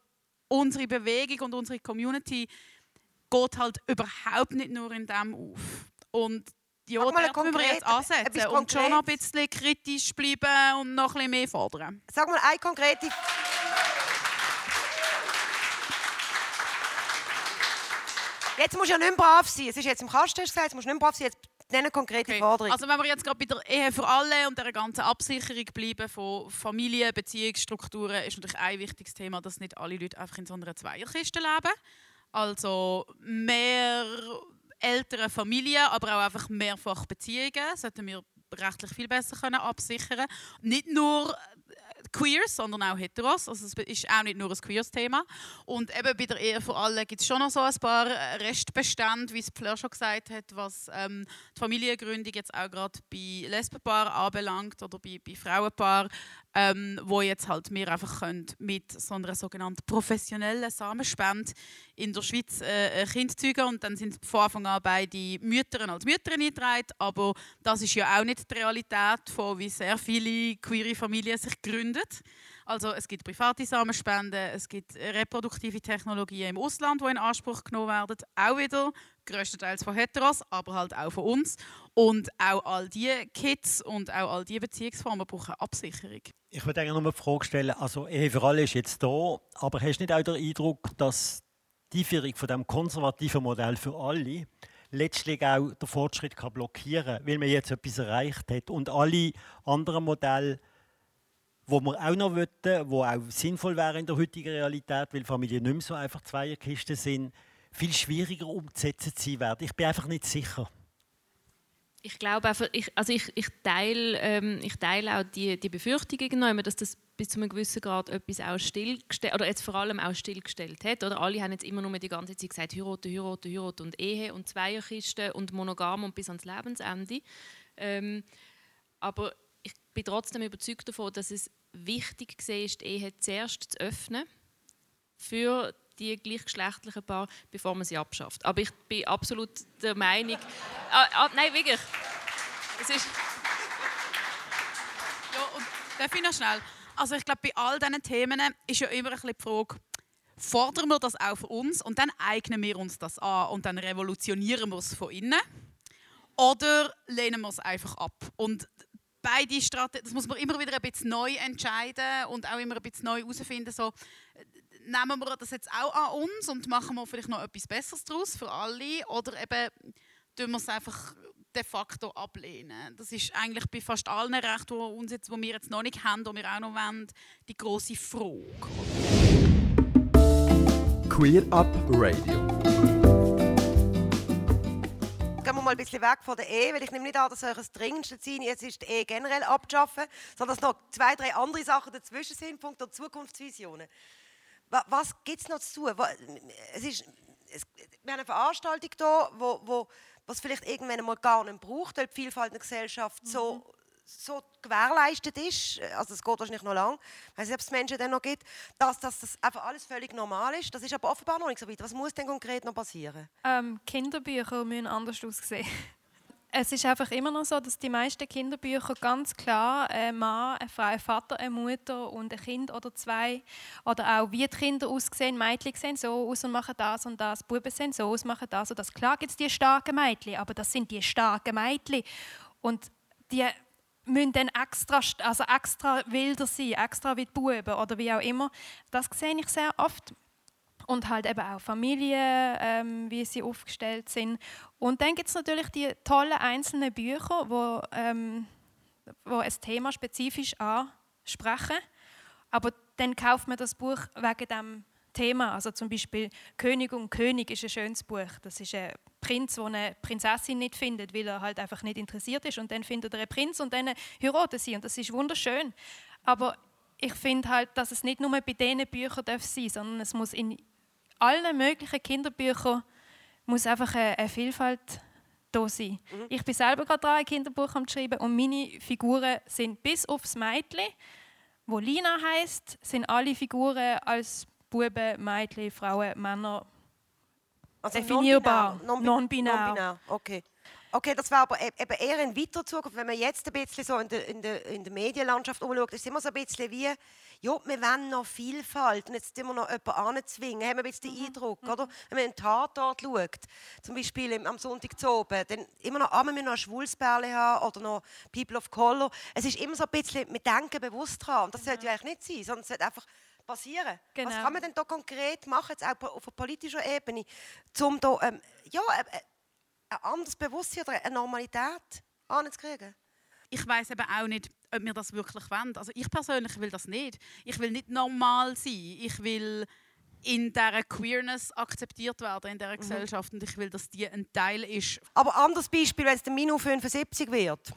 unsere Bewegung und unsere Community geht halt überhaupt nicht nur in dem auf. Und ja, dort müssen wir jetzt ansetzen und schon noch ein bisschen kritisch bleiben und noch ein bisschen mehr fordern. Sag mal eine konkrete. Jetzt musst du ja nicht mehr brav sein. Es ist jetzt im Kasten hast du gesagt, jetzt musst du nicht mehr brav sein. Jetzt nenne konkrete Forderung. Also wenn wir jetzt gerade bei der Ehe für alle und der ganzen Absicherung bleiben von Familie, Beziehungsstrukturen, ist natürlich ein wichtiges Thema, dass nicht alle Leute einfach in so einer Zweierkiste leben. Also mehr ältere Familien, aber auch einfach mehrfach Beziehungen sollten wir rechtlich viel besser können absichern. Nicht nur äh, Queers, sondern auch Heteros. Also es ist auch nicht nur ein Queers-Thema. Und eben bei der Ehe für alle gibt es schon noch so ein paar äh, Restbestände, wie es Fleur schon gesagt hat, was ähm, die Familiengründung jetzt auch gerade bei Lesbenpaaren anbelangt oder bei, bei Frauenpaaren, ähm, wo jetzt halt wir einfach können mit so einer sogenannten professionellen Samenspende in der Schweiz äh, ein Kind zeugen und dann sind von Anfang an beide Mütter als Mütter eingetragen, aber das ist ja auch nicht die Realität von wie sehr viele queere Familien sich gründen. Also es gibt private Samenspenden, es gibt reproduktive Technologien im Ausland, die in Anspruch genommen werden, auch wieder größtenteils von Heteros, aber halt auch von uns. Und auch all diese Kids und auch all diese Beziehungsformen brauchen Absicherung. Ich würde eigentlich nur die Frage stellen, also Ehe für alle ist jetzt da, aber hast du nicht auch den Eindruck, dass die Einführung von dem konservativen Modell für alle letztlich auch den Fortschritt kann blockieren kann, weil man jetzt etwas erreicht hat und alle anderen Modelle, wo wir auch noch wollten, wo auch sinnvoll wären in der heutigen Realität, weil Familien nicht mehr so einfach Zweierkisten sind, viel schwieriger umzusetzen sein werden. Ich bin einfach nicht sicher. Ich glaube einfach, ich, also ich, ich, teile, ähm, ich teile auch die, die Befürchtungen, genommen, dass das bis zu einem gewissen Grad etwas auch stillgestellt, oder jetzt vor allem auch stillgestellt hat. Oder alle haben jetzt immer nur die ganze Zeit gesagt, heiraten, heiraten, heiraten und Ehe und Zweierkisten und monogam und bis ans Lebensende. Ähm, aber ich bin trotzdem überzeugt davon, dass es wichtig war, die Ehe zuerst zu öffnen für die gleichgeschlechtlichen Paare, bevor man sie abschafft. Aber ich bin absolut der Meinung, ah, ah, nein, wirklich, es ist, Ja, und darf ich noch schnell? Also ich glaube, bei all diesen Themen ist ja immer ein bisschen die Frage, fordern wir das auch für uns und dann eignen wir uns das an und dann revolutionieren wir es von innen oder lehnen wir es einfach ab? Und beide Strategien, das muss man immer wieder ein bisschen neu entscheiden und auch immer ein bisschen neu herausfinden, so, nehmen wir das jetzt auch an uns und machen wir vielleicht noch etwas Besseres daraus für alle oder eben tun wir es einfach de facto ablehnen. Das ist eigentlich bei fast allen Rechten, die, uns jetzt, die wir jetzt noch nicht haben, die wir auch noch wollen, die große Frage. Queer Up Radio. Gehen wir mal ein bisschen weg von der Ehe, weil ich nehme nicht an, dass euch das dringendste Ziel jetzt ist, die Ehe generell abzuschaffen, sondern dass noch zwei, drei andere Sachen dazwischen sind, Punkt der Zukunftsvisionen. Wa- Was gibt es noch zu tun? Es ist, es, wir haben eine Veranstaltung hier, wo, wo was vielleicht irgendwann einmal gar nicht braucht, weil die Vielfalt in der Gesellschaft so, so gewährleistet ist, also es geht wahrscheinlich noch lang, ich weiß nicht, ob es Menschen dann noch gibt, dass, dass das einfach alles völlig normal ist. Das ist aber offenbar noch nicht so weit. Was muss denn konkret noch passieren? Ähm, Kinderbücher müssen anders aussehen. Es ist einfach immer noch so, dass die meisten Kinderbücher ganz klar ein Mann, eine Frau, ein Vater, eine Mutter und ein Kind oder zwei oder auch wie die Kinder aussehen, Mädchen sehen so aus und machen das und das, Buben sehen so aus, machen das und das. Klar gibt es die starken Mädchen, aber das sind die starken Mädchen und die müssen dann extra, also extra wilder sein, extra wie die Buben oder wie auch immer. Das sehe ich sehr oft und halt eben auch Familien, ähm, wie sie aufgestellt sind. Und dann gibt es natürlich die tollen einzelnen Bücher, wo, ähm, wo ein Thema spezifisch ansprechen. Aber dann kauft man das Buch wegen dem Thema. Also zum Beispiel König und König ist ein schönes Buch. Das ist ein Prinz, der eine Prinzessin nicht findet, weil er halt einfach nicht interessiert ist. Und dann findet er einen Prinz und dann heiraten sie. Und das ist wunderschön. Aber ich finde halt, dass es nicht nur bei diesen Büchern darf sein sondern es muss in allen möglichen Kinderbüchern muss einfach eine, Vielfalt da sein. Ich bin selber gerade dran, ein Kinderbuch am schreiben und meine Figuren sind bis aufs Mädchen, wo Lina heißt, sind alle Figuren als Buben, Mädchen, Frauen, Männer Also definierbar, non-binär. non-binär. Non-binär, okay. Okay, das wäre aber e- eben eher in weiter Zukunft. Wenn man jetzt ein bisschen so in der, in der, in der Medienlandschaft umschaut, ist es immer so ein bisschen wie, ja, wir wollen noch Vielfalt und jetzt immer noch jemanden anzwingen. Haben wir ein bisschen den Eindruck, oder? Wenn man in den Tatort schaut, zum Beispiel am Sonntag zu oben, dann immer noch, ah, wir müssen noch ein Schwulsperle haben oder noch People of Color. Es ist immer so ein bisschen, wir denken bewusst dran und das sollte ja eigentlich nicht sein, sondern es sollte einfach passieren. Was Genau. kann man denn da konkret machen, jetzt auch auf einer politischen Ebene, um da, ähm, ja, äh, äh, ein anderes Bewusstsein oder eine Normalität anzukriegen? ich weiß eben auch nicht, ob wir das wirklich wollen. Also ich persönlich will das nicht. Ich will nicht normal sein. Ich will in dieser Queerness akzeptiert werden in dieser Gesellschaft und ich will, dass die ein Teil ist. Aber anderes Beispiel, wenn es der Minu 75 wird,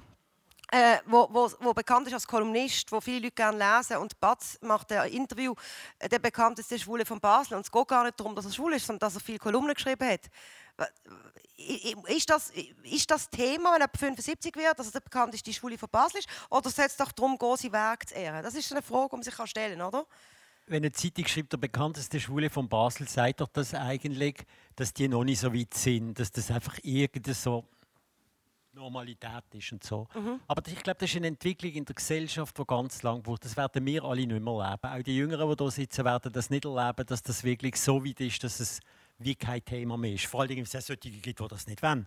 äh, wo, wo, wo bekannt ist als Kolumnist, wo viele Leute gerne lesen und Batz macht ein Interview, äh, der bekannteste Schwule von Basel und es geht gar nicht darum, dass er schwul ist, sondern dass er viele Kolumnen geschrieben hat. Ist das, ist das Thema, wenn er 75 wird, dass er der bekannteste Schwule von Basel ist, oder soll es doch darum gehen, seinen Weg zu ehren? Das ist eine Frage, die man sich stellen kann, oder? Wenn eine Zeitung schreibt, der bekannteste Schwule von Basel, sagt doch das eigentlich, dass die noch nicht so weit sind, dass das einfach irgendeine so Normalität ist und so. Mhm. Aber ich glaube, das ist eine Entwicklung in der Gesellschaft, die ganz lang braucht. Das werden wir alle nicht mehr erleben. Auch die Jüngeren, die hier sitzen, werden das nicht erleben, dass das wirklich so weit ist, dass es wie kein Thema mehr ist. Vor allem, wenn es auch solche gibt, die das nicht wollen.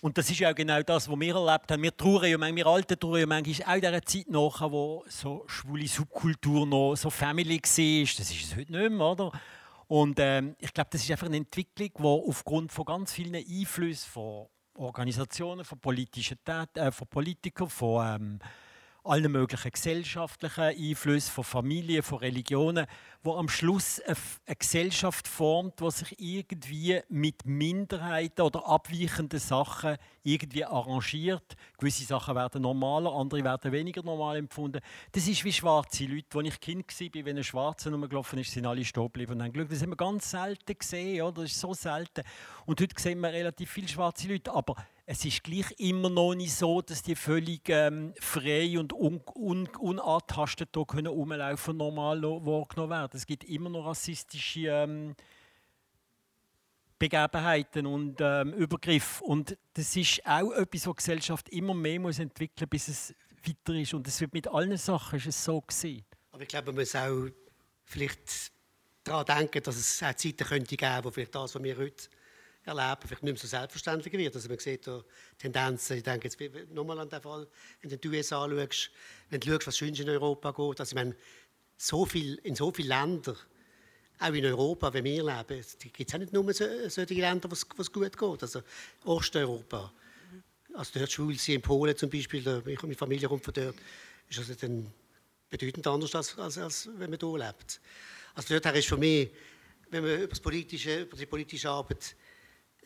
Und das ist ja genau das, was wir erlebt haben. Wir trauern ja, manchmal- wir Alten trauern ja manchmal auch dieser Zeit nach, wo so schwule Subkultur noch so Family war. Das ist es heute nicht mehr, oder? Und ähm, ich glaube, das ist einfach eine Entwicklung, die aufgrund von ganz vielen Einflüssen von Organisationen, von politischen Tät äh, von Politikern, von ähm, allen möglichen gesellschaftlichen Einflüssen, von Familien, von Religionen, wo am Schluss eine, Gesellschaft formt, die sich irgendwie mit Minderheiten oder abweichenden Sachen irgendwie arrangiert. Gewisse Sachen werden normaler, andere werden weniger normal empfunden. Das ist wie schwarze Leute. Als ich Kind war, wenn ein Schwarzer rumgelaufen ist, sind alle stehen geblieben und haben geschaut. Das haben wir ganz selten gesehen. Oder? Das ist so selten. Und heute sehen wir relativ viele schwarze Leute. Aber es ist gleich immer noch nicht so, dass die völlig ähm, frei und un un unantastet hier können rumlaufen normal wahrgenommen werden. Es gibt immer noch rassistische ähm, Begebenheiten und ähm, Übergriffe. Und das ist auch etwas, was Gesellschaft immer mehr muss entwickeln bis es weiter ist. Und es wird mit allen Sachen ist es so gewesen. Aber ich glaube, man muss auch vielleicht daran denken, dass es auch Zeiten könnte geben, wo vielleicht das, was wir heute erleben, vielleicht nicht mehr so selbstverständlich wird. Also man sieht da Tendenzen, ich denke jetzt nochmal an den Fall, wenn du die USA schaust, wenn du schaust, was sonst in Europa geht, also ich meine, so viel, in so vielen Ländern, auch in Europa, wenn wir leben, gibt es auch nicht nur so, solche Länder, wo es gut geht. Also Osteuropa, also dort schwul sie in Polen zum Beispiel, da, ich- meine Familie kommt von dort, ist also dann bedeutend anders, als, als, als wenn man hier lebt. Also dort ist für mich, wenn wir über, das politische, über die politische Arbeit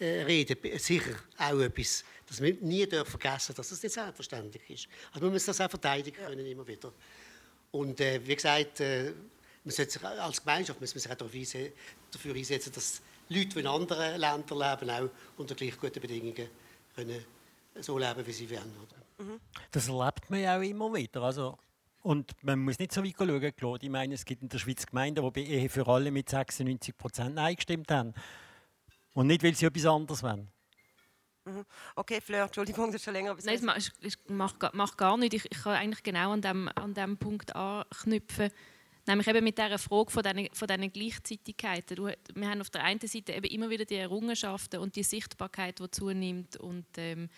reden, b- sicher auch etwas, dass wir nie dürfen vergessen dass das nicht selbstverständlich ist. Also man muss das auch verteidigen können, immer wieder. Und äh, wie gesagt, äh, man sollte sich als Gemeinschaft muss man sich auch dafür einse- dafür einsetzen, dass Leute, die in anderen Ländern leben, auch unter gleich guten Bedingungen können so leben, wie sie wollen. Oder? Das erlebt man ja auch immer wieder. Also, und man muss nicht so weit schauen. Claude. Ich meine, es gibt in der Schweiz Gemeinden, die bei Ehe für alle mit 96 Prozent Nein gestimmt haben. Und nicht, weil sie etwas anderes wollen. Mhm. Okay, Fleur, Entschuldigung, das ist schon länger. Nein, es ma- es- es macht, macht gar nicht. Ich, ich kann eigentlich genau an dem, an dem Punkt anknüpfen. Nämlich eben mit dieser Frage von diesen, von diesen Gleichzeitigkeiten. Du, wir haben auf der einen Seite eben immer wieder die Errungenschaften und die Sichtbarkeit, die zunimmt und ähm,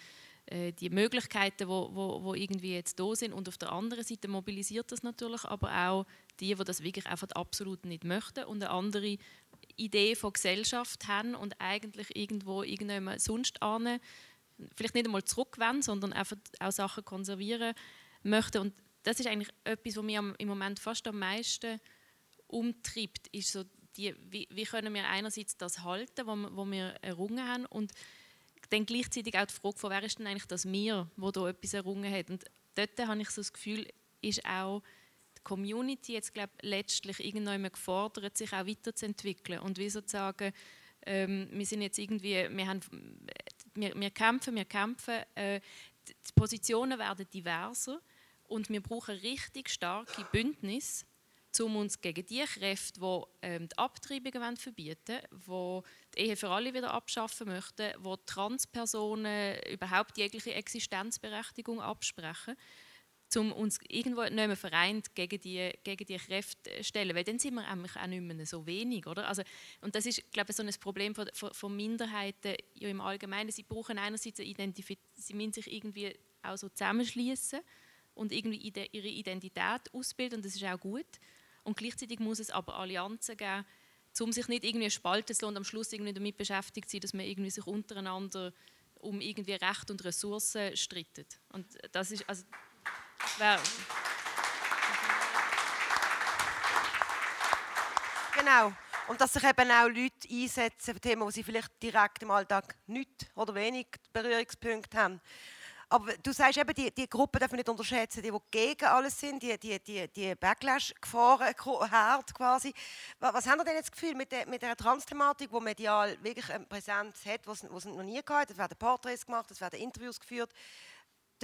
äh, die Möglichkeiten, wo, wo, wo irgendwie jetzt da sind. Und auf der anderen Seite mobilisiert das natürlich aber auch die, die das wirklich einfach absolut nicht möchten und eine andere Idee von Gesellschaft haben und eigentlich irgendwo irgendjemand sonst ane vielleicht nicht einmal zurückwenden, sondern einfach auch Sachen konservieren möchten. Und das ist eigentlich etwas, was mich im Moment fast am meisten umtreibt, ist so die, wie, wie können wir einerseits das halten, was wir, errungen haben, und dann gleichzeitig auch die Frage, wer ist denn eigentlich das Wir, wo da etwas errungen hat. Und dort habe ich so das Gefühl, ist auch die Community jetzt glaube letztlich irgendwann gefordert, sich auch weiterzuentwickeln und wie sozusagen ähm, wir sind jetzt irgendwie, wir, haben, wir, wir kämpfen, wir kämpfen, äh, die Positionen werden diverser und wir brauchen richtig starke Bündnisse, um uns gegen die Kräfte, die ähm, die Abtreibungen verbieten wollen, die Ehe für alle wieder abschaffen möchten, die Transpersonen überhaupt jegliche Existenzberechtigung absprechen, um uns irgendwo nicht mehr vereint gegen die, gegen die Kräfte stellen. Weil dann sind wir auch nicht mehr so wenig. Oder? Also, und das ist, glaube ich, so ein Problem von, von, Minderheiten ja, im Allgemeinen. Sie brauchen einerseits eine Identif sie müssen sich irgendwie auch so zusammenschließen und irgendwie ihre Identität ausbilden und das ist auch gut. Und gleichzeitig muss es aber Allianzen geben, um sich nicht irgendwie spalten zu lassen und am Schluss irgendwie damit beschäftigt zu sein, dass man irgendwie sich untereinander um irgendwie Recht und Ressourcen streitet. Und das ist, also, wäre... Genau. Und dass sich eben auch Leute einsetzen für Themen, wo sie vielleicht direkt im Alltag nicht oder wenig Berührungspunkte haben. Aber du sagst eben, die, die Gruppen dürfen nicht unterschätzen, die, die gegen alles sind, die, die, die, die Backlash-Gefahren, hart quasi. Was, was haben Sie denn jetzt das Gefühl mit der, mit der Trans-Thematik, die medial wirklich eine Präsenz hat, die es noch nie gehabt Es werden Porträts gemacht, es werden Interviews geführt.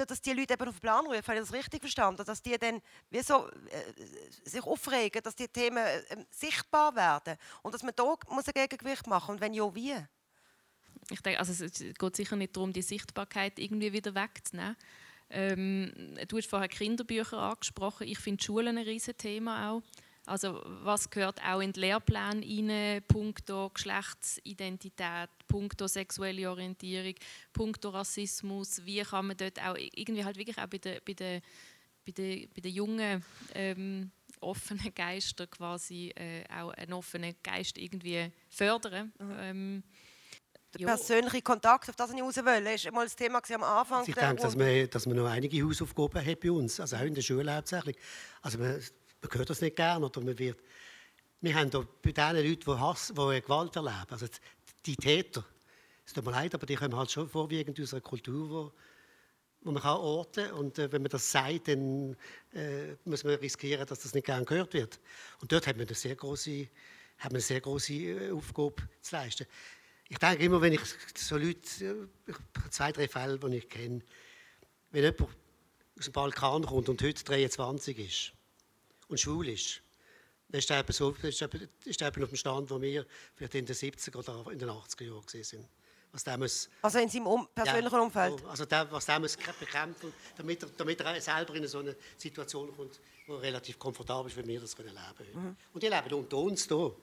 Dass die Leute eben auf den Plan rufen, habe ich das richtig verstanden? Dass die dann wie so, äh, sich aufregen, dass die Themen äh, sichtbar werden und dass man da muss ein Gegengewicht machen und wenn ja, wie? ich denke, also es geht sicher nicht darum, die Sichtbarkeit irgendwie wieder wegzunehmen. Ähm, du hast vorher Kinderbücher angesprochen. Ich finde Schulen ein riesiges Thema auch. Also was gehört auch in den Lehrplan rein, punkto Geschlechtsidentität, punkto sexuelle Orientierung, punkto Rassismus, wie kann man dort auch irgendwie halt wirklich auch bei den, bei den, bei den, bei den jungen ähm, offenen Geistern quasi äh, auch einen offenen Geist irgendwie fördern. Mhm. Ähm, der persönliche Kontakt, auf das ich raus will, ist mal das Thema am Anfang. Also ich denke, dass man, dass man noch einige Hausaufgaben hat bei uns, also auch in der Schule hauptsächlich. Also man, man hört das nicht gerne oder man wird... Wir haben da bei den Leuten, die, Hass, die Gewalt erleben, also die Täter, es tut mir leid, aber die kommen halt schon vorwiegend aus einer Kultur, wo, wo man kann orten kann. Und äh, wenn man das sagt, dann äh, muss man riskieren, dass das nicht gern gehört wird. Und dort hat man eine sehr große, hat man eine sehr große äh, Aufgabe zu leisten. Ich denke immer, wenn ich so Leute, zwei, drei Fälle, die ich kenne, wenn jemand aus dem Balkan kommt und heute 23 ist und schwul ist, dann ist er eben, so, ist eben, auf dem Stand, wo wir vielleicht in den 70er oder in den 80er Jahren gesehen sind. Was der muss, also in seinem um persönlichen ja, Umfeld? Also der, was der muss bekämpfen damit er, damit er selber in so eine Situation kommt, wo er relativ komfortabel ist, wie wir das leben können. Mhm. Und die leben unter uns hier.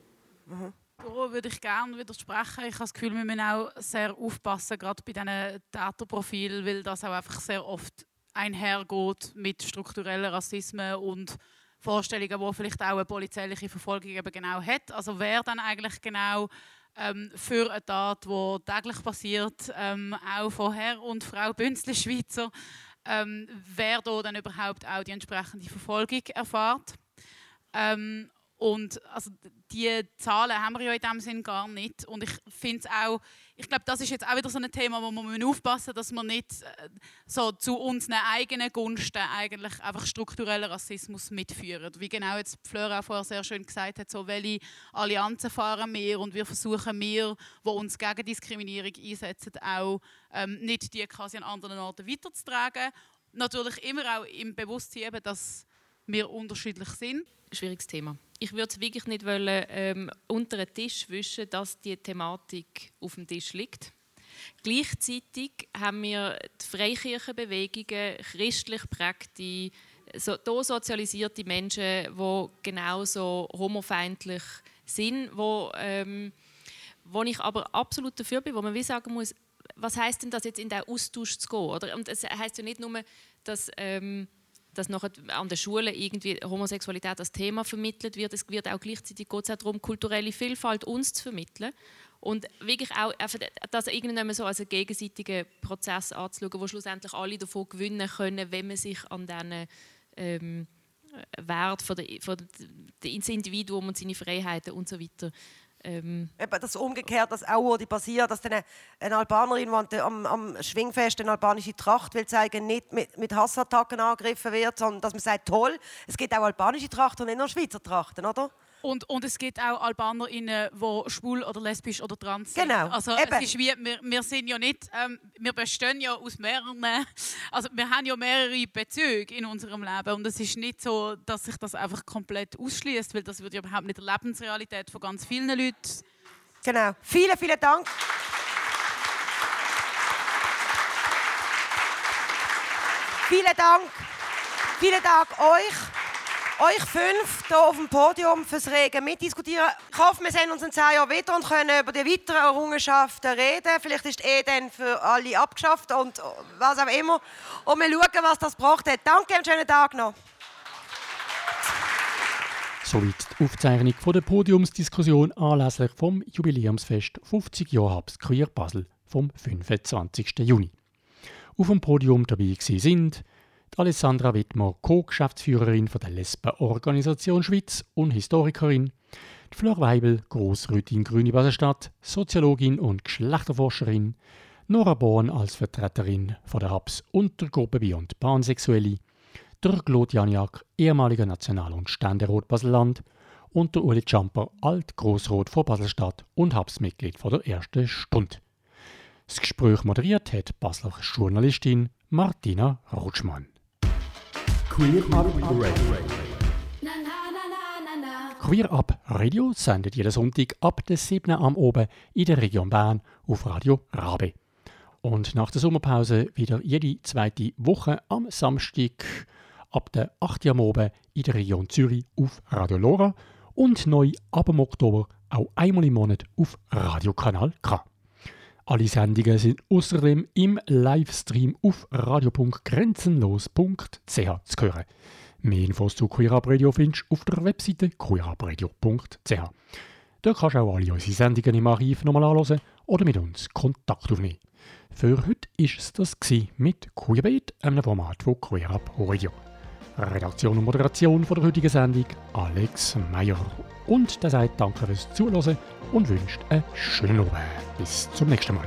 Mhm. Würde ich gerne widersprechen. Ich habe das Gefühl, wir müssen auch sehr aufpassen, gerade bei diesen Täterprofilen, weil das auch einfach sehr oft einhergeht mit strukturellen Rassismen und Vorstellungen, wo vielleicht auch eine polizeiliche Verfolgung eben genau hat. Also wer dann eigentlich genau ähm, für eine Tat, die täglich passiert, ähm, auch von Herr und Frau Bünzli-Schweizer, ähm, wer da dann überhaupt auch die entsprechende Verfolgung erfährt. Ähm, und also die Zahlen haben wir ja in dem Sinn gar nicht. Und ich finde auch, ich glaube, das ist jetzt auch wieder so ein Thema, wo wir aufpassen müssen, dass wir nicht äh, so zu unseren eigenen Gunsten eigentlich einfach strukturellen Rassismus mitführen. Wie genau jetzt Fleur auch vorher sehr schön gesagt hat, so welche Allianzen fahren wir und wir versuchen wir, die uns gegen Diskriminierung einsetzen, auch ähm, nicht die quasi an anderen Orten weiterzutragen. Natürlich immer auch im Bewusstsein, dass wir unterschiedlich sind. Schwieriges Thema ich würde es wirklich nicht wollen, ähm, unter den Tisch wischen, dass die Thematik auf dem Tisch liegt. Gleichzeitig haben wir die Freikirchenbewegungen, christlich prägte, so, sozialisierte Menschen, die genauso homofeindlich sind, wo, ähm, wo ich aber absolut dafür bin, wo man wie sagen muss, was heißt denn das jetzt in den Austausch zu gehen? Oder? Und es heißt ja nicht nur, dass ähm, dass nachher an der Schule irgendwie Homosexualität als Thema vermittelt wird. Es wird auch gleichzeitig es auch darum, kulturelle Vielfalt uns zu vermitteln. Und wirklich auch das irgendwann so als einen gegenseitigen Prozess anzuschauen, wo schlussendlich alle davon gewinnen können, wenn man sich an diesen, ähm, Wert von der, des Individuum und seine Freiheiten und so. Ähm, Eben das umgekehrt, das auch wurde passiert, dass dann eine, Albanerin, die am, am Schwingfest eine albanische Tracht will zeigen, nicht mit, mit Hassattacken angegriffen wird, sondern dass man sagt, toll, es gibt auch albanische Trachten und nicht nur Schweizer Trachten, oder? Und, und es gibt auch AlbanerInnen, die schwul oder lesbisch oder trans sind. Genau, Also eben. es ist wie, wir, wir sind ja nicht, ähm, wir bestehen ja aus mehreren, also wir haben ja mehrere Bezüge in unserem Leben und es ist nicht so, dass sich das einfach komplett ausschließt, weil das würde ja überhaupt nicht der Lebensrealität von ganz vielen Leuten. Genau. Vielen, vielen Dank. Vielen Dank. Vielen Dank euch. Euch fünf hier auf dem Podium fürs rege Mitdiskutieren. Ich hoffe, wir sehen uns in zehn Jahren wieder und können über die weiteren Errungenschaften reden. Vielleicht ist Ehe dann für alle abgeschafft und was auch immer. Und wir schauen, was das gebracht hat. Danke und schönen Tag noch. Soweit die Aufzeichnung der Podiumsdiskussion anlässlich vom Jubiläumsfest 50 Jahre Hubs Queer Basel vom 25. Juni. Auf dem Podium dabei sind Alessandra Wittmer, Co-Geschäftsführerin der Lesbenorganisation Schweiz und Historikerin, die Flor Weibel, Grossrätin Grüne Baselstadt, Soziologin und Geschlechterforscherin, Nora Born als Vertreterin von der Hubs Untergruppe Beyond Pansexuelle, der Claude Janiak, ehemaliger National- und Ständerat Baselland und der Uli Jumper, Alt-Grossrot von Baselstadt und Hubsmitglied von der ersten Stunde. Das Gespräch moderiert hat Basler Journalistin Martina Rutschmann. Queer Up Radio. Queer Up Radio sendet jeden Sonntag ab der 7. am Oben in der Region Bern auf Radio Rabe. Und nach der Sommerpause wieder jede zweite Woche am Samstag ab der 8. am Oben in der Region Zürich auf Radio Lora und neu ab dem Oktober auch einmal im Monat auf Radiokanal K. Alle Sendungen sind außerdem im Livestream auf radio.grenzenlos.ch zu hören. Mehr Infos zu Queer Up Radio findest du auf der Webseite queerupradio.ch. Dort kannst du auch alle unsere Sendungen im Archiv nochmal anhören oder mit uns Kontakt aufnehmen. Für heute war es das mit Queerbeat, einem Format von Queer Up Radio. Redaktion und Moderation von der heutigen Sendung Alex Meyer. Und der sagt Danke fürs Zuhören und wünscht einen schönen Abend. Bis zum nächsten Mal.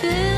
feel